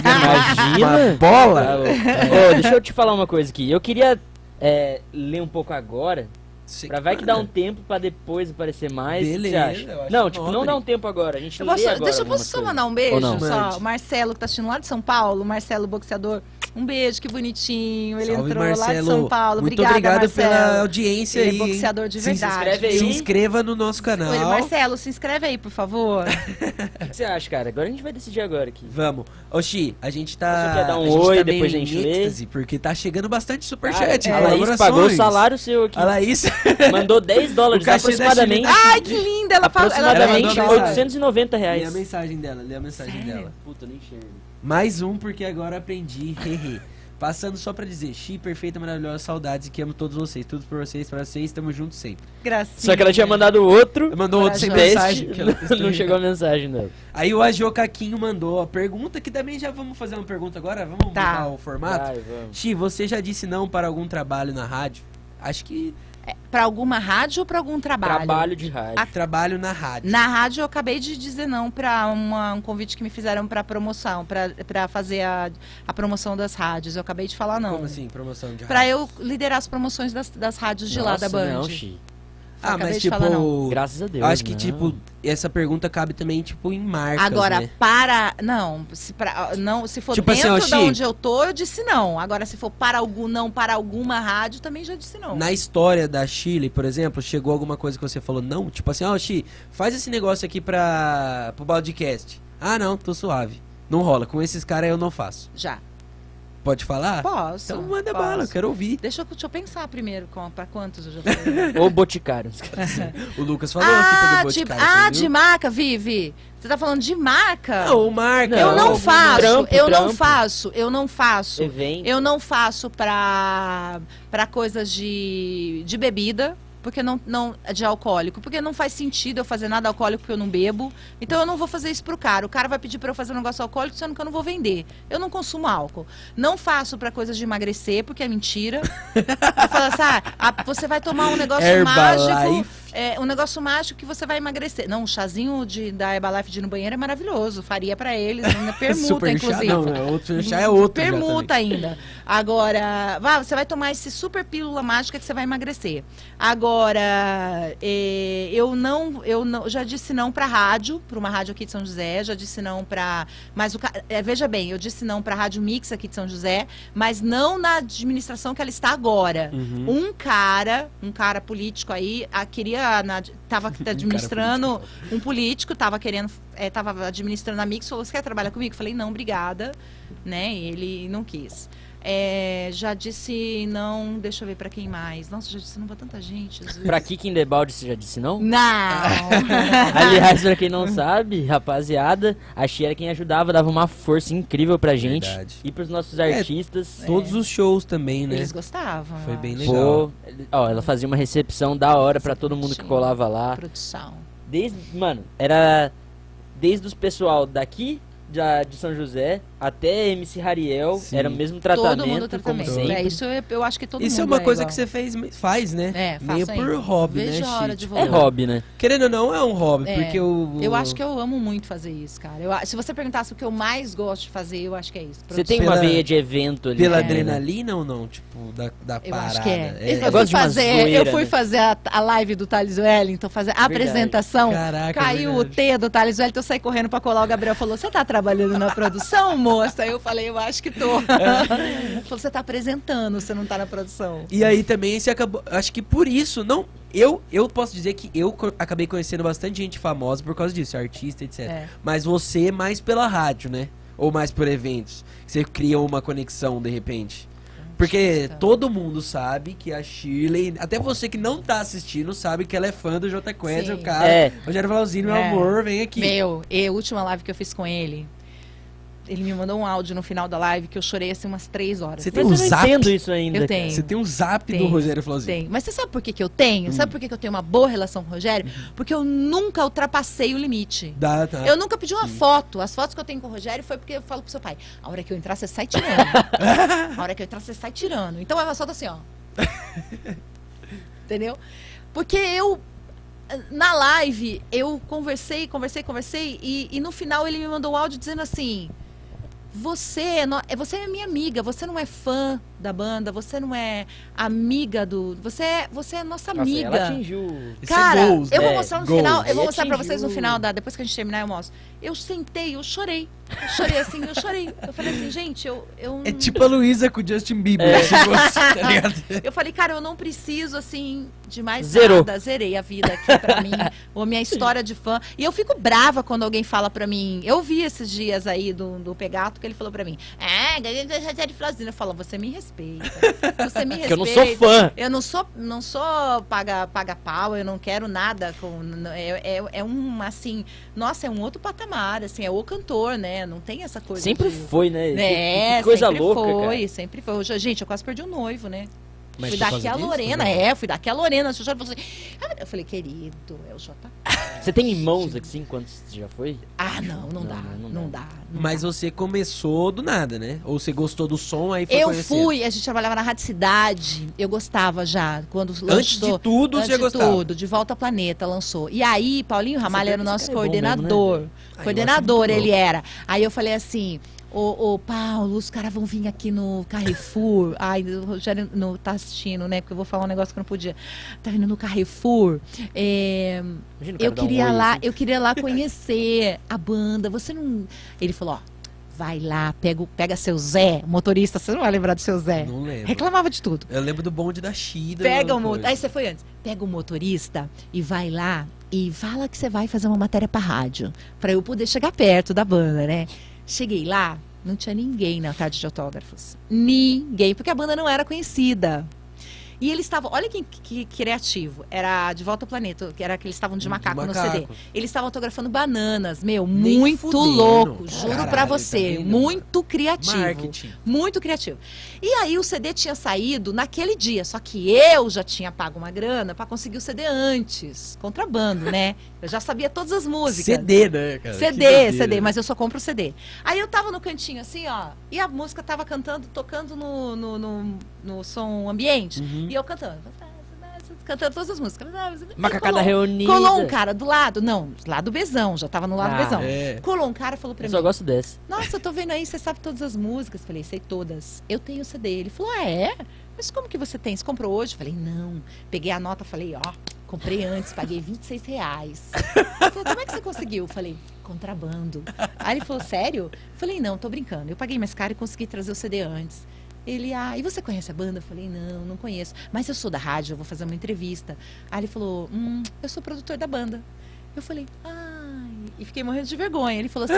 Imagina. Uma bola. Tá deixa eu te falar uma coisa aqui. Eu queria é, ler um pouco agora, pra vai que dá um tempo pra depois aparecer mais. Beleza, você acha? eu acho Não, tipo, não dá um tempo agora. A gente Eu lê posso, agora deixa eu posso só mandar um beijo? Só, Marcelo, que tá assistindo lá de São Paulo, Marcelo boxeador. Um beijo, que bonitinho. Ele Salve, entrou lá de Marcelo. São Paulo. Muito Obrigada, obrigado Marcelo. pela audiência Ele aí. é boxeador de Se verdade. inscreve aí. Se inscreva no nosso canal. Ele, Marcelo, se inscreve aí, por favor. (laughs) O que você acha, cara? Agora a gente vai decidir agora aqui. Vamos. Oxi, a gente tá. Você quer dar um a gente oi, tá depois a gente êxtase, Porque tá chegando bastante superchat. a Laís pagou o salário seu aqui. A Laís. (laughs) Mandou 10 dólares aproximadamente. Ai, que linda! Ela. Ela, aproximadamente ela mandou uma 890 Lê a reais. mensagem dela, lê a mensagem Sério? dela. Puta, nem enxergo. Mais um, porque agora aprendi. (laughs) Passando só pra dizer, Xi, perfeita, maravilhosa, saudades e que amo todos vocês. Tudo por vocês, pra vocês, estamos juntos sempre. gracinha. Só que ela tinha mandado outro. Mandou outro sem mensagem. (laughs) não chegou a mensagem dela. Aí o Ajo Caquinho mandou a pergunta, que também já vamos fazer uma pergunta agora, vamos Tá. mudar o formato. Vai, vamos. Xi, você já disse não para algum trabalho na rádio? Acho que Pra alguma rádio ou pra algum trabalho? Trabalho de rádio. trabalho na rádio. Na rádio eu acabei de dizer não pra uma- um convite que me fizeram pra promoção, pra pra fazer a, a promoção das rádios. Eu acabei de falar não. Como assim, promoção de Pra rádio? eu liderar as promoções das, das rádios de lá da Nossa, Band. Não, Xi. Ah, Acabei mas de falar não. tipo. Graças a Deus. Acho que, não. tipo, essa pergunta cabe também, tipo, em marcas, Agora, né? para. Não, se, pra, não, se for Tipo assim, dentro ó, de onde eu tô, eu disse não. Agora, se for para algum não para alguma rádio, também já disse não. Na história da Chile, por exemplo, chegou alguma coisa que você falou, não? Tipo assim, ó, Xi, faz esse negócio aqui pra, pro podcast. Ah, não, tô suave. Não rola, com esses caras eu não faço. Já. Pode falar? Posso. Então manda posso. bala, eu quero ouvir. Deixa eu, deixa eu pensar primeiro com, pra quantos eu já falei. (laughs) Ou Boticário. (laughs) O Lucas falou aqui ah, pelo de, Boticário. ah você de marca, Vivi. Você tá falando de marca? Não, marca. eu não Não, faço, trampo, eu não trampo. faço, eu não faço. Evento. Eu não faço pra, pra coisas de, de bebida, porque não, não de alcoólico, porque não faz sentido eu fazer nada alcoólico porque eu não bebo. Então eu não vou fazer isso pro cara. O cara vai pedir pra eu fazer um negócio alcoólico, sendo que eu não vou vender. Eu não consumo álcool. Não faço pra coisas de emagrecer, porque é mentira. (laughs) eu falo assim, ah, você vai tomar um negócio mágico. É, um negócio mágico que você vai emagrecer. Não, um chazinho de, da Herbalife de ir no banheiro é maravilhoso. Faria pra eles, ainda (laughs) permuta, Super inclusive. chá, não, é outro chá é outro. Permuta ainda. Agora, vá, você vai tomar esse super pílula mágica que você vai emagrecer. Agora, eh, eu não, eu não, já disse não para rádio, para uma rádio aqui de São José, já disse não para, mas o eh, veja bem, eu disse não para rádio Mix aqui de São José, mas não na administração que ela está agora. Uhum. Um cara, um cara político aí, a, queria, na, tava (laughs) administrando, um político tava querendo, é, tava administrando a Mix, falou, você quer trabalhar comigo? Eu falei, não, obrigada, né, e ele não quis. É, já disse não, deixa eu ver pra quem mais. Nossa, já disse não pra tanta gente. Pra Kiki in the Balde você já disse não? Não! (laughs) Aliás, pra quem não sabe, rapaziada, a Xi era quem ajudava, dava uma força incrível pra gente. Verdade. E pros nossos É, artistas. Todos os shows também, né? Eles gostavam. Foi bem legal. Pô, ó, ela fazia uma recepção da hora pra todo mundo que colava lá. Produção. Desde, mano, era desde os pessoal daqui da, de São José até MC Rariel, Sim. era o mesmo tratamento, todo mundo como tratamento. sempre. É, isso eu, eu acho que todo Isso é uma coisa igual. que você fez, faz, né? É, Meio por ainda. hobby, Vejo né, a hora de Tipo, É voltar. hobby, né? Querendo ou não, é um hobby, É, porque o... Eu acho que eu amo muito fazer isso, cara. Eu, se você perguntasse o que eu mais gosto de fazer, eu acho que é isso. Você tem Pela- uma veia de evento ali. Pela né? adrenalina ou não? Tipo, da, da Eu parada. acho que é. É. Eu, Eu gosto fui fazer, eu zoeira, fui né? fazer a, a live do Thales Wellington, fazer a Verdade. apresentação. Caraca, caiu o verdade. T do Thales Wellington, eu saí correndo pra colar. O Gabriel falou: Você tá trabalhando na produção, moça? Eu falei: Eu acho que tô. Ele (laughs) falou: Você tá apresentando, você não tá na produção. E aí também você acabou. Acho que por isso, não. Eu, eu posso dizer que eu acabei conhecendo bastante gente famosa por causa disso, artista, etc. É. Mas você mais pela rádio, né? Ou mais por eventos. Você cria uma conexão de repente. Porque todo mundo sabe que a Shirley, até você que não tá assistindo, sabe que ela é fã do J Quest, o cara. É. Rogério Flauzino, meu É. amor, vem aqui. Meu, e a última live que eu fiz com ele, ele me mandou um áudio no final da live que eu chorei assim umas três horas. Você tem Mas um eu não zap? entendo isso ainda. Eu cara. tenho. Você tem um zap do Tem, Rogério Flauzino. Tem. Mas você sabe por que, que eu tenho? Hum. Sabe por que, que eu tenho uma boa relação com o Rogério? Porque eu nunca ultrapassei o limite. Dá, tá. Eu nunca pedi uma foto. As fotos que eu tenho com o Rogério foi porque eu falo pro seu pai: a hora que eu entrar, você sai tirando. (laughs) a hora que eu entrar, você sai tirando. Então é uma foto assim, ó. (laughs) Entendeu? Porque eu. Na live, eu conversei, conversei, conversei, e, e no final ele me mandou um áudio dizendo assim: Você é, é- você é minha amiga, você não é fã da banda, você não é amiga do. Você é, você é nossa Nossa, amiga. ela atingiu. É Cara, goals, eu vou né? mostrar no Goals. final, eu vou mostrar pra atingiu- vocês no final, da, depois que a gente terminar, eu mostro. Eu sentei, eu chorei. Eu chorei assim, eu chorei. Eu falei assim, gente, eu. eu É tipo a Luísa com o Justin Bieber. É. se fosse, tá ligado? (laughs) Eu falei, cara, eu não preciso, assim, de mais Zerou. nada. Zerei a vida aqui pra mim, ou a minha história de fã. E eu fico brava quando alguém fala pra mim. Eu vi esses dias aí do, do Pegato que ele falou pra mim: Ah, já de Flauzino. Eu falo, você me respeita. Você me respeita. (laughs) Que eu não sou fã. Eu não sou, não sou paga, paga pau, eu não quero nada com. É, é, é um, assim, nossa, é um outro patamar, assim, é o cantor, né? Não tem essa coisa. Sempre de- foi, né? É, que coisa sempre louca, foi, cara. sempre foi. Gente, eu quase perdi um noivo, né? Mas fui daqui a Lorena, é, fui daqui a Lorena. Você falou assim, ah, eu falei, querido, é o J. (laughs) Você tem irmãos assim, quantos já foi? Ah, não, não, Não, dá, não não, dá. dá. não Mas dá. você começou do nada, né? Ou você gostou do som, aí foi Eu conhecendo. fui, a gente trabalhava na Rádio Cidade, eu gostava já, quando Antes lançou. de tudo, Antes você de gostava. tudo, De Volta ao Planeta lançou. E aí, Paulinho Ramalho era o nosso é bom mesmo, né, coordenador. Ah, coordenador ele era. Aí eu falei assim: Ô, ô, Paulo, os caras vão vir aqui no Carrefour. (laughs) Ai, o Rogério não tá assistindo, né? Porque eu vou falar um negócio que eu não podia. Tá vindo no Carrefour. É, Imagina o cara eu um queria oi, lá, assim. eu queria lá (laughs) conhecer a banda. Você não. Ele falou, ó, vai lá, pega, o- pega seu Zé, motorista, você não vai lembrar do seu Zé. Não lembro. Reclamava de tudo. Eu lembro do bonde da Shida. Pega o motorista. Aí você foi antes. Pega o motorista e vai lá e fala que você vai fazer uma matéria pra rádio. Pra eu poder chegar perto da banda, né? Cheguei lá, não tinha ninguém na tarde de autógrafos. Ninguém, porque a banda não era conhecida. E eles estavam, olha que, que criativo. Era de Volta ao Planeta, que era que eles estavam de De macaco, no. CD. Eles estavam autografando bananas, meu, Nem muito fudendo. louco, juro Caralho, pra tá você, vendo, muito criativo. Marketing. Muito criativo. E aí o CD tinha saído naquele dia, só que eu já tinha pago uma grana pra conseguir o CD antes, contrabando, né? Eu já sabia todas as músicas. CD, né, cara? CD. CD, mas eu só compro CD. Aí eu tava no cantinho assim, ó, e a música tava cantando, tocando no, no, no, no som ambiente, Uhum. e eu cantando. Cantando todas as músicas. Macacada colou- reunida. Colou um cara do lado, não, lado Bezão, já tava no lado Ah, Bezão. É. Colou um cara e falou pra Eu mim. só gosto dessa. Nossa, eu tô vendo aí, você sabe todas as músicas. Falei, sei todas. Eu tenho o CD. Ele falou, ah, é? Mas como que você tem? Você comprou hoje? Falei, não. Peguei a nota, falei, ó, comprei antes, paguei 26 reais. Ele falou, como é que você conseguiu? Falei, contrabando. Aí ele falou, sério? Falei, não, tô brincando. Eu paguei mais caro e consegui trazer o CD antes. Ele, ah, e você conhece a banda? Eu falei, não, não conheço. Mas eu sou da rádio, eu vou fazer uma entrevista. Aí ele falou, hum, eu sou produtor da banda. Eu falei, ai, e fiquei morrendo de vergonha. Ele falou assim: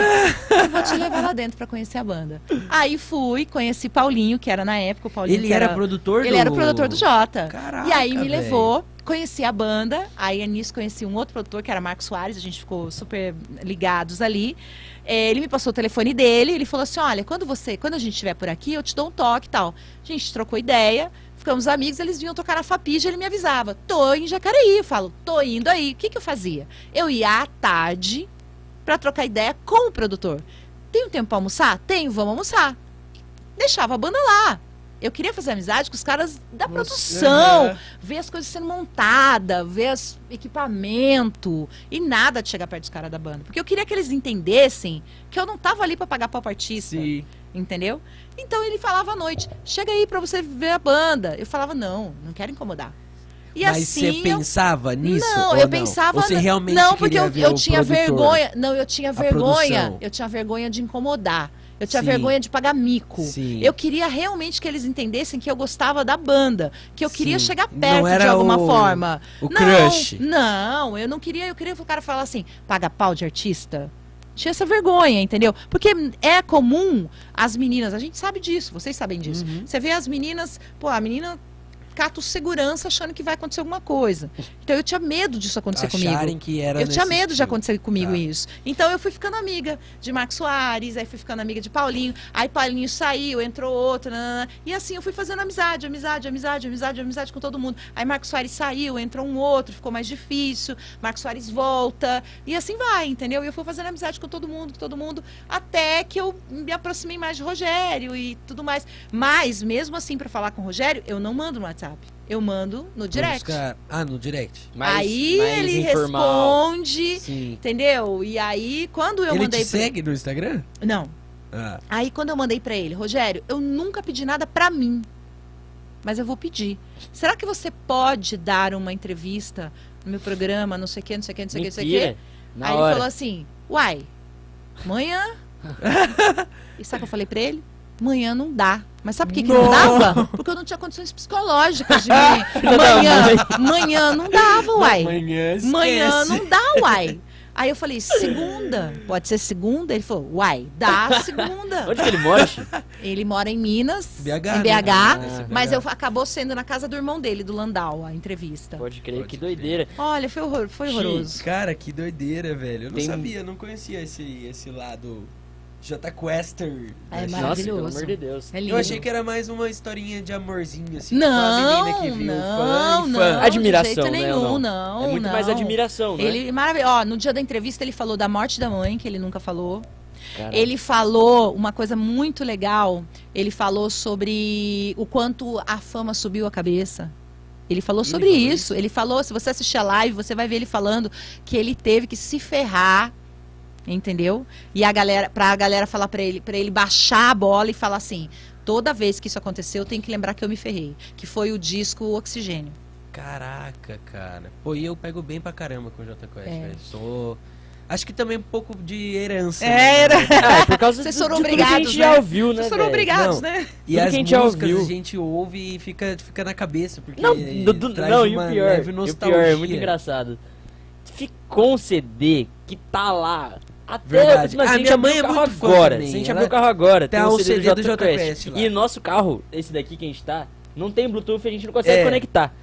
eu vou te levar lá dentro pra conhecer a banda. Aí fui, conheci Paulinho, que era na época o Paulinho. Ele que era produtor do... Ele era o produtor do Jota. Caraca, e aí me velho. levou, conheci a banda. Aí nisso conheci um outro produtor, que era Marcos Soares. A gente ficou super ligados ali. É, ele me passou o telefone dele. Ele falou assim: olha, quando você, quando a gente estiver por aqui, eu te dou um toque e tal. A gente trocou ideia. Ficamos amigos, eles vinham tocar na Fapija, ele me avisava, tô em Jacareí, eu falo, tô indo aí. O que, que eu fazia? Eu ia à tarde pra trocar ideia com o produtor. Tem um tempo pra almoçar? Tenho, vamos almoçar. Deixava a banda lá. Eu queria fazer amizade com os caras da Você- produção, Aham. ver as coisas sendo montadas, ver os equipamento e nada de chegar perto dos caras da banda. Porque eu queria que eles entendessem que eu não tava ali pra pagar pau artista Sim. entendeu? Então ele falava à noite, chega aí pra você ver a banda. Eu falava, não, não quero incomodar. E Mas assim você eu... pensava nisso? Não, eu pensava. Ou Você realmente não, porque eu, eu o tinha vergonha. Não, eu tinha vergonha. Eu tinha vergonha de incomodar. Eu tinha Sim. vergonha de pagar mico. Sim. Eu queria realmente que eles entendessem que eu gostava da banda, que eu queria Sim. chegar Não perto de alguma o- forma. o não, crush. Não, eu não queria, eu queria que o cara falasse assim, paga pau de artista. Tinha essa vergonha, entendeu? Porque é comum as meninas, a gente sabe disso, vocês sabem disso. Uhum. Você vê as meninas, pô, a menina cata o segurança achando que vai acontecer alguma coisa. Então eu tinha medo disso acontecer Acharem comigo. que era Eu tinha medo de acontecer comigo Tá. isso. Então eu fui ficando amiga de Marcos Soares, aí fui ficando amiga de Paulinho, aí Paulinho saiu, entrou outro, nanana, e assim eu fui fazendo amizade, amizade, amizade, amizade, amizade com todo mundo. Aí Marcos Soares saiu, entrou um outro, ficou mais difícil, Marcos Soares volta, e assim vai, entendeu? E eu fui fazendo amizade com todo mundo, com todo mundo, até que eu me aproximei mais de Rogério e tudo mais. Mas, mesmo assim, para falar com o Rogério, eu não mando no WhatsApp. Eu mando no direct. Buscar- Ah, no direct. Mais- aí mais ele informal. responde, Sim. entendeu? E aí, quando eu Ele mandei pra- segue no Instagram? Não. Ah. Aí quando eu mandei pra ele, Rogério, eu nunca pedi nada pra mim. Mas eu vou pedir. Será que você pode dar uma entrevista no meu programa, não sei o quê, não sei o quê, não sei o quê, não sei o quê? Na Aí hora. ele falou assim: "Uai, amanhã". (laughs) e sabe o que eu falei pra ele? Manhã não dá. Mas sabe por que, que não dava? Porque eu não tinha condições psicológicas de (laughs) manhã, manhã não dava, uai. Amanhã Manhã esquece. não dá, uai. Aí eu falei, segunda? Pode ser segunda? Ele falou, uai, dá segunda. (laughs) Onde que ele mora? Ele mora em Minas, BH, em né? BH, Ah, mas BH. eu, acabou sendo na casa do irmão dele, do Landau, a entrevista. Pode crer, Pode que crer. doideira. Olha, foi, horror, foi horroroso. Cara, que doideira, velho. Eu não Tem- sabia, eu não conhecia esse, esse lado J Quester. É da Nossa, pelo Maravilhoso. amor de Deus. É lindo. Eu achei que era mais uma historinha de amorzinho, assim. Não, com a menina que viu não, fã e não, fã. Admiração, de jeito né, nenhum, ou não, É muito mais não. admiração, né? Ele, maravilhoso. Ó, no dia da entrevista ele falou da morte da mãe, que ele nunca falou. Cara, Ele falou uma coisa muito legal. Ele falou sobre o quanto a fama subiu a cabeça. Ele falou Ele sobre falou isso. Ele falou, se você assistir a live, você vai ver ele falando que ele teve que se ferrar Entendeu? E a galera, pra galera falar pra ele, para ele baixar a bola e falar assim: toda vez que isso aconteceu, eu tenho que lembrar que eu me ferrei. Que foi o disco Oxigênio. Caraca, cara. Pô, e eu pego bem pra caramba com o Jota Quest, É. velho. Sou. Acho que também um pouco de herança. É, né? era- Ah, (laughs) é por causa Vocês foram de tudo que a obrigados, gente né? já ouviu, né, Vocês foram obrigados, Não. né? E Tudo as que a músicas ouviu. a gente ouve e fica, fica na cabeça. Porque Não, do- do- traz não e uma o pior, leve e o nostalgia. pior, é muito engraçado. Ficou um CD que tá lá. Até Verdade. mas A a gente minha abriu mãe o carro agora. Se a gente ela abrir o carro agora, tem o o CD, CD do do Jota Jota Quest. Quest lá. E nosso carro, esse daqui que a gente tá, não tem Bluetooth, a gente não consegue É. conectar.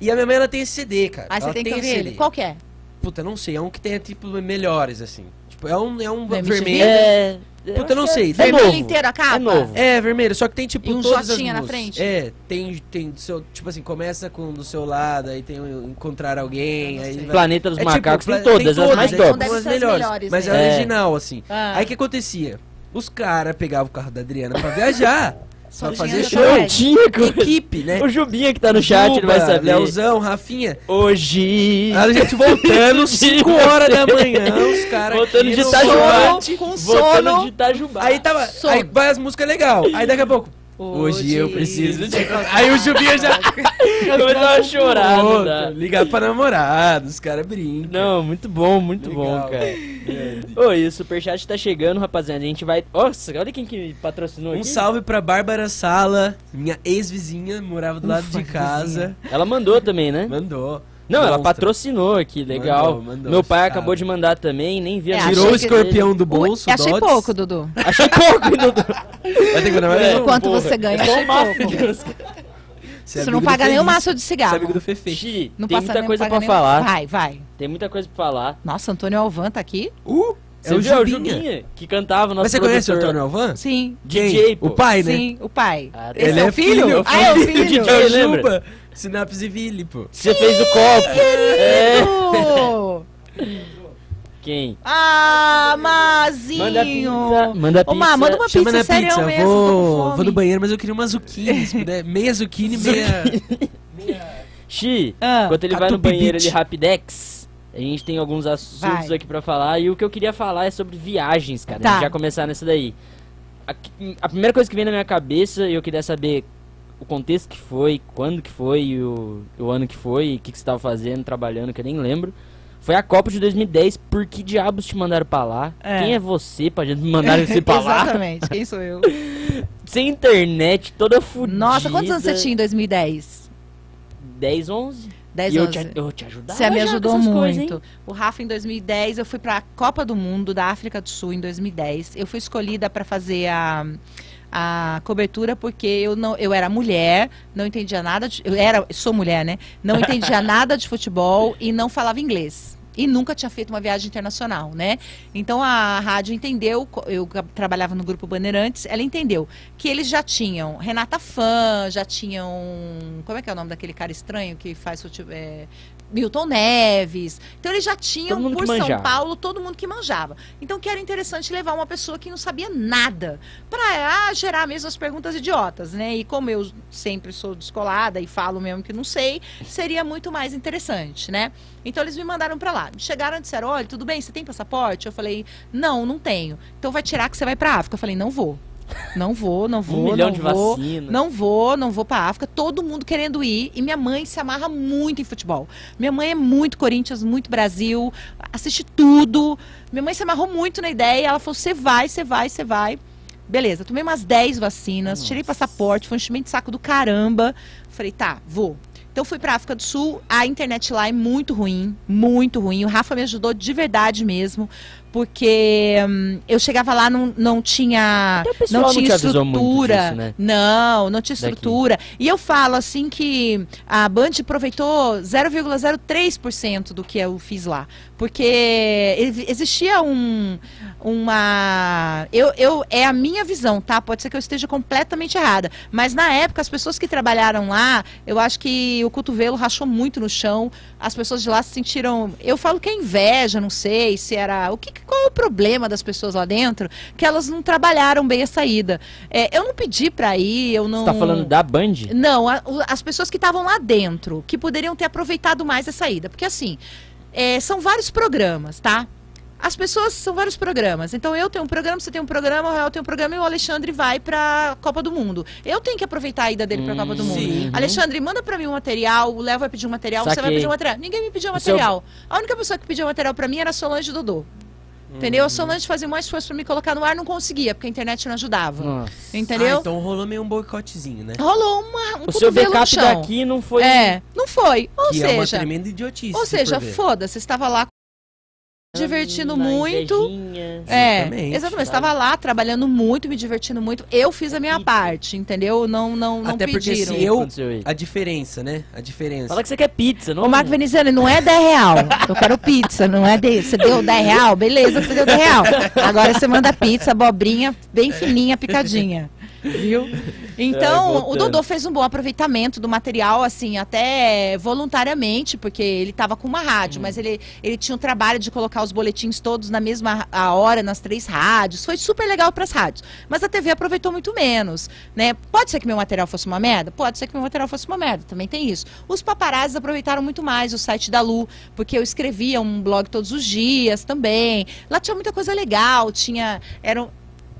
E a minha mãe ela tem esse CD, cara. Aí você ela tem que ouvir ele. Qual que é? Puta, não sei. É um que tem, tipo, melhores, assim. Tipo, é um, é um vermelho. É. Puta, eu não que sei. É, Tem é Vermelho novo. inteiro a capa? É novo. É, vermelho, só que tem tipo E um todas as na frente? É, tem, tem do seu, tipo assim, começa com do seu lado, aí tem o encontrar alguém, aí vai- Planeta dos É tipo, Macacos pla- tem todas, as mais Então top. as melhores, melhores, mas né? é É. original, assim. Ah. Aí o que acontecia? Os caras pegavam o carro da Adriana pra viajar, (laughs) Só pra fazer show. Não tinha. Equipe, né? O Jubinha que tá no chat, ele vai Juba, saber. Leozão, Rafinha. Hoje. A gente voltando, (laughs) 5 horas da manhã, os caras. Voltando de Itajubá. com Voltando sono. de Itajubá. Aí tava. Sono. Aí vai as músicas legal. Aí daqui a pouco. Hoje, eu preciso de. Aí o Jubinha já. (laughs) Começou a chorar. Ligar pra namorado, os caras brincam. Não, muito bom, muito Legal. bom, cara. Oi, o superchat tá chegando, rapaziada. A gente vai. Nossa, olha quem que patrocinou Um aqui. salve pra Bárbara Sala, minha ex-vizinha, morava do lado Ufa, de casa. Ela mandou também, né? Mandou. Não, ela patrocinou aqui, legal. Mandou, mandou, Meu pai sabe. acabou de mandar também, nem vi a É, Tirou o que- escorpião do Ui, bolso, achei Dots. pouco, Dudu. Achei pouco, Dudu. (laughs) Vai ter que mandar mais É. Quanto porra. você ganha, É achei o pouco. Você é não paga nem o maço de Você é cigarro. amigo do Fefe. Xi, Não tem muita coisa pra falar. Vai, vai. Tem muita coisa pra falar. Nossa, Antônio Alvan tá aqui? Uh, Você é o viu? É o Jubinha. Jubinha, que cantava nosso Mas você conhece o produtor. Antônio Alvan? Sim. DJ, pô. O pai, né? Sim, o pai. Ah, Esse Ele é é o filho? filho, Ah, é o filho É DJ. o lembra? Juba. Sinapse Ville, pô. Você fez o copo. É. (laughs) Quem? Ah, Mazinho! Manda pizza. Manda Ô, Má, pizza. manda uma Chama pizza sério pizza. mesmo, vou, vou no banheiro, mas eu queria uma zucchini. se puder. (laughs) Meia zucchini, meia... Xi, Ah, enquanto ele vai no banheiro, ele rapidex. A gente tem alguns assuntos Vai. aqui pra falar. E o que eu queria falar é sobre viagens, cara. A Tá. gente já começar nessa daí. A, a primeira coisa que vem na minha cabeça, e eu queria saber o contexto que foi, quando que foi, e o, o ano que foi, o que, que você tava fazendo, trabalhando, que eu nem lembro. Foi a Copa de 2010. Por que diabos te mandaram pra lá? É. Quem é você pra gente mandar você pra (laughs) lá? Exatamente, quem sou eu? (laughs) Sem internet, toda fudida. Nossa, quantos anos você tinha em 2010? 10, 11. 10 e eu anos. te, eu te ajudava Você me ajudou muito. coisas, o Rafa, em 2010, eu fui pra Copa do Mundo da África do Sul em 2010. Eu fui escolhida para fazer a, a cobertura porque eu não eu era mulher, não entendia nada de, eu era sou mulher, né? Não (laughs) entendia nada de futebol e não falava inglês. E nunca tinha feito uma viagem internacional, né? Então a rádio entendeu, eu trabalhava no grupo Bandeirantes, ela entendeu que eles já tinham Renata Fã, já tinham. Como é que é o nome daquele cara estranho que faz futebol? é, Milton Neves. Então eles já tinham por São. Paulo todo mundo que manjava. Então que era interessante levar uma pessoa que não sabia nada para gerar mesmo as perguntas idiotas, né? E como eu sempre sou descolada e falo mesmo que não sei, seria muito mais interessante, né? Então eles me mandaram para lá. Chegaram e disseram: "Olha, tudo bem, você tem passaporte?" Eu falei: "Não, não tenho". Então vai tirar que você vai para África. Eu falei: "Não vou". Não vou, não vou, Um milhão não de vou. vacina. Não vou, não vou pra África. Todo mundo querendo ir. E minha mãe se amarra muito em futebol. Minha mãe é muito Corinthians, muito Brasil. Assiste tudo. Minha mãe se amarrou muito na ideia. Ela falou: você vai, você vai, você vai. Beleza, tomei umas 10 vacinas, tirei passaporte, foi um enchimento de saco do caramba. Falei, tá, vou. Então fui pra África do Sul, a internet lá é muito ruim, muito ruim. O Rafa me ajudou de verdade mesmo, porque hum, eu chegava lá, não, não tinha, não não tinha muito estrutura. disso, né? Não, não tinha estrutura. E eu falo assim que a Band aproveitou 0,03% do que eu fiz lá. Porque ex- existia um, uma. Eu, eu, é a minha visão, tá? Pode ser que eu esteja completamente errada. Mas na época, as pessoas que trabalharam lá, eu acho que o cotovelo rachou muito no chão. As pessoas de lá se sentiram. Eu falo que é inveja, não sei se era. O que, qual é o problema das pessoas lá dentro? Que elas não trabalharam bem a saída. É, eu não pedi pra ir, eu não. Você tá falando da Band? Não, a- as pessoas que estavam lá dentro, que poderiam ter aproveitado mais a saída. Porque assim, é, são vários programas, tá? As pessoas são vários programas. Então eu tenho um programa, você tem um programa, o Real tem um programa e o Alexandre vai pra Copa do Mundo. Eu tenho que aproveitar a ida dele pra Hum, Copa do Mundo. sim. Alexandre, manda pra mim um material, o Léo vai pedir um material, você vai Saquei. pedir um material. Ninguém me pediu seu- material. A única pessoa que pediu material pra mim era a Solange Dodô. Entendeu? A Solange fazia mais esforço pra me colocar no ar, não conseguia, porque a internet não ajudava. Nossa. Entendeu? Ah, então rolou meio um boicotezinho, né? Rolou uma, um O seu backup chão. daqui não foi. É, não foi. Ou que é uma seja, tremenda idiotice. ou se seja, foda-se, estava lá divertindo muito. invejinha. É, exatamente. sabe? Estava lá trabalhando muito, me divertindo muito. Eu fiz a minha parte, entendeu? Não, não, não Até porque pediram. se eu-. A diferença, né? A diferença. Fala que você quer pizza, não? Ô, Marco Veneziano, não é 10 real. Eu quero pizza, não é de... Você deu 10 real? Beleza, você deu 10 real. Agora você manda pizza, abobrinha, bem fininha, picadinha. Viu? (laughs) Então, É, o voltando. Dodô fez um bom aproveitamento do material, assim, até voluntariamente, porque ele estava com uma rádio, mas ele, ele tinha um trabalho de colocar os boletins todos na mesma hora, nas três rádios. Foi super legal para as rádios. Mas a TV aproveitou muito menos, né? Pode ser que meu material fosse uma merda? Pode ser que meu material fosse uma merda, também tem isso. Os paparazzis aproveitaram muito mais o site da Lu, porque eu escrevia um blog todos os dias também. Lá tinha muita coisa legal, tinha... Era,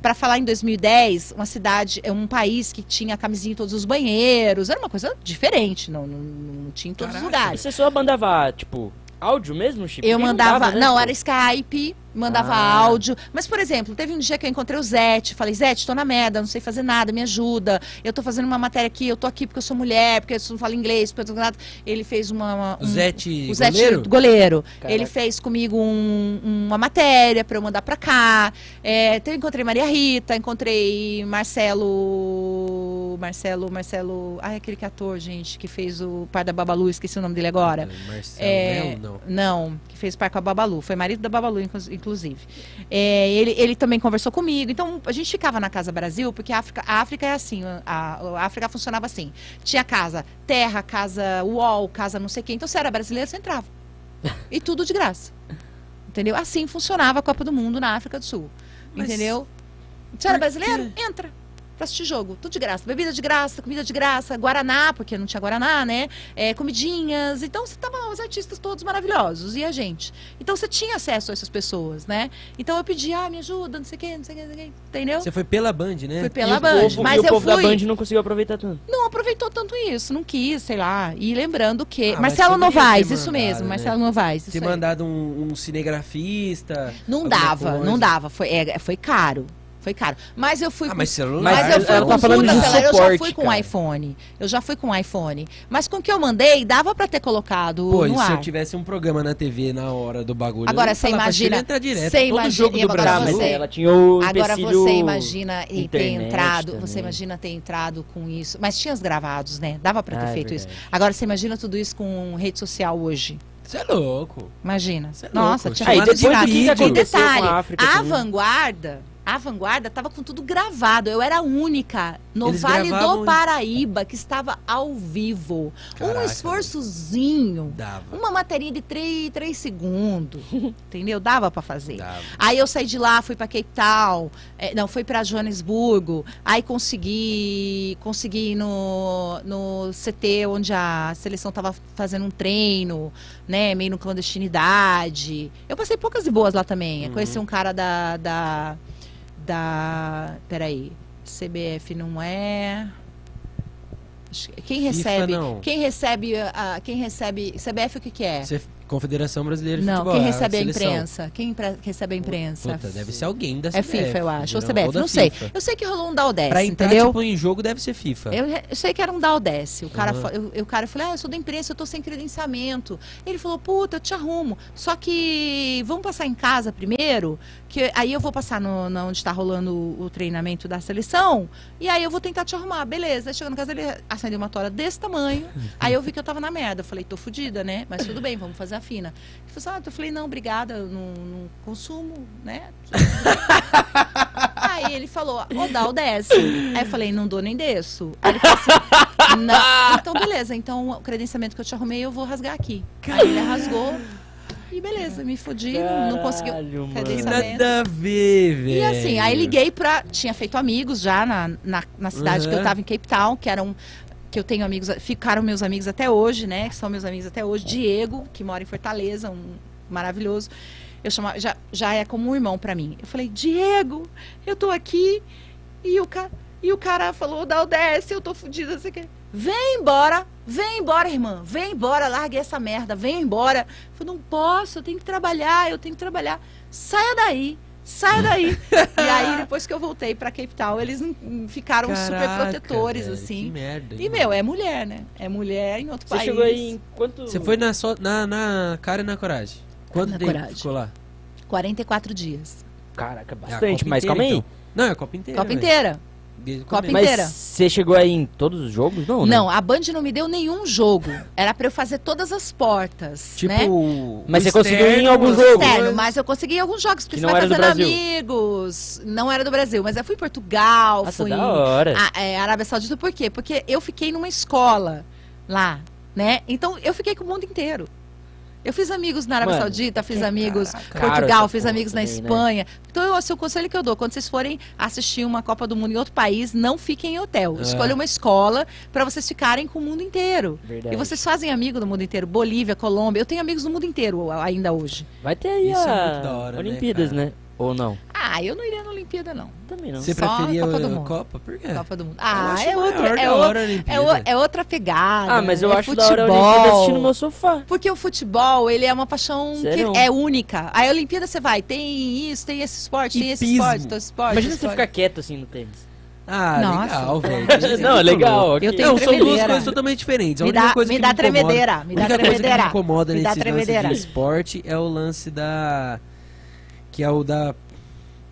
para falar em 2010, uma cidade, é um país que tinha camisinha em todos os banheiros, era uma coisa diferente, não, não, não tinha em todos os Caraca. lugares. Você só mandava, tipo, áudio mesmo, Chip? Eu Porque mandava, né, não, pô? era Skype, mandava Ah. áudio. Mas, por exemplo, teve um dia que eu encontrei o Zete, falei, Zete, tô na merda, não sei fazer nada, me ajuda. Eu tô fazendo uma matéria aqui, eu tô aqui porque eu sou mulher, porque eu não falo inglês, porque eu tô nada. Ele fez uma. uma- O um- Zete o Zete goleiro? goleiro. Ele fez comigo um- uma matéria para eu mandar para cá. É, então eu encontrei Maria Rita, encontrei Marcelo. Marcelo, Marcelo. Ai, aquele que é ator, gente, que fez o par da Babalu, esqueci o nome dele agora. Marcelo É, Melo, não. não, que fez par com a Babalu. Foi marido da Babalu, inclu- inclusive. É, ele, ele também conversou comigo. Então, a gente ficava na Casa Brasil, porque a África, a África é assim, a, a África funcionava assim. Tinha casa terra, casa UOL, casa não sei quem. Então, se era brasileiro, você entrava. (laughs) E tudo de graça. Entendeu? Assim funcionava a Copa do Mundo na África do Sul. Mas entendeu? Se era brasileiro, entra. Pra assistir jogo, tudo de graça. Bebida de graça, comida de graça, Guaraná, porque não tinha Guaraná, né? É, comidinhas. Então você tava os artistas todos maravilhosos. E a gente. Então você tinha acesso a essas pessoas, né? Então eu pedi, ah, me ajuda, não sei o quê, não sei o quê, não sei o quê. Entendeu? Você foi pela Band, né? Fui E pela o Band. povo- mas e o eu povo fui. da Band não conseguiu aproveitar tanto. Não aproveitou tanto isso, não quis, sei lá. E lembrando que. Ah, Marcelo Novaes, isso mesmo, né? Marcelo Novaes. Ter mandado um, um cinegrafista. Não dava, coisa. não dava. Foi, é, foi caro. Foi caro. Mas eu fui Ah, com mas celular. Mas eu ela fui tá com falando fundo de celular, eu já suporte, fui com cara. iPhone. Eu já fui com iPhone. Mas com o que eu mandei, dava pra ter colocado Pô, e no se ar. eu tivesse um programa na TV na hora do bagulho? Agora, você imagina- entrar direto. você Todo imagina- jogo do agora Tá, Brasil. você- ela tinha o Agora você imagina e ter entrado, também. você imagina ter entrado com isso. Mas tinha os gravados, né? Dava pra ter Ah, é feito isso. verdade. Agora você imagina tudo isso com rede social hoje. Você é louco. Imagina. É Nossa, louco. tinha Aí de depois o que, que vídeo. E aconteceu detalhe, a África? a vanguarda, a vanguarda tava com tudo gravado. Eu era a única no Eles Vale do Paraíba que estava ao vivo. Caraca, um esforçozinho. Dava. Uma materinha de 3, três segundos. (laughs) entendeu? Dava pra fazer. Dava. Aí eu saí de lá, fui pra Cape Town, é, não, fui pra Joanesburgo, aí consegui, consegui ir no, no CT onde a seleção tava fazendo um treino, né, meio no clandestinidade. Eu passei poucas e boas lá também. Uhum. conheci um cara da, da, da, peraí, CBF não é... Quem FIFA recebe, não. quem recebe, a, quem recebe, CBF o que que é? Você- Confederação Brasileira de Não, Futebol. quem é recebe a seleção. imprensa? Quem recebe a imprensa? Puta, deve ser alguém da É CBF. FIFA, eu acho. Ou não, CBF, não sei. FIFA. Eu sei que rolou um Daudece, Pra entrar, entendeu? tipo, em jogo deve ser FIFA. Eu, eu sei que era um Daudece. O cara, fa- eu, o cara falou, ah, eu sou da imprensa, eu tô sem credenciamento. Ele falou, puta, eu te arrumo. Só que vamos passar em casa primeiro, que aí eu vou passar no, na onde tá rolando o, o treinamento da seleção, e aí eu vou tentar te arrumar. Beleza. Aí chegando em casa, ele acendeu uma tora desse tamanho. aí eu vi que eu tava na merda. Eu falei, tô fudida, né? Mas tudo bem, vamos fazer a fina. Ele falou assim, ah, eu falei, não, obrigada, eu não, não consumo, né? (laughs) Aí ele falou, ô, dá o desce. Aí eu falei, não dou nem desço. Aí ele falou assim, não. Então, beleza. Então, o credenciamento que eu te arrumei, eu vou rasgar aqui. Aí ele rasgou. E beleza, me fudi, não conseguiu Caralho. Que nada a ver, velho. E assim, aí liguei pra. Tinha feito amigos já na, na, na cidade que eu Uhum. tava em Cape Town, que eram. Que eu tenho amigos, ficaram meus amigos até hoje, né? São meus amigos até hoje. Diego, que mora em Fortaleza, um maravilhoso. Eu chamava, já, já é como um irmão pra mim. Eu falei, Diego, eu tô aqui e o cara, e o cara falou, dá o DS, eu tô fudida, você quer? Vem embora, vem embora, irmã, vem embora, largue essa merda, vem embora. Eu falei, não posso, eu tenho que trabalhar, eu tenho que trabalhar. Saia daí. Saia daí. (laughs) e aí, depois que eu voltei pra Cape Town, eles não- ficaram super Caraca, protetores, velho, assim. Que merda. E, meu, é mulher, né? É mulher em outro Você país. chegou aí em quanto... Você foi na, só, na, na cara e na coragem. Quanto Na tempo coragem. ficou lá? 44 dias. Caraca, É bastante, Copa mas inteira, calma aí. então. Não, é a Copa inteira. Copa velho. inteira. Desde Copa começo. Mas inteira. você chegou aí em todos os jogos? Não, né? Não, a Band não me deu nenhum jogo. Era pra eu fazer todas as portas, Tipo, né? Mas você externo, conseguiu ir em algum as jogo? coisas. Externo, mas eu consegui em alguns jogos, porque Que você não vai era do fazendo Brasil. amigos. Não era do Brasil, mas eu fui em Portugal, Nossa, fui da hora. a, é, Arábia Saudita, por quê? Porque eu fiquei numa escola lá, né? Então eu fiquei com o mundo inteiro. Eu fiz amigos na Arábia Mano, Saudita, fiz amigos em Portugal, fiz amigos na também, né? Espanha. Então, eu, assim, o conselho que eu dou, quando vocês forem assistir uma Copa do Mundo em outro país, não fiquem em hotel. É. Escolha uma escola para vocês ficarem com o mundo inteiro. Verdade. E vocês fazem amigo do mundo inteiro. Bolívia, Colômbia. Eu tenho amigos do mundo inteiro ainda hoje. Vai ter aí Isso é a muito da hora, né, Olimpíadas, cara? né? Ou não? Ah, eu não iria na Olimpíada, não. Também não. Você Só a preferia Copa do a Mundo. Copa? Por quê? Copa do Mundo. Ah, é outra, é, hora é, Olimpíada. o- é outra pegada. Ah, mas eu é acho da hora a Olimpíada futebol. assistindo no sofá. Porque o futebol, ele é uma paixão Sério? que é única. A Olimpíada você vai, tem isso, tem esse esporte, tem esse esporte, tem esse esporte. Imagina esse você esporte. ficar quieto assim no tênis. Ah, Nossa. legal, velho. (laughs) não, é legal. ok. Eu tenho Não, são duas coisas totalmente diferentes. A Me dá- coisa me que dá tremedeira, me dá tremedeira. me incomoda Me dá nesse tremedeira. de esporte é o lance da... Que é o da...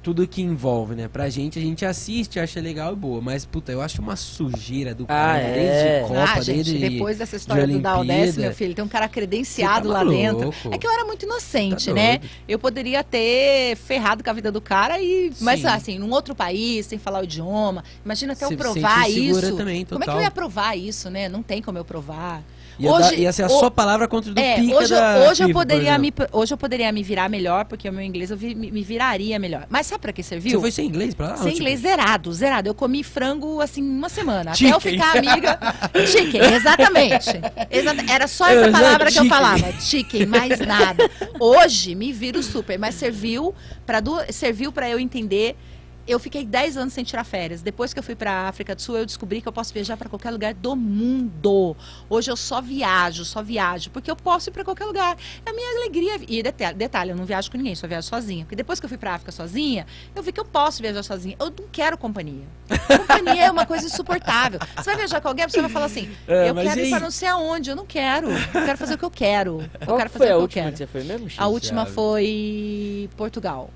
Tudo que envolve, né? Pra gente, a gente assiste, acha legal e boa. Mas, puta, eu acho uma sujeira do cara. Ah, é. Desde Copa, ah, gente, desde... depois dessa história de do Olimpíada. meu filho, tem um cara credenciado tá lá dentro. É que eu era muito inocente, Tá né? doido. Eu poderia ter ferrado com a vida do cara e. Mas Sim. assim, num outro país, sem falar o idioma. Imagina até eu provar isso. também, Como é que total. eu ia provar isso, né? Não tem como eu provar. Ia, Hoje- dar- ia ser a o- sua palavra contra o do É, pica hoje, eu- da hoje, eu poderia me, hoje eu poderia me virar melhor, porque o meu inglês eu vi- me, viraria melhor. Mas sabe pra que serviu? Você foi sem inglês pra lá? Sem Tipo, inglês zerado, zerado. Eu comi frango assim uma semana. Chicken. Até eu ficar amiga. Chicken, exatamente. Exata- Era só essa palavra que eu falava. Chicken, mais nada. Hoje me viro super, mas serviu para serviu para eu entender. Eu fiquei 10 anos sem tirar férias. Depois que eu fui para África do Sul, eu descobri que eu posso viajar para qualquer lugar do mundo. Hoje eu só viajo, só viajo, porque eu posso ir para qualquer lugar. É a minha alegria. E detalhe, detalhe, eu não viajo com ninguém, só viajo sozinha. Porque depois que eu fui para África sozinha, eu vi que eu posso viajar sozinha. Eu não quero companhia. Companhia é uma coisa insuportável. Você vai viajar com alguém, a pessoa vai falar assim: É, eu quero ir para não sei aonde, eu não quero. Eu quero fazer o que eu quero. Eu Qual quero foi fazer a o que eu última quero. que você foi mesmo, X? A última foi Portugal.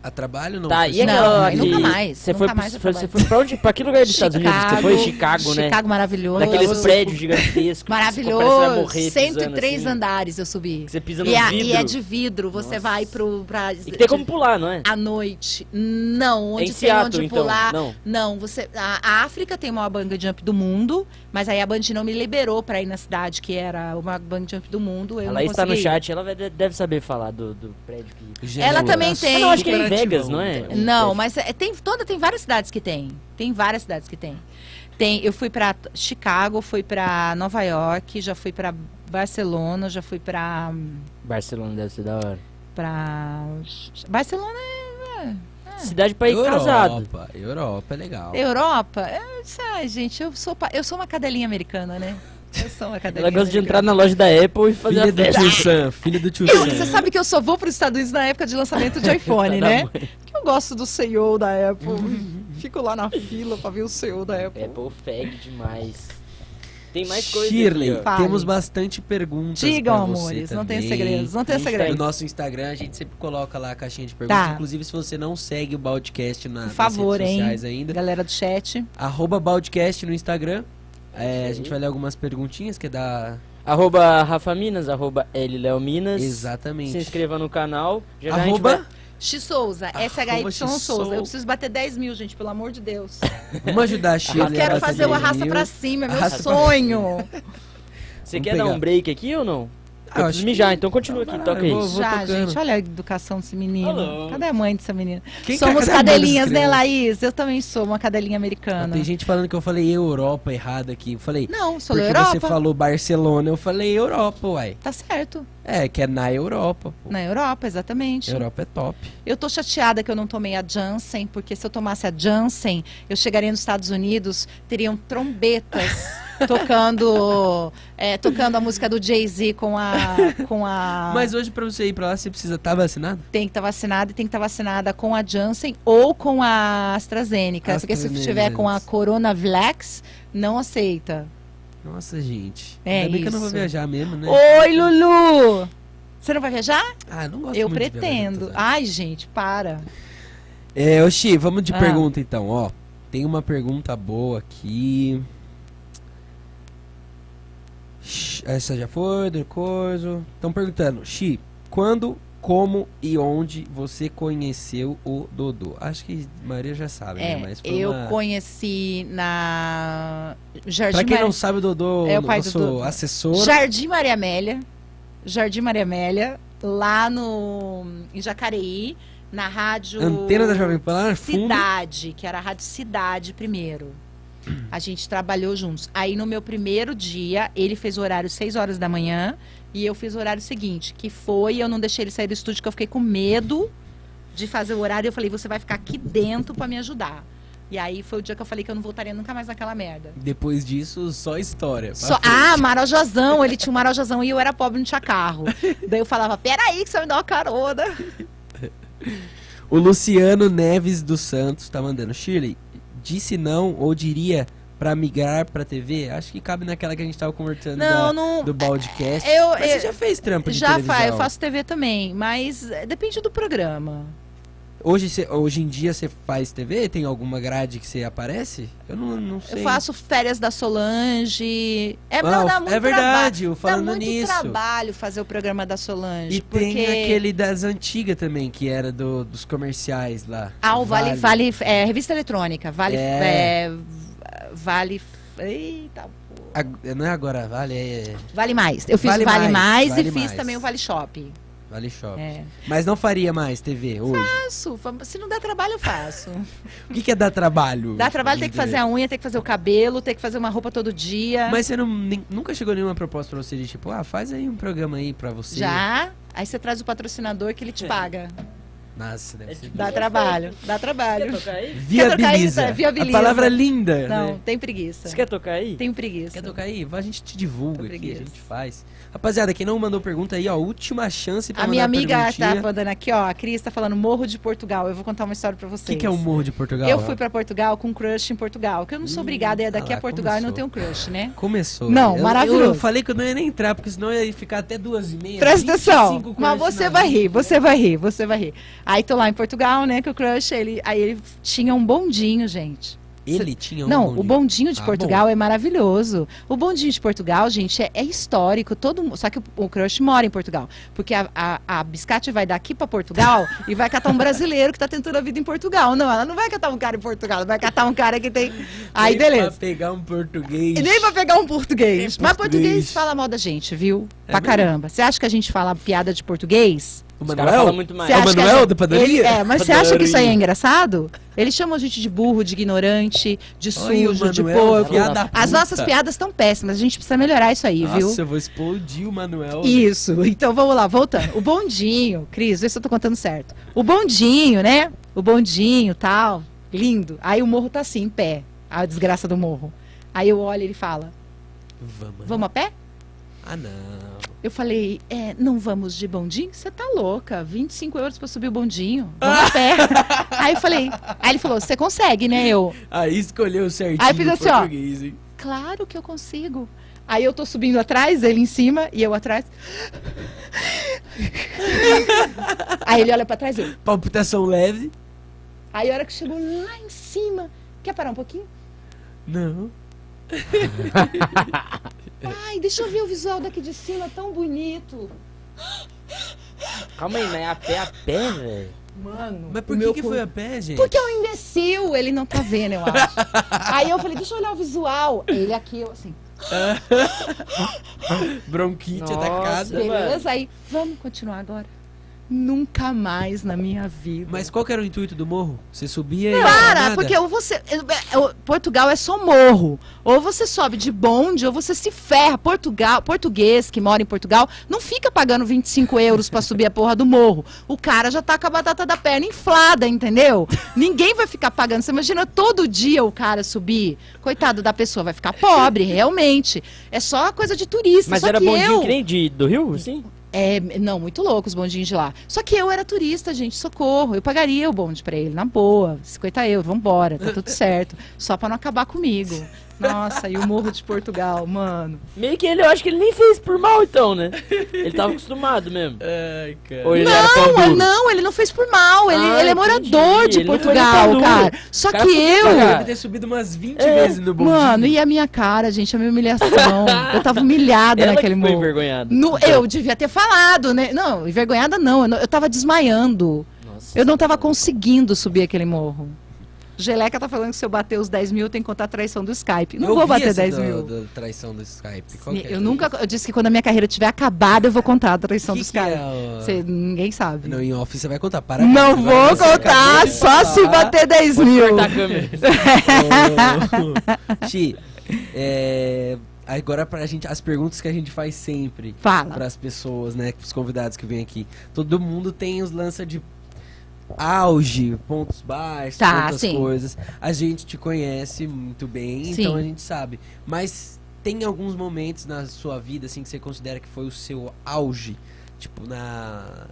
A trabalho não Tá, foi e Não, nunca mais, Você nunca foi, mais trabalho. você foi pra onde? Pra que lugar dos Estados Unidos? Você foi Chicago, né? Chicago maravilhoso. Naqueles prédios gigantescos. Maravilhoso. morrer 103 pisando, assim. andares eu subi. Que você pisa no E, é- vidro. e é de vidro, você Nossa. vai pro. Pra, E que tem como pular, não é? À noite. Não, onde em tem Seattle, onde então. pular. Não. você. A, a África tem o maior bungee jump do mundo, mas aí a Band não me liberou pra ir na cidade, que era o maior bungee jump do mundo. Eu Ela não está no chat, ela deve saber falar do, do prédio que. Ela também tem. Não, acho que Vegas, não é? Não, mas é, tem toda tem várias cidades que tem. Tem várias cidades que tem. Tem, eu fui pra Chicago, fui pra Nova York, já fui pra Barcelona, já fui pra Barcelona deve ser da hora. para Barcelona é, Cidade pra ir Europa, casado. Europa é legal. é Europa. É, ai, gente, eu sou eu sou uma cadelinha americana, né? Eu sou uma cadelinha. Ela gosta de entrar na loja da Apple e fazer Filha a do festa. tio Sam, filha do tio Sam. Você sabe que eu só vou para os Estados Unidos na época de lançamento de (laughs) iPhone, né? mãe. Porque eu gosto do CEO da Apple. Fico lá na fila pra ver o CEO da Apple. Apple fag demais. Tem mais coisa Shirley, aqui, temos bastante perguntas Digam, pra você amores, não tem segredos, não tem segredos. No nosso Instagram, a gente sempre coloca lá a caixinha de perguntas. Tá. Inclusive, se você não segue o Baldcast na, Por favor, nas redes hein? sociais ainda, Galera do chat. arroba Baldcast no Instagram. É, a gente vai ler algumas perguntinhas que é da... Arroba Rafa Minas, arroba L Léo Minas. Exatamente. Se inscreva no canal. Já Arroba... vai- X Souza, SHY X Souza. Eu preciso bater 10 mil, gente, pelo amor de Deus. (laughs) Vamos ajudar a Eu Shirley. quero fazer o 10 arrasta pra cima, é meu sonho. Você quer dar um break aqui ou não? Ah, eu preciso mijar, que- então continua aqui, lá, toca aí. vou- vou Já, tocando. gente, olha a educação desse menino. Cadê a mãe dessa menina? Quem que- Somos mãe das cadelinhas, né? Laís? Eu também sou uma cadelinha americana. Tem gente falando que eu falei Europa errado aqui. Eu falei. Não, sou porque Europa. você falou Barcelona, eu falei Europa, uai. Tá certo. É, que é na Europa. pô. Na Europa, exatamente. Europa é top. Eu tô chateada que eu não tomei a Janssen, porque se eu tomasse a Janssen, eu chegaria nos Estados Unidos, teriam trombetas (laughs) tocando é, tocando a música do Jay-Z com a com a (laughs) Mas hoje pra você ir pra lá, você precisa estar vacinado? tem que estar vacinada e tem que estar vacinada com a Janssen ou com a AstraZeneca, porque se AstraZeneca. tiver com a Coronavax, não aceita. Nossa, gente. É Ainda bem que eu não vou isso. viajar mesmo, né? Oi, Lulu! Você não vai viajar? Ah, eu não gosto eu muito de viajar pretendo. tantas Ai, gente, para. É, Oxi, vamos de Ah. pergunta então, ó. Tem uma pergunta boa aqui. Essa já foi, do coisa. Estão perguntando, Xi, quando, como e onde você conheceu o Dodô? Acho que a maioria já sabe, É, né? Mas eu uma... conheci na Jardim Pra quem Maria- não sabe, o Dodô, É o pai do nosso Dodô. assessor. Jardim Maria Amélia. Jardim Maria Amélia, lá no em Jacareí, na rádio Antena da Jovem Pan, no fundo. Cidade, que era a Rádio Cidade primeiro. A gente trabalhou juntos. Aí no meu primeiro dia, ele fez o horário 6 horas da manhã e eu fiz o horário seguinte, que foi, eu não deixei ele sair do estúdio, que eu fiquei com medo de fazer o horário. Eu falei, você vai ficar aqui dentro pra me ajudar. E aí foi o dia que eu falei que eu não voltaria nunca mais naquela merda. Depois disso, só história. Só- ah, Marajazão, ele tinha um Marajazão e eu era pobre, não tinha carro. (laughs) Daí eu falava, peraí que você vai me dar uma carona. O Luciano Neves dos Santos tá mandando. Shirley, disse não ou diria pra migrar pra TV? Acho que cabe naquela que a gente tava conversando Não, da- não- do Baldcast. eu- Mas você eu- já fez trampo de Já televisão? faz, eu faço TV também, mas é, depende do programa. Hoje, você- hoje em dia você faz TV? Tem alguma grade que você aparece? Eu não, não sei. Eu faço férias da Solange. É, não, dá é muito verdade, trabalho. falando dá muito nisso. trabalho fazer o programa da Solange. E porque... tem aquele das antigas também, que era do- dos comerciais lá. Ah, o Vale, vale, é, revista eletrônica, Vale, É. é, Vale, eita, Não é agora, vale, é Vale Mais. Eu fiz Vale o Vale Mais, Mais, Vale e fiz Mais. também o Vale Shop. Vale Shop. É. Mas não faria mais TV hoje. Faço, fa- se não der trabalho, eu faço. (laughs) O que, que é dar trabalho? Dá trabalho, tem que fazer a unha, tem que fazer o cabelo, tem que fazer uma roupa todo dia. Mas você não, nem- nunca chegou nenhuma proposta pra você de tipo, ah, faz aí um programa aí pra você. Já, aí você traz o patrocinador que ele te paga. Nossa, deve É ser. tipo- Dá trabalho, dá Quer trabalho. tocar aí? Quer tocar aí, Viabiliza. Viabiliza. A palavra é linda. Não, né? tem preguiça. Você quer tocar aí? Tem preguiça. Quer tocar aí? Vai, A gente te divulga aqui, a gente faz. Rapaziada, quem não mandou pergunta aí, ó, última chance pra A minha amiga perguntinha. tá mandando aqui, ó. A Cris tá falando Morro de Portugal. Eu vou contar uma história pra O vocês. que, que é o Morro de Portugal? Eu fui pra Portugal com crush em Portugal. Que eu não sou obrigada a ir daqui ah lá, a Portugal e não tenho crush, né? Começou. Não, Eu- maravilhoso. Eu, falei que eu não ia nem entrar, porque senão eu ia ficar até duas e meia. Presta 25 atenção. Mas você vai rir, você vai rir, você vai rir. Aí tô lá em Portugal, né, que o crush, ele, aí ele tinha um bondinho, gente. Ele tinha um Não, bondinho. o bondinho de Ah, Portugal bom. é maravilhoso. O bondinho de Portugal, gente, é, é histórico. Todo, só que o, o crush mora em Portugal. Porque a, a, a Biscate vai daqui pra Portugal (laughs) e vai catar um brasileiro que tá tentando a vida em Portugal. Não, ela não vai catar um cara em Portugal, ela vai catar um cara que tem. Aí, Nem beleza. Pra pegar um português. E nem pra pegar um português. Nem Mas português. português fala mal da gente, viu? É pra mesmo? caramba. Você acha que a gente fala piada de português? O Manuel? muito mais. Você É o Manuel gente- da padaria? Ele- é, mas você acha que isso aí é engraçado? Eles chamam a gente de burro, de ignorante, de sujo, de porco. As nossas piadas estão péssimas, a gente precisa melhorar isso aí, viu? Nossa, eu vou explodir o Manuel. Isso, então vamos lá, voltando. O bondinho, Cris, vê se eu tô contando certo. O bondinho, né? O bondinho, tal, lindo. Aí o morro tá assim, em pé, a desgraça do morro. Aí eu olho e ele fala, Vamos. vamos a pé? Ah, não. Eu falei, é, não vamos de bondinho? Você tá louca, 25 euros pra subir o bondinho, (laughs) vamos a pé. aí eu falei, aí ele falou, você consegue, né? Eu, Aí escolheu certinho Aí eu fiz assim, ó. hein? Claro que eu consigo. Aí eu tô subindo atrás, ele em cima e eu atrás. (laughs) Aí ele olha pra trás e eu. Palpitação leve. Aí a hora que chegou lá em cima. Quer parar um pouquinho? Não. (laughs) Ai, deixa eu ver o visual daqui de cima, tão bonito. Calma aí, mas é a pé a pé, velho. Mano. Mas por meu que, que foi a pé, gente? Porque é um imbecil, ele não tá vendo, eu acho. (laughs) Aí eu falei, deixa eu olhar o visual. Ele aqui, eu assim, (laughs) Bronquite Nossa. atacada. Beleza? Aí, vamos continuar agora. Nunca mais na minha vida. Mas qual que era o intuito do morro? Você subia e. Para, nada? porque ou você. Portugal é só morro. Ou você sobe de bonde, ou você se ferra. Portugal, português que mora em Portugal, não fica pagando 25 euros pra subir a porra do morro. O cara já tá com a batata da perna inflada, entendeu? Ninguém vai ficar pagando. Você imagina todo dia o cara subir. Coitado da pessoa, vai ficar pobre, realmente. É só coisa de turista. Mas só era que bondinho eu, que nem de, do Rio, sim? É, não, muito louco os bondinhos de lá. Só que eu era turista, gente, socorro. Eu pagaria o bonde pra ele, na boa. 50 euros, vambora, tá tudo certo. Só pra não acabar comigo. Nossa, e o Morro de Portugal, mano. Meio que ele, eu acho que ele nem fez por mal, então, né? Ele tava acostumado mesmo. (laughs) Ai, cara. Ou ele era Não, duro? não, ele não fez por mal. Ele, Ah, ele é entendi. morador de Ele não foi Portugal, nem cara. Só O cara que foi eu. pagar. Deve ter subido umas 20 É, vezes no bondinho. Mano, e a minha cara, gente, a minha humilhação. (laughs) Eu tava humilhada Ela naquele que foi morro. envergonhada. No- eu devia ter falado, né? Não, envergonhada não. Eu, não- eu tava desmaiando. Nossa Eu não tava conseguindo subir aquele morro. Geleca tá falando que se eu bater os 10 mil, tem que contar a traição do Skype. Não Eu vou bater essa 10 do- mil. do traição do Skype. Qual que é? Eu nunca. Eu disse que quando a minha carreira tiver acabada, eu vou contar a traição Que do que Skype. é o- Cê- ninguém sabe. Não, em off você vai contar. Para Não vou vai- contar, só se bater 10 Pode mil. Ti, (laughs) é, agora pra gente, as perguntas que a gente faz sempre Fala. para as pessoas, né, os convidados que vêm aqui. Todo mundo tem os lança de auge, pontos baixos, Tá, outras sim. coisas. A gente te conhece muito bem, Sim. então a gente sabe. Mas tem alguns momentos na sua vida assim que você considera que foi o seu auge, tipo na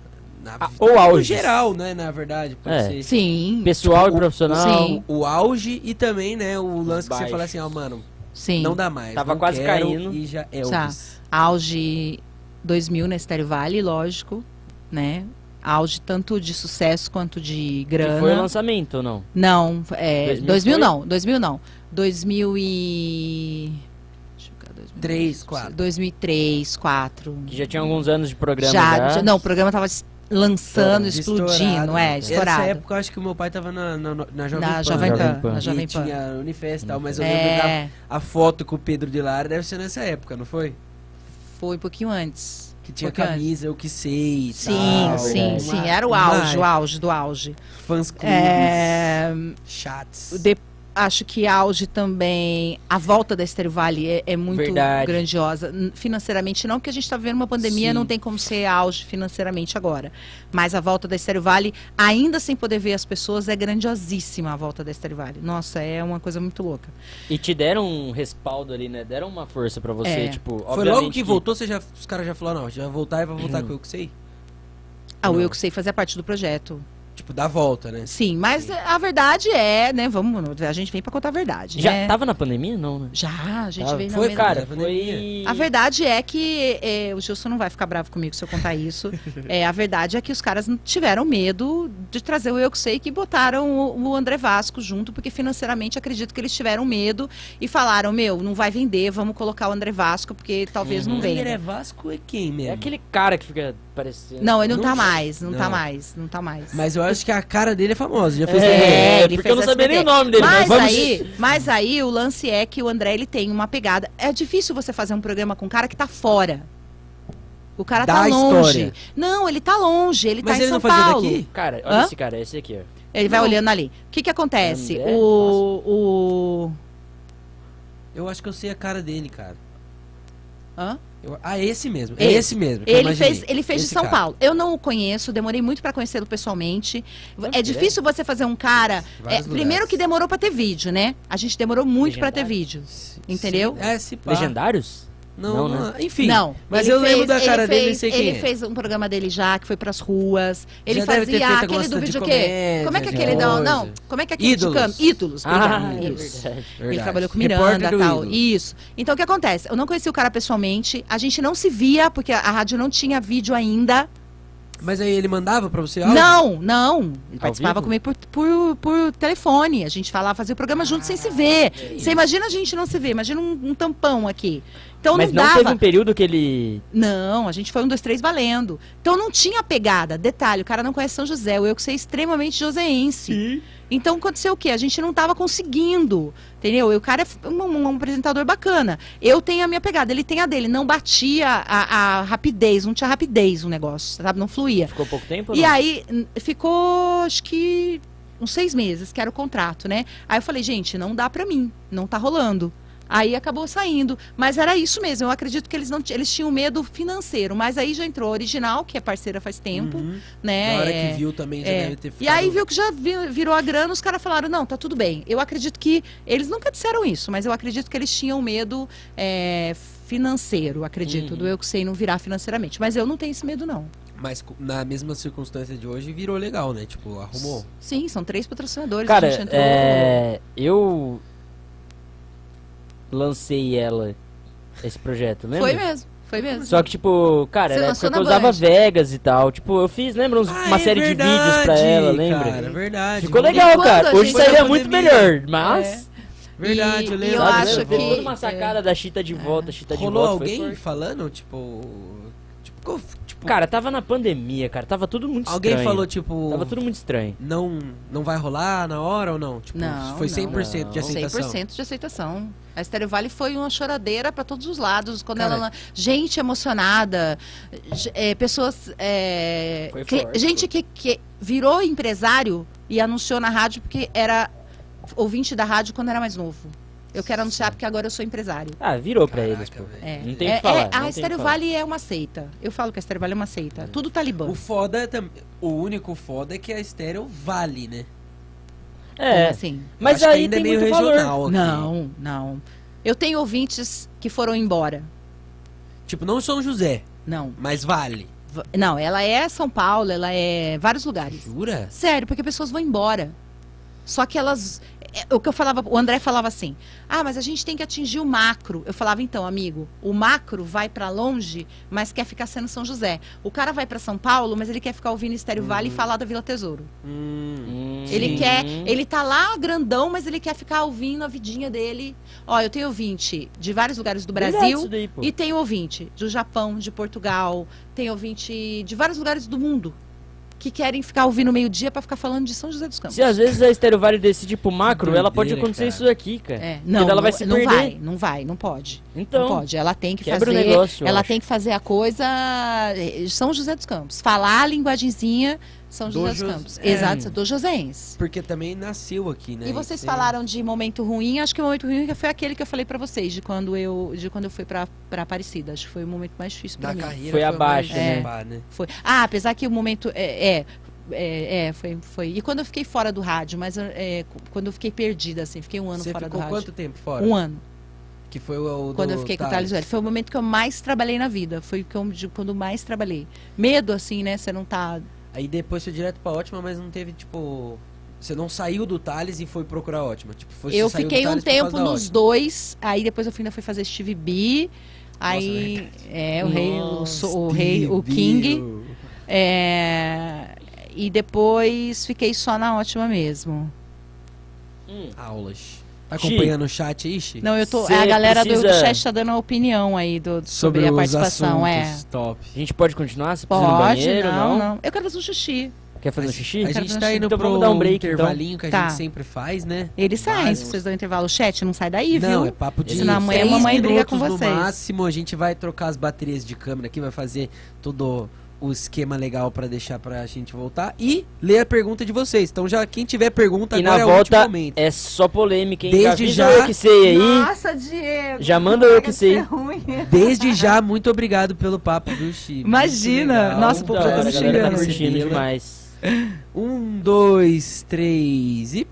na Ah, ou no auges. geral, né, na verdade, pode É. ser. Sim. Pessoal Tipo, e profissional. sim. O auge e também, né, o lance que você baixos. fala assim, ó, mano, Sim. não dá mais. Tava quase caindo. E já é Tá. Auge 2000 na Estéreo Vale, lógico, né? Auge tanto de sucesso quanto de grana. foi o lançamento ou não? Não, é, 2000 2000, foi? não, 2000 não. 2000 e... Deixa eu ver, 2000, Três, quatro. 2003, 2004. Que já tinha alguns anos de programa já, já. já- não, o programa tava lançando, Estourado. explodindo, é, Nessa estourado. época, eu acho que o meu pai tava na, na, na Jovem Na Pan. Jovem Jovem Pan, Pan. na E Jovem Pan. tinha Unifest e tal, mas eu lembro da É, a foto com o Pedro de Lara deve ser nessa época, não foi? foi um pouquinho antes. Que tinha antes. camisa, eu que sei Sim, tal. sim, verdade. sim, era o auge, o auge do auge. Fãs clubes, É, chats. de- acho que auge também, a volta da Estéreo Vale é, é muito Verdade. grandiosa. Financeiramente não, porque a gente está vivendo uma pandemia, Sim. não tem como ser auge financeiramente agora. Mas a volta da Estéreo Vale, ainda sem poder ver as pessoas, é grandiosíssima a volta da Estéreo Vale. Nossa, é uma coisa muito louca. E te deram um respaldo ali, né? Deram uma força pra você, É. tipo, Foi logo que, voltou, você já, os caras já falaram, não, já vai voltar e vai voltar com eu que sei. Ah, o. Eu Que Sei fazia parte do projeto. Tipo, dá volta, né? Sim, mas a verdade é, né, vamos, a gente vem para contar a verdade, Já né? tava na pandemia? Não, né? Já, a gente Tava. veio na Foi, mesma- cara, foi... A verdade é que é, o Gilson não vai ficar bravo comigo se eu contar isso. (laughs) É, a verdade é que os caras tiveram medo de trazer o Eu Que Sei que botaram o, o André Vasco junto, porque financeiramente acredito que eles tiveram medo e falaram, meu, não vai vender, vamos colocar o André Vasco, porque talvez Uhum. não O André venha. Vasco é quem mesmo? É aquele cara que fica parecendo... Não, ele não, Não tá mais, não, tá Não. mais, não tá mais. Mas eu acho que a cara dele é famosa, já fez É, ele porque fez eu não sabia nem o nome dele, mas Mas, vamos- aí, mas aí o lance é que o André ele tem uma pegada. É difícil você fazer um programa com um cara que tá fora. O cara Da tá longe. história. Não, ele tá longe, ele Mas tá em ele São não fazia Paulo. daqui? Cara, olha Hã? esse cara, esse aqui, ó. Ele vai Não. olhando ali. O que que acontece? André O, o Eu acho que eu sei a cara dele, cara. hã? Eu- ah, esse mesmo. É Esse. esse mesmo. Ele fez, ele fez de Esse São cara. Paulo. Eu não o conheço, demorei muito pra conhecê-lo pessoalmente. Não, é difícil você fazer um cara. É, primeiro que demorou pra ter vídeo, né? A gente demorou muito pra ter vídeo. Sim, Entendeu? É, se pá. Legendários? Não, Não, né? não, enfim. Não, Mas eu lembro fez- da ele cara dele e fez- sei quem Ele é. fez um programa dele já, que foi pras ruas. Ele Já deve ter fazia feito aquele do de vídeo o quê? Como é que é aquele não, não? Como é que é aquele Ídolos. de câmera? Ídolos, Ah, é isso. verdade. Ele trabalhou com Miranda e tal. Isso. Então o que acontece? Eu não conheci o cara pessoalmente, a gente não se via, porque a rádio não tinha vídeo ainda. Mas aí ele mandava pra você áudio? Não, não. Ele Ao participava vivo? comigo por, por, por telefone. A gente falava, fazia o programa junto sem se ver. Você imagina a gente não se ver, imagina um, um tampão aqui. Então Mas não não dava. teve um período que ele... Não, a gente foi um, dois, três valendo. Então não tinha pegada. Detalhe, o cara não conhece São José, eu que sei extremamente joseense. Então aconteceu o quê? A gente não estava conseguindo, Entendeu? E o cara é um, um apresentador bacana. Eu tenho a minha pegada, ele tem a dele. Não batia a, a rapidez, não tinha rapidez o negócio, sabe? Não fluía. Ficou pouco tempo? E não? aí ficou, acho que uns seis meses, que era o contrato, né? Aí eu falei, gente, não dá pra mim, não tá rolando. Aí acabou saindo, mas era isso mesmo. Eu acredito que eles não eles tinham medo financeiro, mas aí já entrou a original, que é parceira faz tempo, Uhum. né? Na hora É, que viu também já é. deve ter E ficado... aí viu que já vi- virou a grana, os caras falaram, não, tá tudo bem. Eu acredito que. Eles nunca disseram isso, mas eu acredito que eles tinham medo é, financeiro, acredito, Uhum. do eu que sei não virar financeiramente. Mas eu não tenho esse medo, não. Mas na mesma circunstância de hoje virou legal, né? Tipo, arrumou. Sim, são três patrocinadores. Cara, a gente entrou. é, eu lancei ela, esse projeto, lembra? Foi mesmo, foi mesmo. Só que, tipo, cara, Você era lançou porque eu usava Band. Vegas e tal. Tipo, eu fiz, lembra, uns- uma Ah, é série de vídeos pra verdade, ela, lembra? Cara, verdade. Ficou legal, cara. Hoje seria Foi muito melhor, mas... Verdade, E- eu e lembro. eu sabe, acho levou que- toda uma sacada da Chita de volta, Chita de Rolou volta. foi alguém forte. falando, tipo... Tipo, co- tipo Cara, tava na pandemia, cara. Tava tudo muito alguém estranho. falou, tipo... Tava tudo muito estranho. Não, não vai rolar na hora ou não? Tipo, Não, foi não. 100% de Não. aceitação. 100% de aceitação. A Estéreo Vale foi uma choradeira para todos os lados. Quando Cara. ela. Gente emocionada, é, pessoas. é, Foi cli- forte, gente que, que virou empresário e anunciou na rádio porque era ouvinte da rádio quando era mais novo. Eu quero anunciar porque agora eu sou empresário. Ah, virou pra Caraca, eles, pô. É. Não tem É- que falar, é- a Estéreo. Vale é uma seita. Eu falo que a Estéreo Vale é uma seita. Tudo talibã. O foda é tam- O único foda é que a estéreo vale, né? É, assim. mas aí ainda tem é meio muito valor. regional aqui. Não, não. Eu tenho ouvintes que foram embora. Tipo, não São José, Não. mas vale. V- Não, ela é São Paulo, ela é vários lugares. Jura? Sério, porque pessoas vão embora. Só que elas. É, O que eu falava, o André falava assim: ah, mas a gente tem que atingir o macro. Eu falava, então, amigo, o macro vai pra longe, mas quer ficar sendo São José. O cara vai pra São Paulo, mas ele quer ficar ouvindo Estéreo Vale e falar da Vila Tesouro. Hum. Hum, Ele Sim. quer, ele tá lá grandão, mas ele quer ficar ouvindo a vidinha dele. Ó, eu tenho ouvinte de vários lugares do Brasil. daí. E tem ouvinte do Japão, de Portugal, tem ouvinte de vários lugares do mundo que querem ficar ouvindo meio-dia pra ficar falando de São José dos Campos. Se às vezes a Estéreo Vale decide pro macro, Que ela pode doideira, acontecer cara. isso daqui, cara. É, não, ela não, vai se não perder. vai, não vai, não pode. Então, não pode. Ela tem que fazer, negócio, ela acho. tem que fazer a coisa eh, São José dos Campos, falar a linguagenzinha São Do José dos Jos- Campos. é. Exato, do Joséense. Porque também nasceu aqui, né? E vocês é- falaram de momento ruim, acho que o momento ruim foi aquele que eu falei pra vocês, de quando eu, de quando eu fui pra, pra Aparecida. Acho que foi o momento mais difícil pra Da mim. carreira Foi o abaixo, mais né? pá, né? Foi. Ah, apesar que o momento é, é, é, é, foi, foi. E quando eu fiquei fora do rádio, mas é, quando eu fiquei perdida, assim, fiquei um ano Você fora do rádio. quanto tempo fora? Um ano. Que foi o, o Quando do eu fiquei com o Thales. Thales Velho. Foi o momento que eu mais trabalhei na vida. Foi que eu, quando mais trabalhei. Medo, assim, né? Você não tá. Aí depois foi direto pra Ótima, mas não teve, tipo... Você não saiu do Thales e foi procurar Ótima. Tipo, foi, eu fiquei um tempo nos Ótima. dois. Aí depois eu ainda fui fazer Steve B. Aí. é, o rei, o, Nossa, so- o rei, o King. É, e depois fiquei só na ótima mesmo. Hum. Aulas. Tá Xi. acompanhando o chat aí, Xi? Não, eu tô. Cê a galera do- do, chat tá dando a opinião aí do, sobre, a os participação. É. assuntos top. A gente pode continuar? Você Pode, banheiro, não, não? não, Eu quero fazer um xixi. Quer fazer um A xixi? A gente tá indo Então pro vamos dar um break, intervalinho que a Tá. gente sempre faz, né? Ele sai se vocês dão intervalo. O chat não sai daí, Não, viu? é papo de Senão amanhã a seis mamãe briga com vocês. No máximo, a gente vai trocar as baterias de câmera aqui, vai fazer todo o esquema legal pra deixar pra gente voltar e ler a pergunta de vocês. Então já quem tiver pergunta E agora na é volta momento. é só polêmica, hein? Desde avisa já- eu que sei aí. Nossa, Diego. Já manda eu que sei. ruim. Desde já, muito obrigado pelo papo, viu, Chi? Imagina. Nossa, o povo já tá hora, me tá xingando. demais. Um, dois, três e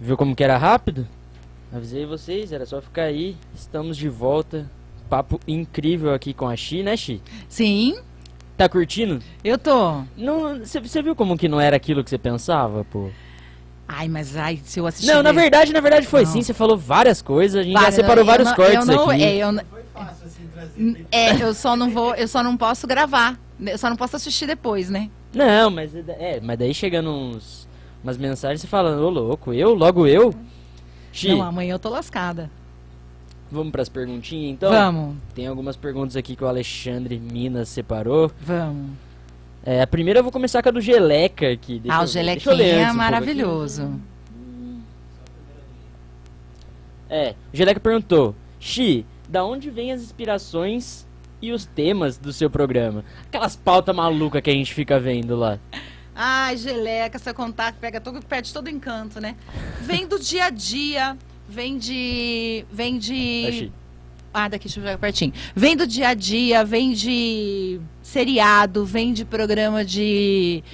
Viu como que era rápido? Avisei vocês, era só ficar aí. Estamos de volta. Papo incrível aqui com a Xi, né, Xi? Sim, Tá curtindo? eu tô. Não, você viu como que não era aquilo que você pensava, pô? Ai, mas ai, se eu assistir. Não, na verdade, na verdade foi Não. sim. Você falou várias coisas. A gente Várias, já separou vários não- cortes eu não, aqui. É, eu, n- é, eu só não vou, eu só não posso gravar. Eu só não posso assistir depois, né? Não, mas é, mas daí chegando uns umas mensagens você fala, ô louco, eu, logo eu. Xi, Não, amanhã eu tô lascada. vamos pras perguntinhas então? Vamos, Tem algumas perguntas aqui que o Alexandre Minas separou. vamos. É, a primeira eu vou começar com a do Geleca aqui. Deixa ah, o Gelequinha é antes um maravilhoso. É, o Geleca perguntou: Xi, da onde vêm as inspirações e os temas do seu programa? Aquelas pautas malucas que a gente fica vendo lá. Ai, geleca, seu contato pega todo, perde todo encanto, né? Vem do dia a dia, vem de. Vem de. Ah, daqui, deixa eu ver pertinho. Vem do dia a dia, vem de seriado, vem de programa de,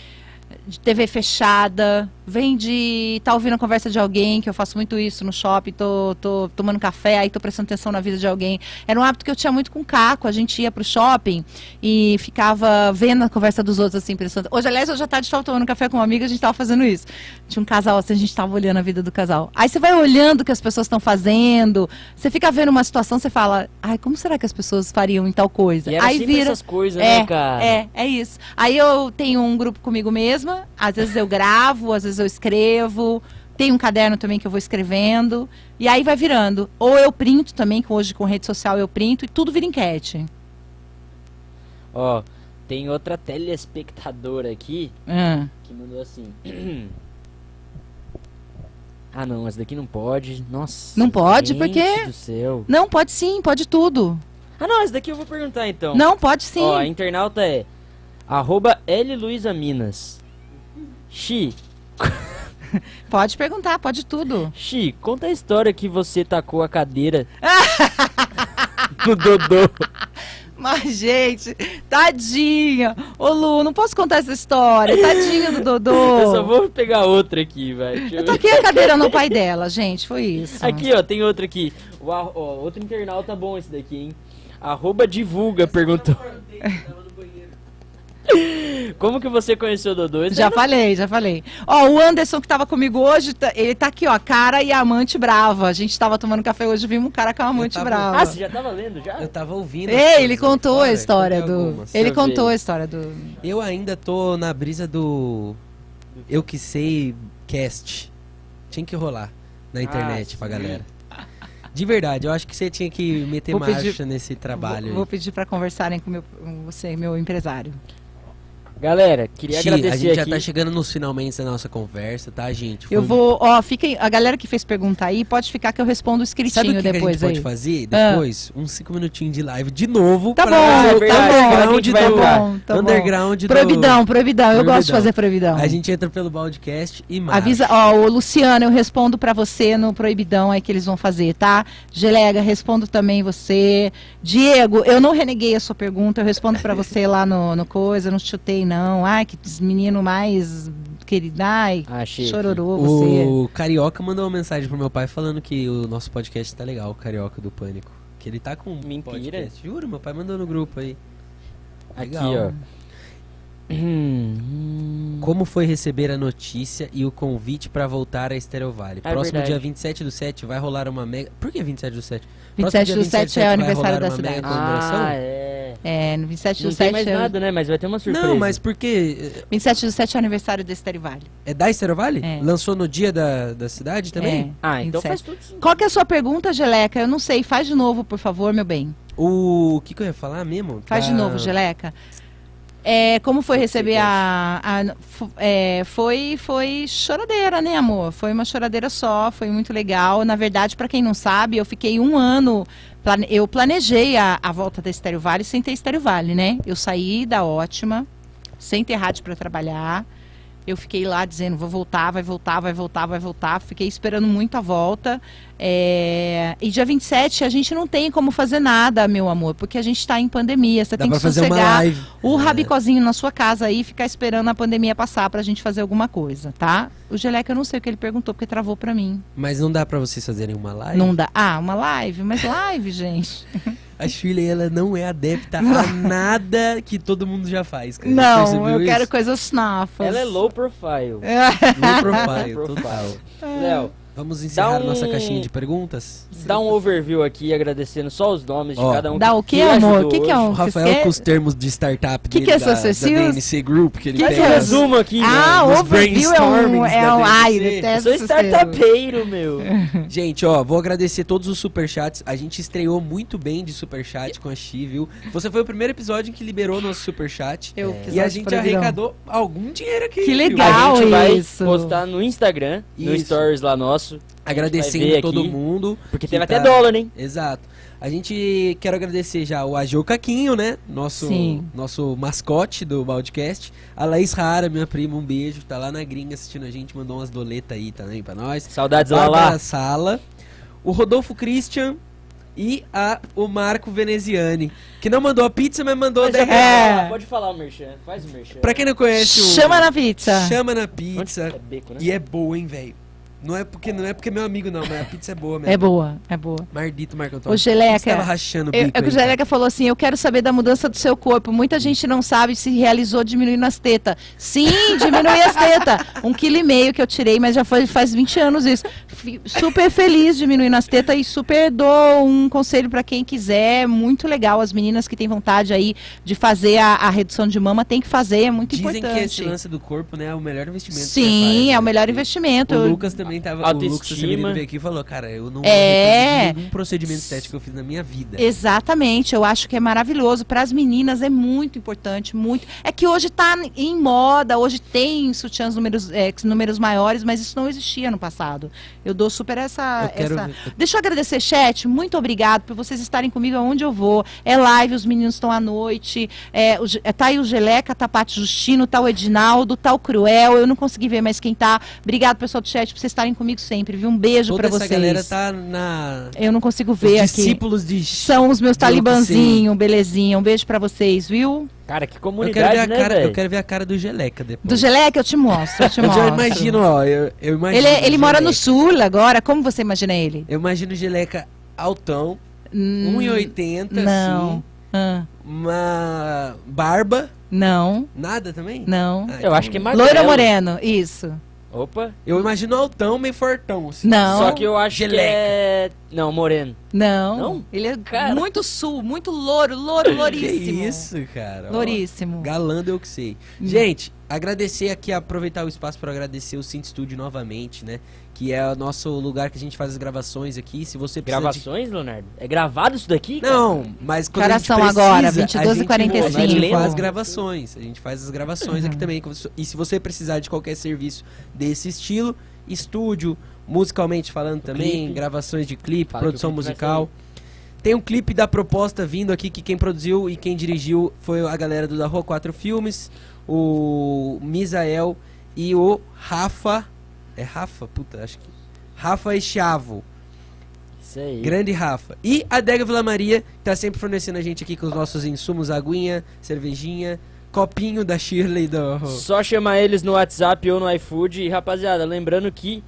de TV fechada, vem de tá ouvindo a conversa de alguém, que eu faço muito isso no shopping, tô, tô tomando café, aí tô prestando atenção na vida de alguém. Era um hábito que eu tinha muito com o Caco, a gente ia pro shopping e ficava vendo a conversa dos outros, assim, prestando... Hoje, aliás, hoje à tarde estava tomando café com uma amiga, a gente tava fazendo isso. Tinha um casal, assim, a gente tava olhando a vida do casal. Aí você vai olhando o que as pessoas estão fazendo, você fica vendo uma situação, você fala, ai, como será que as pessoas fariam em tal coisa? E aí vira... essas coisas, É, né, cara? é, é isso. Aí eu tenho um grupo comigo mesma, às vezes eu gravo, às vezes eu escrevo, tem um caderno também que eu vou escrevendo, e aí vai virando. Ou eu printo também, que hoje com rede social eu printo, e tudo vira enquete. Ó, tem outra telespectadora aqui Ah. que mandou assim. (clears throat) ah, não, essa daqui não pode. Nossa. Não pode, gente por quê? do céu. Não, pode sim, pode tudo. Ah, não, essa daqui eu vou perguntar então. Não, pode sim. Ó, a internauta é arroba L Luiza Minas. Xi, (laughs) Pode perguntar, pode tudo. Xi, conta a história que você tacou a cadeira (laughs) no Dodô. Mas, gente, tadinha. Ô, Lu, não posso contar essa história. Tadinha do Dodô. Eu só vou pegar outra aqui, vai. Deixa eu toquei a cadeira no pai dela, gente, foi isso. Aqui, ó, tem outra aqui. O, ó, outro internauta bom esse daqui, hein? Arroba divulga perguntou. (laughs) Como que você conheceu o Dodô? Esse Já não- falei, já falei. Ó, o Anderson que tava comigo hoje, tá- ele tá aqui, ó, cara e amante brava. A gente tava tomando café hoje, vimos um cara com amante tava- brava. Ah, você já tava lendo já? Eu tava ouvindo. Ei, ele contou a história do. algumas. Ele contou a história do. Eu ainda tô na brisa do Eu Que Sei Cast. Tinha que rolar na internet Ah, pra sim. galera. De verdade, eu acho que você tinha que meter Vou marcha pedir- nesse trabalho. Vou, vou pedir pra conversarem com, meu, com você, meu empresário. Galera, queria Xi, agradecer a gente já aqui. tá chegando nos finalmente da nossa conversa, tá, gente? Eu Foi- vou, ó, fiquem, a galera que fez pergunta aí, pode ficar que eu respondo Sabe escritinho o que, que a depois gente aí. pode fazer Ah. depois? Uns 5 minutinhos de live de novo Tá pra bom, é tá bom, entrar. bom, tá bom. underground do... Proibidão, proibidão. Eu gosto de Proibidão. fazer proibidão. A gente entra pelo podcast e marcha. Avisa, ó, o Luciano, eu respondo pra você no proibidão aí que eles vão fazer, tá? Gelega, respondo também você. Diego, eu não reneguei a sua pergunta, eu respondo pra você lá no, no coisa, não chutei não. Ai, que menino mais querido, ai, Ah, achei. aqui. chororô você. O Carioca mandou uma mensagem pro meu pai falando que o nosso podcast tá legal, o Carioca do Pânico. Que ele tá com um Mentira. podcast. Juro, meu pai mandou no grupo aí. Aqui, Legal. ó. Hum, (clears throat) Como foi receber a notícia e o convite pra voltar a Estéreo Vale? É Próximo verdade. dia 27 do 7 vai rolar uma mega... Por que 27 do 7? 27 Próximo do dia 7 é o vai aniversário rolar da uma mega cidade. comemoração? Ah, é. É, no 27 do Não tem 7 mais é, nada, né? Mas vai ter uma surpresa. Não, mas porque... 27 do 7 é o aniversário da Estéreo Vale. É da Estéreo Vale? É. Lançou no dia da, da cidade também? Ah, então 27. faz tudo sim. Qual que é a sua pergunta, Geleca? Eu não sei, faz de novo, por favor, meu bem. O... o que, que eu ia falar mesmo? Faz de novo, Geleca. É, como foi receber a. a- é, foi, foi choradeira, né, amor? Foi uma choradeira só, foi muito legal. Na verdade, para quem não sabe, eu fiquei um ano. Plane- Eu planejei a, a volta da Estéreo Vale sem ter Estéreo Vale, né? Eu saí da ótima, sem ter rádio para trabalhar. Eu fiquei lá dizendo, vou voltar, vai voltar, vai voltar, vai voltar. Fiquei esperando muito a volta. É, E dia 27 a gente não tem como fazer nada, meu amor, porque a gente está em pandemia. Você Dá tem que sossegar o É. rabicozinho na sua casa aí e ficar esperando a pandemia passar pra gente fazer alguma coisa, tá? O Geleca eu não sei o que ele perguntou, porque travou pra mim. Mas não dá pra vocês fazerem uma live? Não dá. Ah, uma live? Mas live, (laughs) gente. A Shirley, ela não é adepta a nada que todo mundo já faz. Cara. Não, eu isso? quero coisas nafas. Ela é (laughs) low profile. Low profile, total. Léo, Vamos encerrar um- nossa caixinha de perguntas? dá um overview aqui, agradecendo só os nomes Ó. de cada um. Dá o quê, que amor? O que que é um- O Rafael Você- com os termos de startup Que dele que é da, essa, da? DNC Group, que ele Faz pega um as- resumo aqui, Ah, Nos overview é um. É um ai. Eu sou startupeiro, meu. (laughs) Gente, ó, vou agradecer todos os superchats. A gente estreou muito bem de superchat com a Chi, viu? Você foi o primeiro episódio em que liberou nosso superchat. Eu É. E a gente arrecadou algum dinheiro aqui. Que viu? legal. a gente vai isso. postar no Instagram, no Isso. Stories lá nosso. Agradecendo ver todo aqui, mundo. Porque que teve tá- até dólar, hein? Exato. A gente quero agradecer já o Ageu Caquinho, né? Nosso, Sim. nosso mascote do Baldcast. A Laís Rara, minha prima, um beijo. Tá lá na gringa assistindo a gente, mandou umas doletas aí também pra nós. Saudades lá lá. Sala. O Rodolfo Christian e a, o Marco Veneziani. Que não mandou a pizza, mas mandou 10 reais. É. Pode falar o merchan, faz o merchan. Pra quem não conhece o. Chama na pizza. Chama na pizza. É beco, né? E é boa, hein, velho. Não é porque não é porque é meu amigo, não, mas a pizza é boa mesmo. É boa, é boa. Mardito, Marco Antônio. O Geleca. Você tava rachando o Eu, bico é o cara. Geleca falou assim: eu quero saber da mudança do seu corpo. Muita gente não sabe se realizou diminuindo as tetas. Sim, diminui as tetas. Um quilo e meio que eu tirei, mas já foi faz 20 anos isso. Fi- Super feliz diminuindo as tetas e super dou um conselho pra quem quiser. Muito legal. As meninas que têm vontade aí de fazer a, a redução de mama, tem que fazer, é muito Dizem importante. que esse lance do corpo, né, é o melhor investimento. Sim, faz, é né? o melhor investimento. O Lucas também tava. O Lucas, Autoestima. veio aqui e falou: Cara, eu não É. nenhum procedimento estético que eu fiz na minha vida. Exatamente, eu acho que é maravilhoso. Para as meninas é muito importante, muito. É que hoje está em moda, hoje tem sutiãs números, é, números maiores, mas isso não existia no passado. Eu dou super essa. Eu quero essa- Deixa eu agradecer, chat. Muito obrigado por vocês estarem comigo aonde eu vou. É live, os meninos estão à noite. É, o é, tá aí o Geleca, tá a Paty Justino, tá o Edinaldo, tá o Cruel. Eu não consegui ver mais quem tá. Obrigado, pessoal do chat, por vocês estarem comigo sempre, viu? Um beijo Toda para essa vocês. galera tá na. Eu não consigo Os ver aqui. discípulos de. São os meus talibanzinhos, belezinha. Um beijo pra vocês, viu? Cara, que Eu quero, comunidade, ver a né, cara, eu quero ver a cara do Geleca depois. Do Geleca eu te mostro, eu te (laughs) Eu mostro. já imagino, ó. Eu, eu imagino. Ele, ele o mora no sul agora, como você imagina ele? Eu imagino o Geleca altão, Hum, 1,80, Não. assim. Ah, Uma barba. não, Nada também? não. Ah, Eu acho que é mais Loiro moreno? Isso. Opa. Eu imagino altão, meio fortão. Assim. Não. Só que eu acho Geleca. que é... Não, moreno. Não. Não? Ele é Cara. muito sul, muito louro, louro, Que louríssimo. isso, cara. ó. Louríssimo. Galando eu que sei. Hum. Gente, agradecer aqui, aproveitar o espaço para agradecer o Synth Studio novamente, né? Que é o nosso lugar que a gente faz as gravações aqui. Se você precisa de- Gravações, Leonardo? É gravado isso daqui, cara? Não, mas quando Horas a são gente precisa, agora? a 22 e gente- 45. A gente faz gravações. A gente faz as gravações aqui também. E se você precisar de qualquer serviço desse estilo, estúdio, musicalmente falando também, clipe. gravações de clipe, Fala produção clipe musical. Tem um clipe da proposta vindo aqui que quem produziu e quem dirigiu foi a galera do Da Rua 4 Filmes, o Misael e o Rafa. É Rafa? Puta, acho que. Rafa Echavo. Isso aí. Grande Rafa. E a Dega Vila Maria, que tá sempre fornecendo a gente aqui com os nossos insumos, aguinha, cervejinha, copinho da Shirley do. Só chamar eles no WhatsApp ou no iFood. E, rapaziada, lembrando que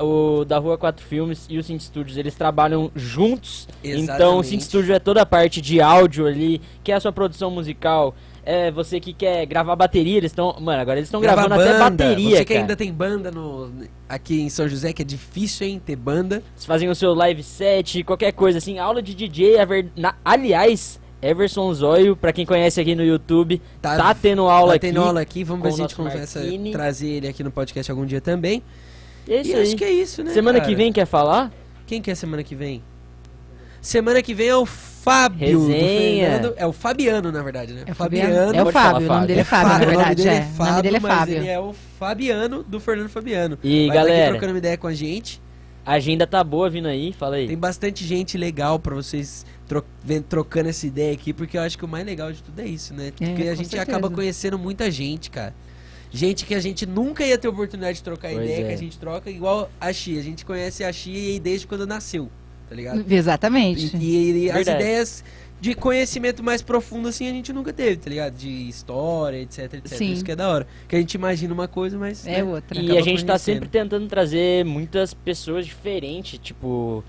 o da Rua 4 Filmes e o Synth Studios, eles trabalham juntos. Então, o Exatamente. Synth Studio é toda a parte de áudio ali, que é a sua produção musical. É você que quer gravar bateria, eles estão... Mano, agora eles estão gravando até banda. bateria, Você que cara. ainda tem banda no, aqui em São José, que é difícil, hein, ter banda. Vocês fazem o seu live set, qualquer coisa assim, aula de DJ, na- aliás, Everson Zóio, pra quem conhece aqui no YouTube, tá, tendo aula tá aqui. tendo aula aqui. Vamos ver se a gente começa Marquini. a trazer ele aqui no podcast algum dia também. É isso e aí. acho que é isso, né? Semana cara? que vem quer falar? Quem que é semana que vem? Semana que vem é o Fábio do. Fernando. É o Fabiano, na verdade, né? É o Fabiano. É o Fábio, o nome dele é Fábio, na Fábio, verdade. O nome dele é. é O Fábio, nome dele é mas Fábio. ele é o Fabiano do Fernando Fabiano. E Vai tá aqui galera, trocando uma ideia com a gente. a agenda tá boa vindo aí, fala aí. Tem bastante gente legal pra vocês tro trocando essa ideia aqui, porque eu acho que o mais legal de tudo é isso, né? Porque a com gente certeza. acaba conhecendo muita gente, cara. Gente que a gente nunca ia ter oportunidade de trocar Pois ideia, é. que a gente troca igual a Xi. A gente conhece a Xi desde quando nasceu, tá ligado? Exatamente. E, e as ideias de conhecimento mais profundo, assim, a gente nunca teve, tá ligado? De história, etc, etc. Sim. Isso que é da hora. Que a gente imagina uma coisa, mas. É né? outra. E a gente tá sempre tentando trazer muitas pessoas diferentes, tipo,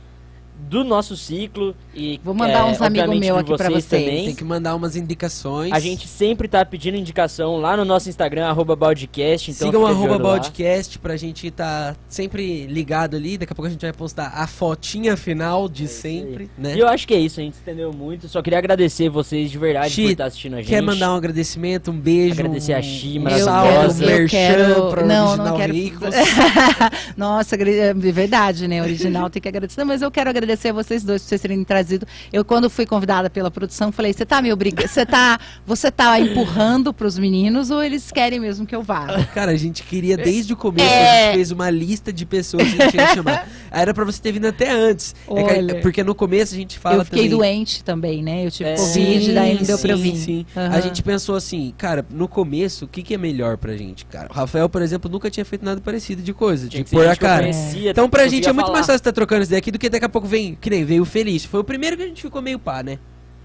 do nosso ciclo e Vou mandar é, uns amigos obviamente meu de aqui pra vocês vocês. também. Tem que mandar umas indicações. A gente sempre tá pedindo indicação lá no nosso Instagram, arroba Baldcast, então Sigam arroba podcast pra gente tá sempre ligado ali. Daqui a pouco a gente vai postar a fotinha final de É sempre, E né? eu acho que é isso, a gente estendeu muito. Só queria agradecer vocês de verdade Xi, por estar assistindo a gente. Quer mandar um agradecimento, um beijo? Agradecer a um, um maravilhosa. salve, eu quero, pra não, Original não quero. (laughs) Nossa, é verdade, né? Original tem que agradecer. Não, mas eu quero agradecer a vocês dois por vocês terem trazido. Eu, quando fui convidada pela produção, falei: você tá me obrigando, você tá, você tá empurrando pros meninos ou eles querem mesmo que eu vá? Cara, a gente queria desde o começo, É. a gente fez uma lista de pessoas que a gente ia chamar. (laughs) Era pra você ter vindo até antes. É porque no começo a gente fala eu fiquei também... doente também, né? Eu tive É. Covid, daí não deu pra eu sim, vir. sim. Aham. A gente pensou assim, cara, no começo, o que, que é melhor pra gente, cara? O Rafael, por exemplo, nunca tinha feito nada parecido de coisa, Tinha de pôr a cara. conhecia, Então pra gente é muito falar. mais fácil estar trocando isso daqui do que daqui a pouco vem, que nem veio Feliz. Foi o primeiro que a gente ficou meio pá, né?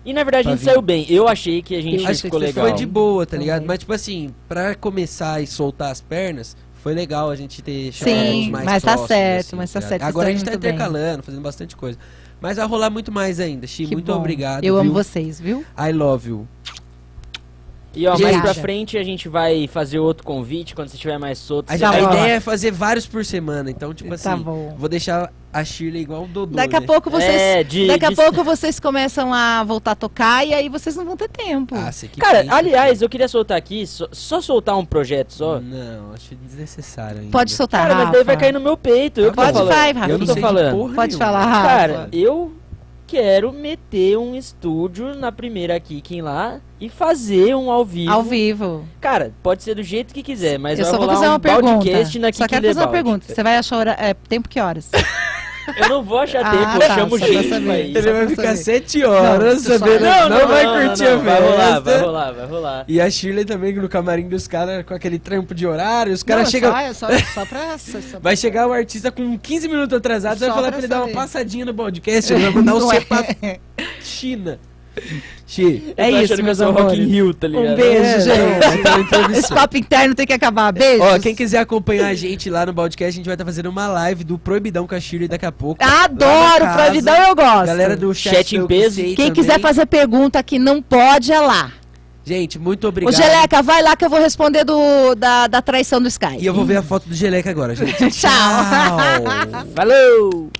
E na verdade a Pra gente vir. saiu bem. Eu achei que a gente Acho ficou que legal. foi de boa, tá ligado? Também. Mas tipo assim, pra começar e soltar as pernas, foi legal a gente ter chamado Sim, os mais mas tá próximos, certo, assim, mas tá ligado? certo, Agora a estão gente tá muito bem. intercalando, fazendo bastante coisa. Mas vai rolar muito mais ainda, Xi. Muito bom. obrigado. Eu amo viu? vocês, viu? I love you. E ó, mais pra frente a gente vai fazer outro convite quando você estiver mais solto. A, você Tá vai a ideia é fazer vários por semana, então, tipo assim, Tá bom. vou deixar a Shirley igual o Dodô. Daqui a né? pouco vocês. É, de- daqui a de- pouco vocês começam a voltar a tocar e aí vocês não vão ter tempo. Ah, você que Cara, pensa, aliás, eu queria soltar aqui, só, só soltar um projeto só. Não, acho desnecessário ainda. Pode soltar. Cara, mas daí vai Rafa. cair no meu peito. Eu Pode, falando. vai, Eu Rafa. não tô falando. Pode nenhuma. falar, Rafa. Cara, eu quero meter um estúdio na primeira Kicking lá e fazer um ao vivo. Ao vivo. Cara, pode ser do jeito que quiser, mas eu vai só vou fazer um uma pergunta. Na Só quero fazer uma pergunta. Você vai achar hora, é, tempo que horas? (laughs) Eu não vou achar Ah, tempo, eu tá, chamo pra gente saber. pra Ele vai pra ficar saber. sete horas Não, sabendo, só- não, vai curtir não, a Vai rolar, vai festa. rolar, vai rolar. E a Shirley também no camarim dos caras com aquele trampo de horário, os caras Não, chegam. Só, é só, só pra. (laughs) Só, só Vai chegar o artista com 15 minutos atrasado, vai falar pra pra ele dar uma saber. passadinha no podcast, ele vai (laughs) mandar um Não é. Pra (laughs) China. Xi. É isso, meus amores. Rio, tá ligado? Um beijo, É, gente. ter uma entrevista. Esse papo interno tem que acabar. Beijo. Ó, quem quiser acompanhar a gente lá no podcast, a gente vai estar fazendo uma live do Proibidão com a Shirley daqui a pouco. Adoro, proibidão eu gosto. Galera do chat, Chat em peso. Quem também. quiser fazer pergunta que não pode, é lá. Gente, muito Ô, obrigado. Geleca, vai lá que eu vou responder do, da, da traição do Sky. E eu vou ver a foto do Geleca agora, gente. (laughs) Tchau. Tchau. Falou!